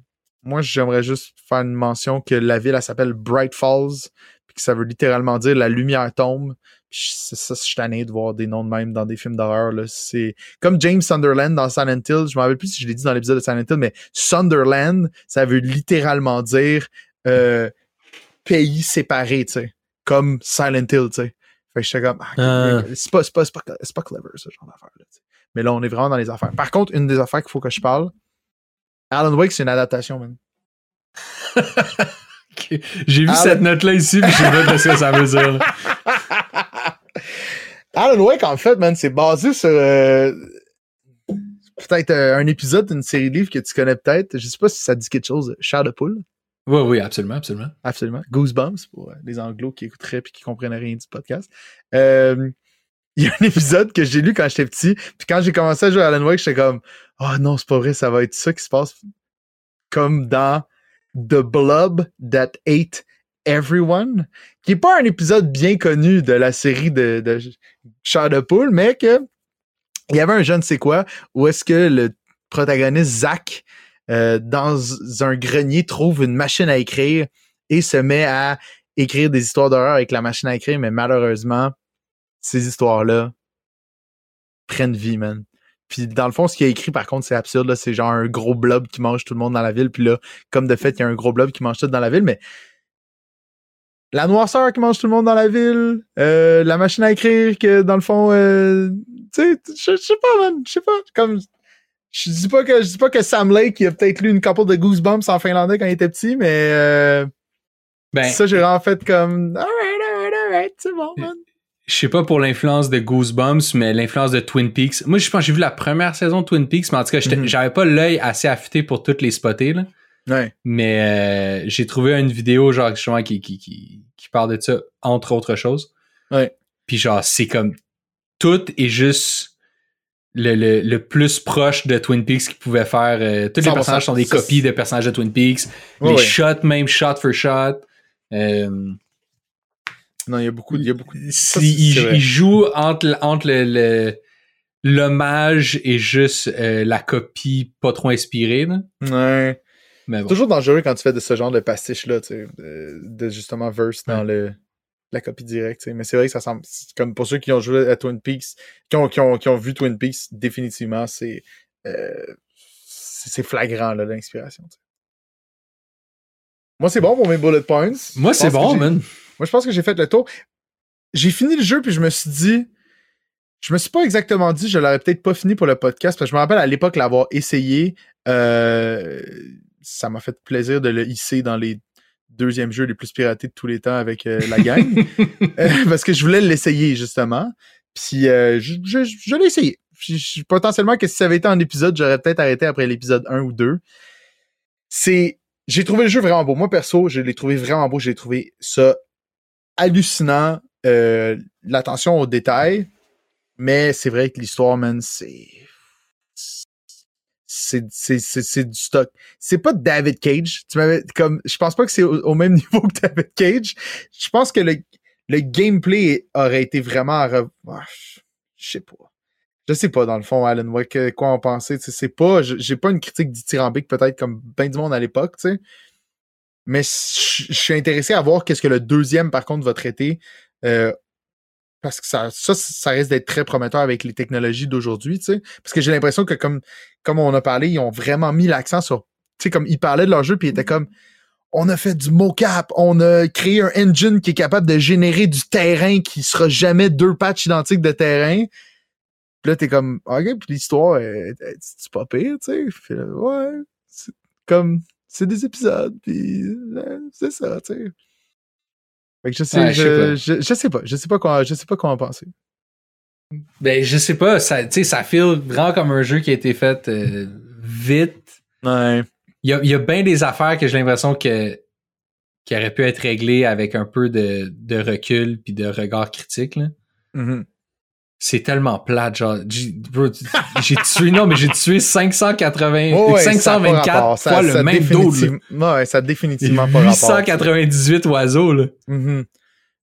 moi, j'aimerais juste faire une mention que la ville, elle s'appelle Bright Falls, puis que ça veut littéralement dire la lumière tombe. Puis c'est ça, je suis tanné de voir des noms de même dans des films d'horreur. là. C'est comme James Sunderland dans Silent Hill. Je me rappelle plus si je l'ai dit dans l'épisode de Silent Hill, mais Sunderland, ça veut littéralement dire euh, pays séparé, tu sais. Comme Silent Hill, tu sais. Fait que j'étais comme, ah, Ah. c'est pas, c'est pas, c'est pas, c'est pas clever, ce genre d'affaire. Mais là, on est vraiment dans les affaires. Par contre, une des affaires qu'il faut que je parle, Alan Wake, c'est une adaptation, man. J'ai vu cette note-là ici, puis je sais pas ce que ça veut dire. Alan Wake, en fait, man, c'est basé sur euh, peut-être euh, un épisode d'une série de livres que tu connais peut-être. Je sais pas si ça dit quelque chose. Chair de poule. Oui, oui, absolument, absolument. Absolument. Goosebumps pour euh, les anglos qui écouteraient et qui comprennent rien du podcast. Euh, Il y a un épisode que j'ai lu quand j'étais petit. Puis quand j'ai commencé à jouer à Alan Wake, j'étais comme Oh non, c'est pas vrai, ça va être ça qui se passe. Comme dans The Blob That Ate Everyone, qui est pas un épisode bien connu de la série de, de Poule, mais que il y avait un je ne quoi où est-ce que le protagoniste Zach euh, dans un grenier trouve une machine à écrire et se met à écrire des histoires d'horreur avec la machine à écrire, mais malheureusement, ces histoires-là prennent vie, man. Puis dans le fond, ce qu'il a écrit, par contre, c'est absurde. là. C'est genre un gros blob qui mange tout le monde dans la ville. Puis là, comme de fait, il y a un gros blob qui mange tout dans la ville, mais la noirceur qui mange tout le monde dans la ville, euh, la machine à écrire que dans le fond, euh, tu sais, je sais pas, man, je sais pas, comme je dis pas que je dis pas que Sam Lake il a peut-être lu une couple de Goosebumps en finlandais quand il était petit, mais euh, Ben, ça j'ai vraiment fait comme alright, alright, alright, c'est bon, man. Je sais pas pour l'influence de Goosebumps, mais l'influence de Twin Peaks. Moi, je pense que j'ai vu la première saison de Twin Peaks, mais en tout cas, Mhm. j'avais pas l'œil assez affûté pour toutes les spotter, là. Ouais. Mais euh, j'ai trouvé une vidéo, genre, justement, qui, qui, qui, qui parle de ça, entre autres choses. Ouais. Puis genre, c'est comme... Tout est juste le, le, le plus proche de Twin Peaks qu'ils pouvaient faire. Euh, tous les 100%. personnages sont des copies de personnages de Twin Peaks. Ouais, les ouais. shots, même shot for shot. Euh, Non, il y a beaucoup, il y a beaucoup. si- c'est il, joue entre, entre le, l'hommage est juste euh, la copie pas trop inspirée. Là. Ouais. Mais C'est bon. toujours dangereux quand tu fais de ce genre de pastiche-là, tu sais, de, de justement verse dans le, la copie directe. Mais c'est vrai que ça semble. c'est Comme pour ceux qui ont joué à Twin Peaks, qui ont, qui ont, qui ont vu Twin Peaks, définitivement, c'est. euh, c'est c'est flagrant, là, l'inspiration. Moi, c'est bon pour mes bullet points. Moi, c'est bon, man. Moi, je pense que j'ai fait le tour. J'ai fini le jeu, puis je me suis dit. Je me suis pas exactement dit, je l'aurais peut-être pas fini pour le podcast, parce que je me rappelle à l'époque l'avoir essayé. euh, ça m'a fait plaisir de le hisser dans les deuxièmes jeux les plus piratés de tous les temps avec euh, la gang. Euh, parce que je voulais l'essayer, justement. Puis euh, je, je, je l'ai essayé. Puis, potentiellement que si ça avait été en épisode, j'aurais peut-être arrêté après l'épisode 1 ou 2. C'est. J'ai trouvé le jeu vraiment beau. Moi, perso, je l'ai trouvé vraiment beau. J'ai trouvé ça hallucinant. Euh, L'attention aux détails. Mais c'est vrai que l'histoire, man, c'est. C'est c'est- c'est- du stock. C'est pas David Cage. Tu m'avais comme. Je pense pas que c'est au, même niveau que David Cage. Je pense que le, le gameplay aurait été vraiment Ah, je- sais pas. Je sais pas, dans le fond, Alan Wake, quoi en penser. C'est pas. J'ai pas une critique dithyrambique, peut-être comme ben du monde à l'époque, tu sais. Mais je suis intéressé à voir qu'est-ce que le deuxième, par contre, va traiter. euh, parce que ça, ça, ça risque d'être très prometteur avec les technologies d'aujourd'hui, tu sais. Parce que j'ai l'impression que, comme, comme on a parlé, ils ont vraiment mis l'accent sur. Tu sais, comme ils parlaient de leur jeu, puis ils étaient comme. On a fait du mocap, on a créé un engine qui est capable de générer du terrain qui sera jamais deux patchs identiques de terrain. Puis là, t'es comme, OK, puis l'histoire, est- est- c'est pas pire, tu sais? Ouais, c'est comme, c'est des épisodes, puis euh, c'est ça, tu sais. Fait que je sais, Ouais, je sais je, pas. je, je sais pas, je sais pas quoi, je sais pas quoi en penser. Ben, je sais pas, ça, tu sais, ça feel vraiment comme un jeu qui a été fait euh, vite. Ouais. Il y a, il y a bien des affaires que j'ai l'impression que qui auraient pu être réglées avec un peu de, de recul puis de regard critique. là. Mhm. C'est tellement plate, genre, j'ai tué, non, mais j'ai tué 580, Ouais, ouais, ça a pas 524 rapport, ça- fois le ça même dude. là. Ouais, ça a définitivement pas rapport. 898 oiseaux, là. Mhm.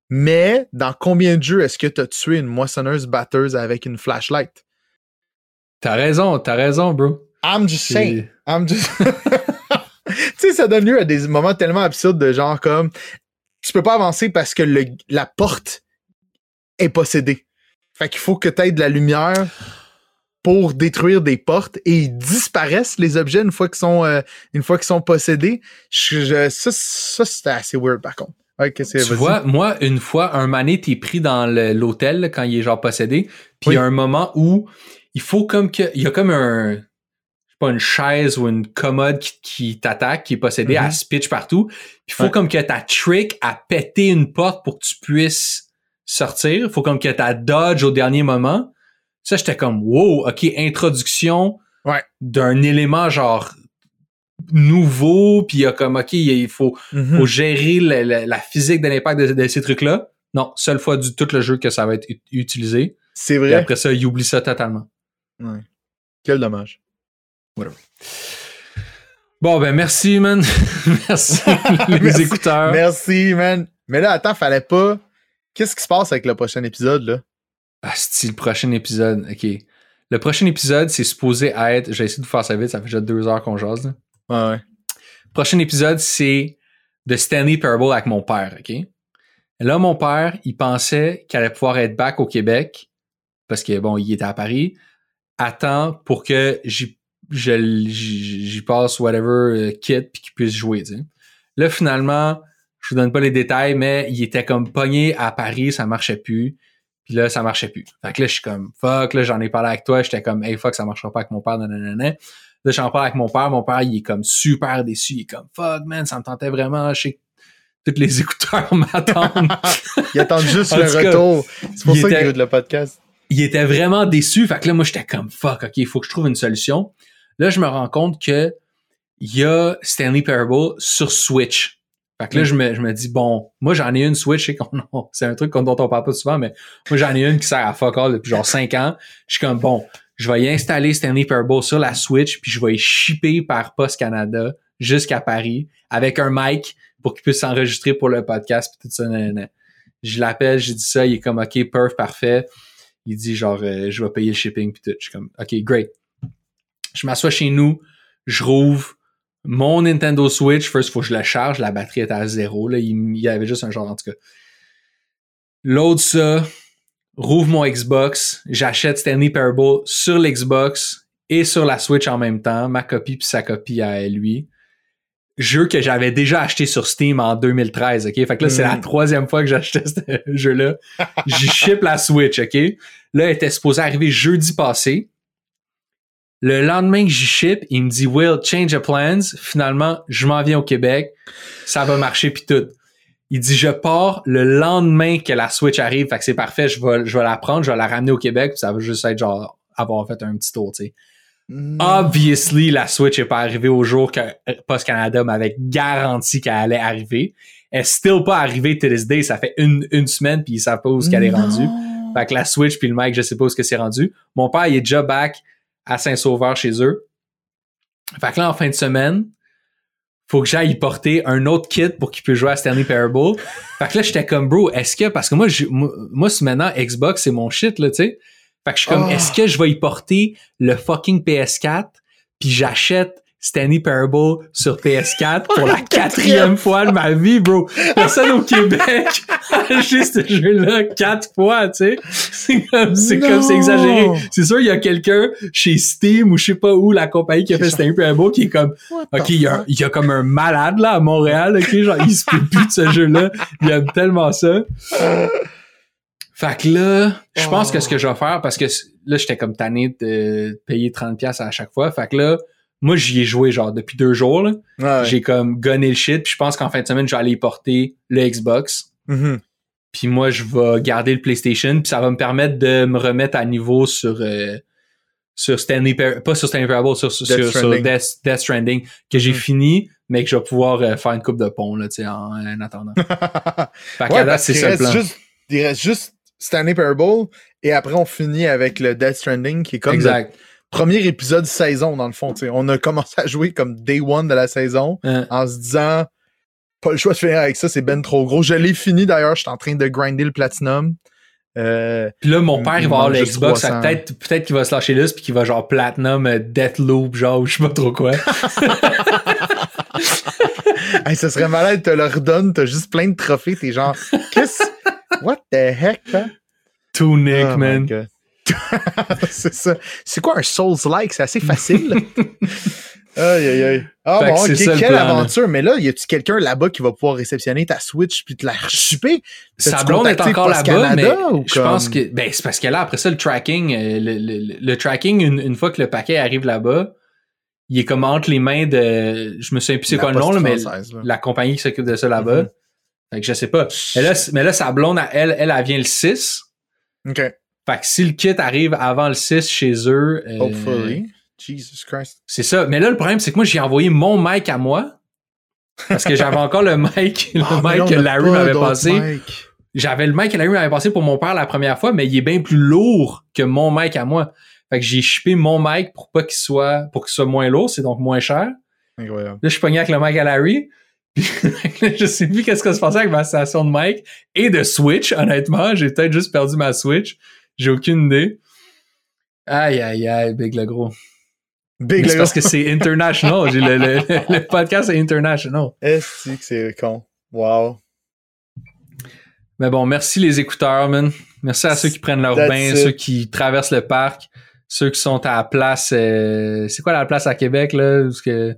Mais dans combien de jeux est-ce que tu as tué une moissonneuse batteuse avec une flashlight? T'as raison, t'as raison, bro. I'm just saying. I'm just... tu sais, ça donne lieu à des moments tellement absurdes de genre comme tu peux pas avancer parce que le, la porte est possédée. Fait qu'il faut que tu aies de la lumière pour détruire des portes et ils disparaissent les objets une fois qu'ils sont euh, une fois qu'ils sont possédés. Je, je- ça, ça c'était assez weird par contre. Que Tu vois, moi, une fois, un mané, t'es pris dans l'hôtel quand il est genre possédé, puis il y a un moment où il faut comme que. Il y a comme un. Je sais pas, une chaise ou une commode qui, qui t'attaque, qui est possédée, Mhm. elle se pitch partout. Puis il faut Ouais. comme que ta trick à péter une porte pour que tu puisses sortir. Il faut comme que ta dodge au dernier moment. Ça, j'étais comme, wow, ok, introduction Ouais. d'un élément genre nouveau, puis il y a comme, ok, il faut, Mhm. faut gérer la, la- la physique de l'impact de, de ces trucs-là. Non, seule fois du tout le jeu que ça va être utilisé. C'est Et vrai? après ça, il oublie ça totalement. Ouais. Quel dommage. Bon, ben merci, man. merci, les Merci. écouteurs. Merci, man. Mais là, attends, fallait pas. Qu'est-ce qui se passe avec le prochain épisode, là? Ah, c'est le prochain épisode. OK. Le prochain épisode, c'est supposé être... J'ai essayé de vous faire ça vite, ça fait déjà deux heures qu'on jase. là. Ouais, ouais. Prochain épisode, c'est de Stanley Parable avec mon père, OK? Là, mon père, il pensait qu'il allait pouvoir être back au Québec parce que, bon, il était à Paris. Attends pour que j'y je- j'y j'y passe whatever euh, kit puis qu'il puisse jouer, tu sais. Là, finalement, je vous donne pas les détails, mais il était comme pogné à Paris, ça marchait plus. Puis là, ça marchait plus. Fait que là, je suis comme, fuck, là, j'en ai parlé avec toi. J'étais comme, hey, fuck, ça marchera pas avec mon père, nanana. Là, j'en parle avec mon père. Mon père, il est comme super déçu. Il est comme, fuck, man, ça me tentait vraiment. Je sais que tous les écouteurs m'attendent. Ils attendent juste le cas, retour. C'est pour ça qu'ils était- écoutent le podcast. il était vraiment déçu. Fait que là, moi, j'étais comme, fuck, OK, il faut que je trouve une solution. Là, je me rends compte que il y a Stanley Parable sur Switch. Fait que là, Mm. je, me, je me dis, bon, moi, j'en ai une Switch, qu'on- c'est un truc dont on parle pas souvent, mais moi, j'en ai une qui sert à fuck all depuis genre 5 ans. Je suis comme, bon, je vais y installer Stanley Parable sur la Switch, puis je vais y shipper par Post Canada jusqu'à Paris avec un mic pour qu'il puisse s'enregistrer pour le podcast, puis tout ça. nanana. Je l'appelle, j'ai dit ça, il est comme, OK, perf, parfait. Il dit genre, euh, je vais payer le shipping puis tout. Je suis comme, OK, great. Je m'assois chez nous, je rouvre mon Nintendo Switch. First, faut que je la charge. La batterie était à zéro. Là. Il, y avait juste un genre, en tout cas. Load ça, rouvre mon Xbox, j'achète Stanley Parable sur l'Xbox et sur la Switch en même temps, ma copie puis sa copie à lui. Jeu que j'avais déjà acheté sur Steam en 2013, ok? Fait que là, c'est la Mm. troisième fois que j'achetais ce jeu-là. J'y ship la Switch, ok? Là, elle était supposée arriver jeudi passé. Le lendemain que j'y ship, il me dit, Will, change of plans. Finalement, je m'en viens au Québec. Ça va marcher puis tout. Il dit, je pars le lendemain que la Switch arrive. Fait que c'est parfait. Je vais, je vais la prendre, je vais la ramener au Québec. Puis ça va juste être genre avoir fait un petit tour, tu sais. Mm. Obviously, la Switch est pas arrivée au jour que Post Canada m'avait garanti qu'elle allait arriver. Elle est still pas arrivée to this day. Ça fait une, une semaine puis ils savent pas où ce qu'elle est rendue. Fait que la Switch puis le mic, je sais pas où ce que c'est rendu. Mon père, il est déjà back à Saint-Sauveur chez eux. Fait que là, en fin de semaine, faut que j'aille porter un autre kit pour qu'il puisse jouer à Stanley Parable. Fait que là, j'étais comme, bro, est-ce que, parce que moi, j'ai- moi, maintenant Xbox, c'est mon shit, là, tu sais. Fait que je suis comme, Oh. est-ce que je vais y porter le fucking PS4 puis j'achète Stanley Parable sur PS4 pour la quatrième fois de ma vie, bro. Personne au Québec a acheté ce jeu-là quatre fois, tu sais. C'est comme, c'est Non. comme, c'est exagéré. C'est sûr, il y a quelqu'un chez Steam ou je sais pas où, la compagnie qui a fait Stanley Parable qui est comme, OK, il y, a, il y a comme un malade là à Montréal, OK, genre il se peut plus de ce jeu-là. Il aime tellement ça. Fait que là, je pense que ce que je vais faire, parce que là, j'étais comme tanné de payer 30$ à chaque fois. Fait que là, moi, j'y ai joué genre depuis deux jours. là. Ouais. J'ai comme gunné le shit. Puis je pense qu'en fin de semaine, je vais aller porter le Xbox. Mhm. Puis moi, je vais garder le PlayStation. Puis ça va me permettre de me remettre à niveau sur euh, sur Stanley Par- pas sur Stanley Parable, sur, sur, Death sur- sur Stranding. Death, Death Stranding, que j'ai Mhm. fini, mais que je vais pouvoir euh, faire une coupe de pont, là, tu sais, en, en attendant. Fait Ouais, date, c'est ça le plan. juste, il reste juste Stanley Parable et après on finit avec le Death Stranding qui est comme le exact. Premier épisode saison dans le fond. tu sais. On a commencé à jouer comme day one de la saison en se disant pas le choix de finir avec ça, c'est ben trop gros. Je l'ai fini d'ailleurs, je suis en train de grinder le platinum. Euh, Puis là, mon père, il va avoir le Xbox. fait que 300. Peut-être peut-être qu'il va se lâcher là, puis qu'il va genre Platinum, euh, Deathloop, genre, je sais pas trop quoi. hey, ce serait malade, te le redonne, t'as juste plein de trophées, t'es genre, qu'est-ce, what the heck, man? Tunic, Oh man. C'est ça. C'est quoi un Souls-like? C'est assez facile. aïe, aïe, aïe. Ah Fait que bon, ça le quelle plan, là. aventure. Mais là, y a-tu quelqu'un là-bas qui va pouvoir réceptionner ta Switch puis te la rechuper? Sa blonde est encore là-bas, mais je pense que ben c'est parce que là après ça le tracking, euh, le, le- le tracking une, une fois que le paquet arrive là-bas, il est comme entre les mains de, je me souviens plus c'est quoi le nom là, mais là. la compagnie qui s'occupe de ça là-bas. Mhm. Fait que je sais pas. Mais là, mais là sa blonde à elle, elle, elle vient le 6. OK. Fait que si le kit arrive avant le 6 chez eux, euh, Hopefully. Jesus Christ. c'est ça. Mais là le problème c'est que moi j'ai envoyé mon mic à moi. Parce que j'avais encore le mic, le Ah, mic que Larry m'avait passé. j'avais le mic que Larry m'avait passé pour mon père la première fois, mais il est bien plus lourd que mon mic à moi. Fait que j'ai shippé mon mic pour pas qu'il soit, pour qu'il soit moins lourd, c'est donc moins cher. Incroyable. Là, je suis pogné avec le mic à Larry. Puis je sais plus qu'est-ce qui se passait avec ma station de mic et de Switch, honnêtement. J'ai peut-être juste perdu ma Switch. J'ai aucune idée. Aïe, aïe, aïe, Big le gros. Big le parce que c'est international. J'ai le, le, le podcast est international. Est-ce que c'est con? Wow. Mais bon, merci les écouteurs, man. Merci à ceux qui prennent leur That's bain, it. ceux qui traversent le parc, ceux qui sont à la place. euh, c'est quoi la place à Québec, là? Est-ce que,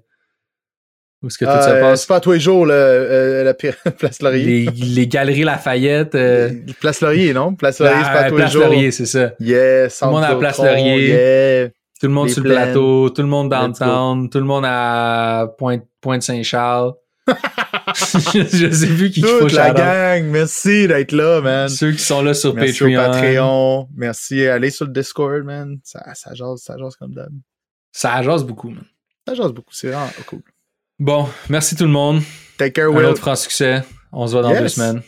où est-ce que tout se Euh, passe? c'est pas tous les jours, le, euh, la Place Laurier. Les, les galeries Lafayette. euh, Place Laurier, non? Place Laurier, c'est pas tous les place jours. Laurier, c'est ça. Yes, Tout le monde à la Place Laurier. Yeah. Tout le monde Les sur le plateau, tout le monde downtown, tout le monde à Pointe, Pointe-Saint-Charles. je, je sais plus qui Toute la gang, merci d'être là, man. Ceux qui sont là sur Merci Patreon. Patreon. Merci. Allez sur le Discord, man. Ça, ça jase, ça jase comme d'hab. Ça jase beaucoup, man. Ça jase beaucoup, c'est vraiment cool. Bon, merci tout le monde. Take care, Un Will. autre franc succès. On se voit dans Yes. deux semaines.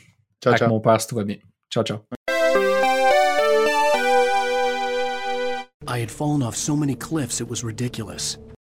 Ciao, avec ciao. mon père si tout va bien. Ciao, ciao. I had fallen off so many cliffs it was ridiculous.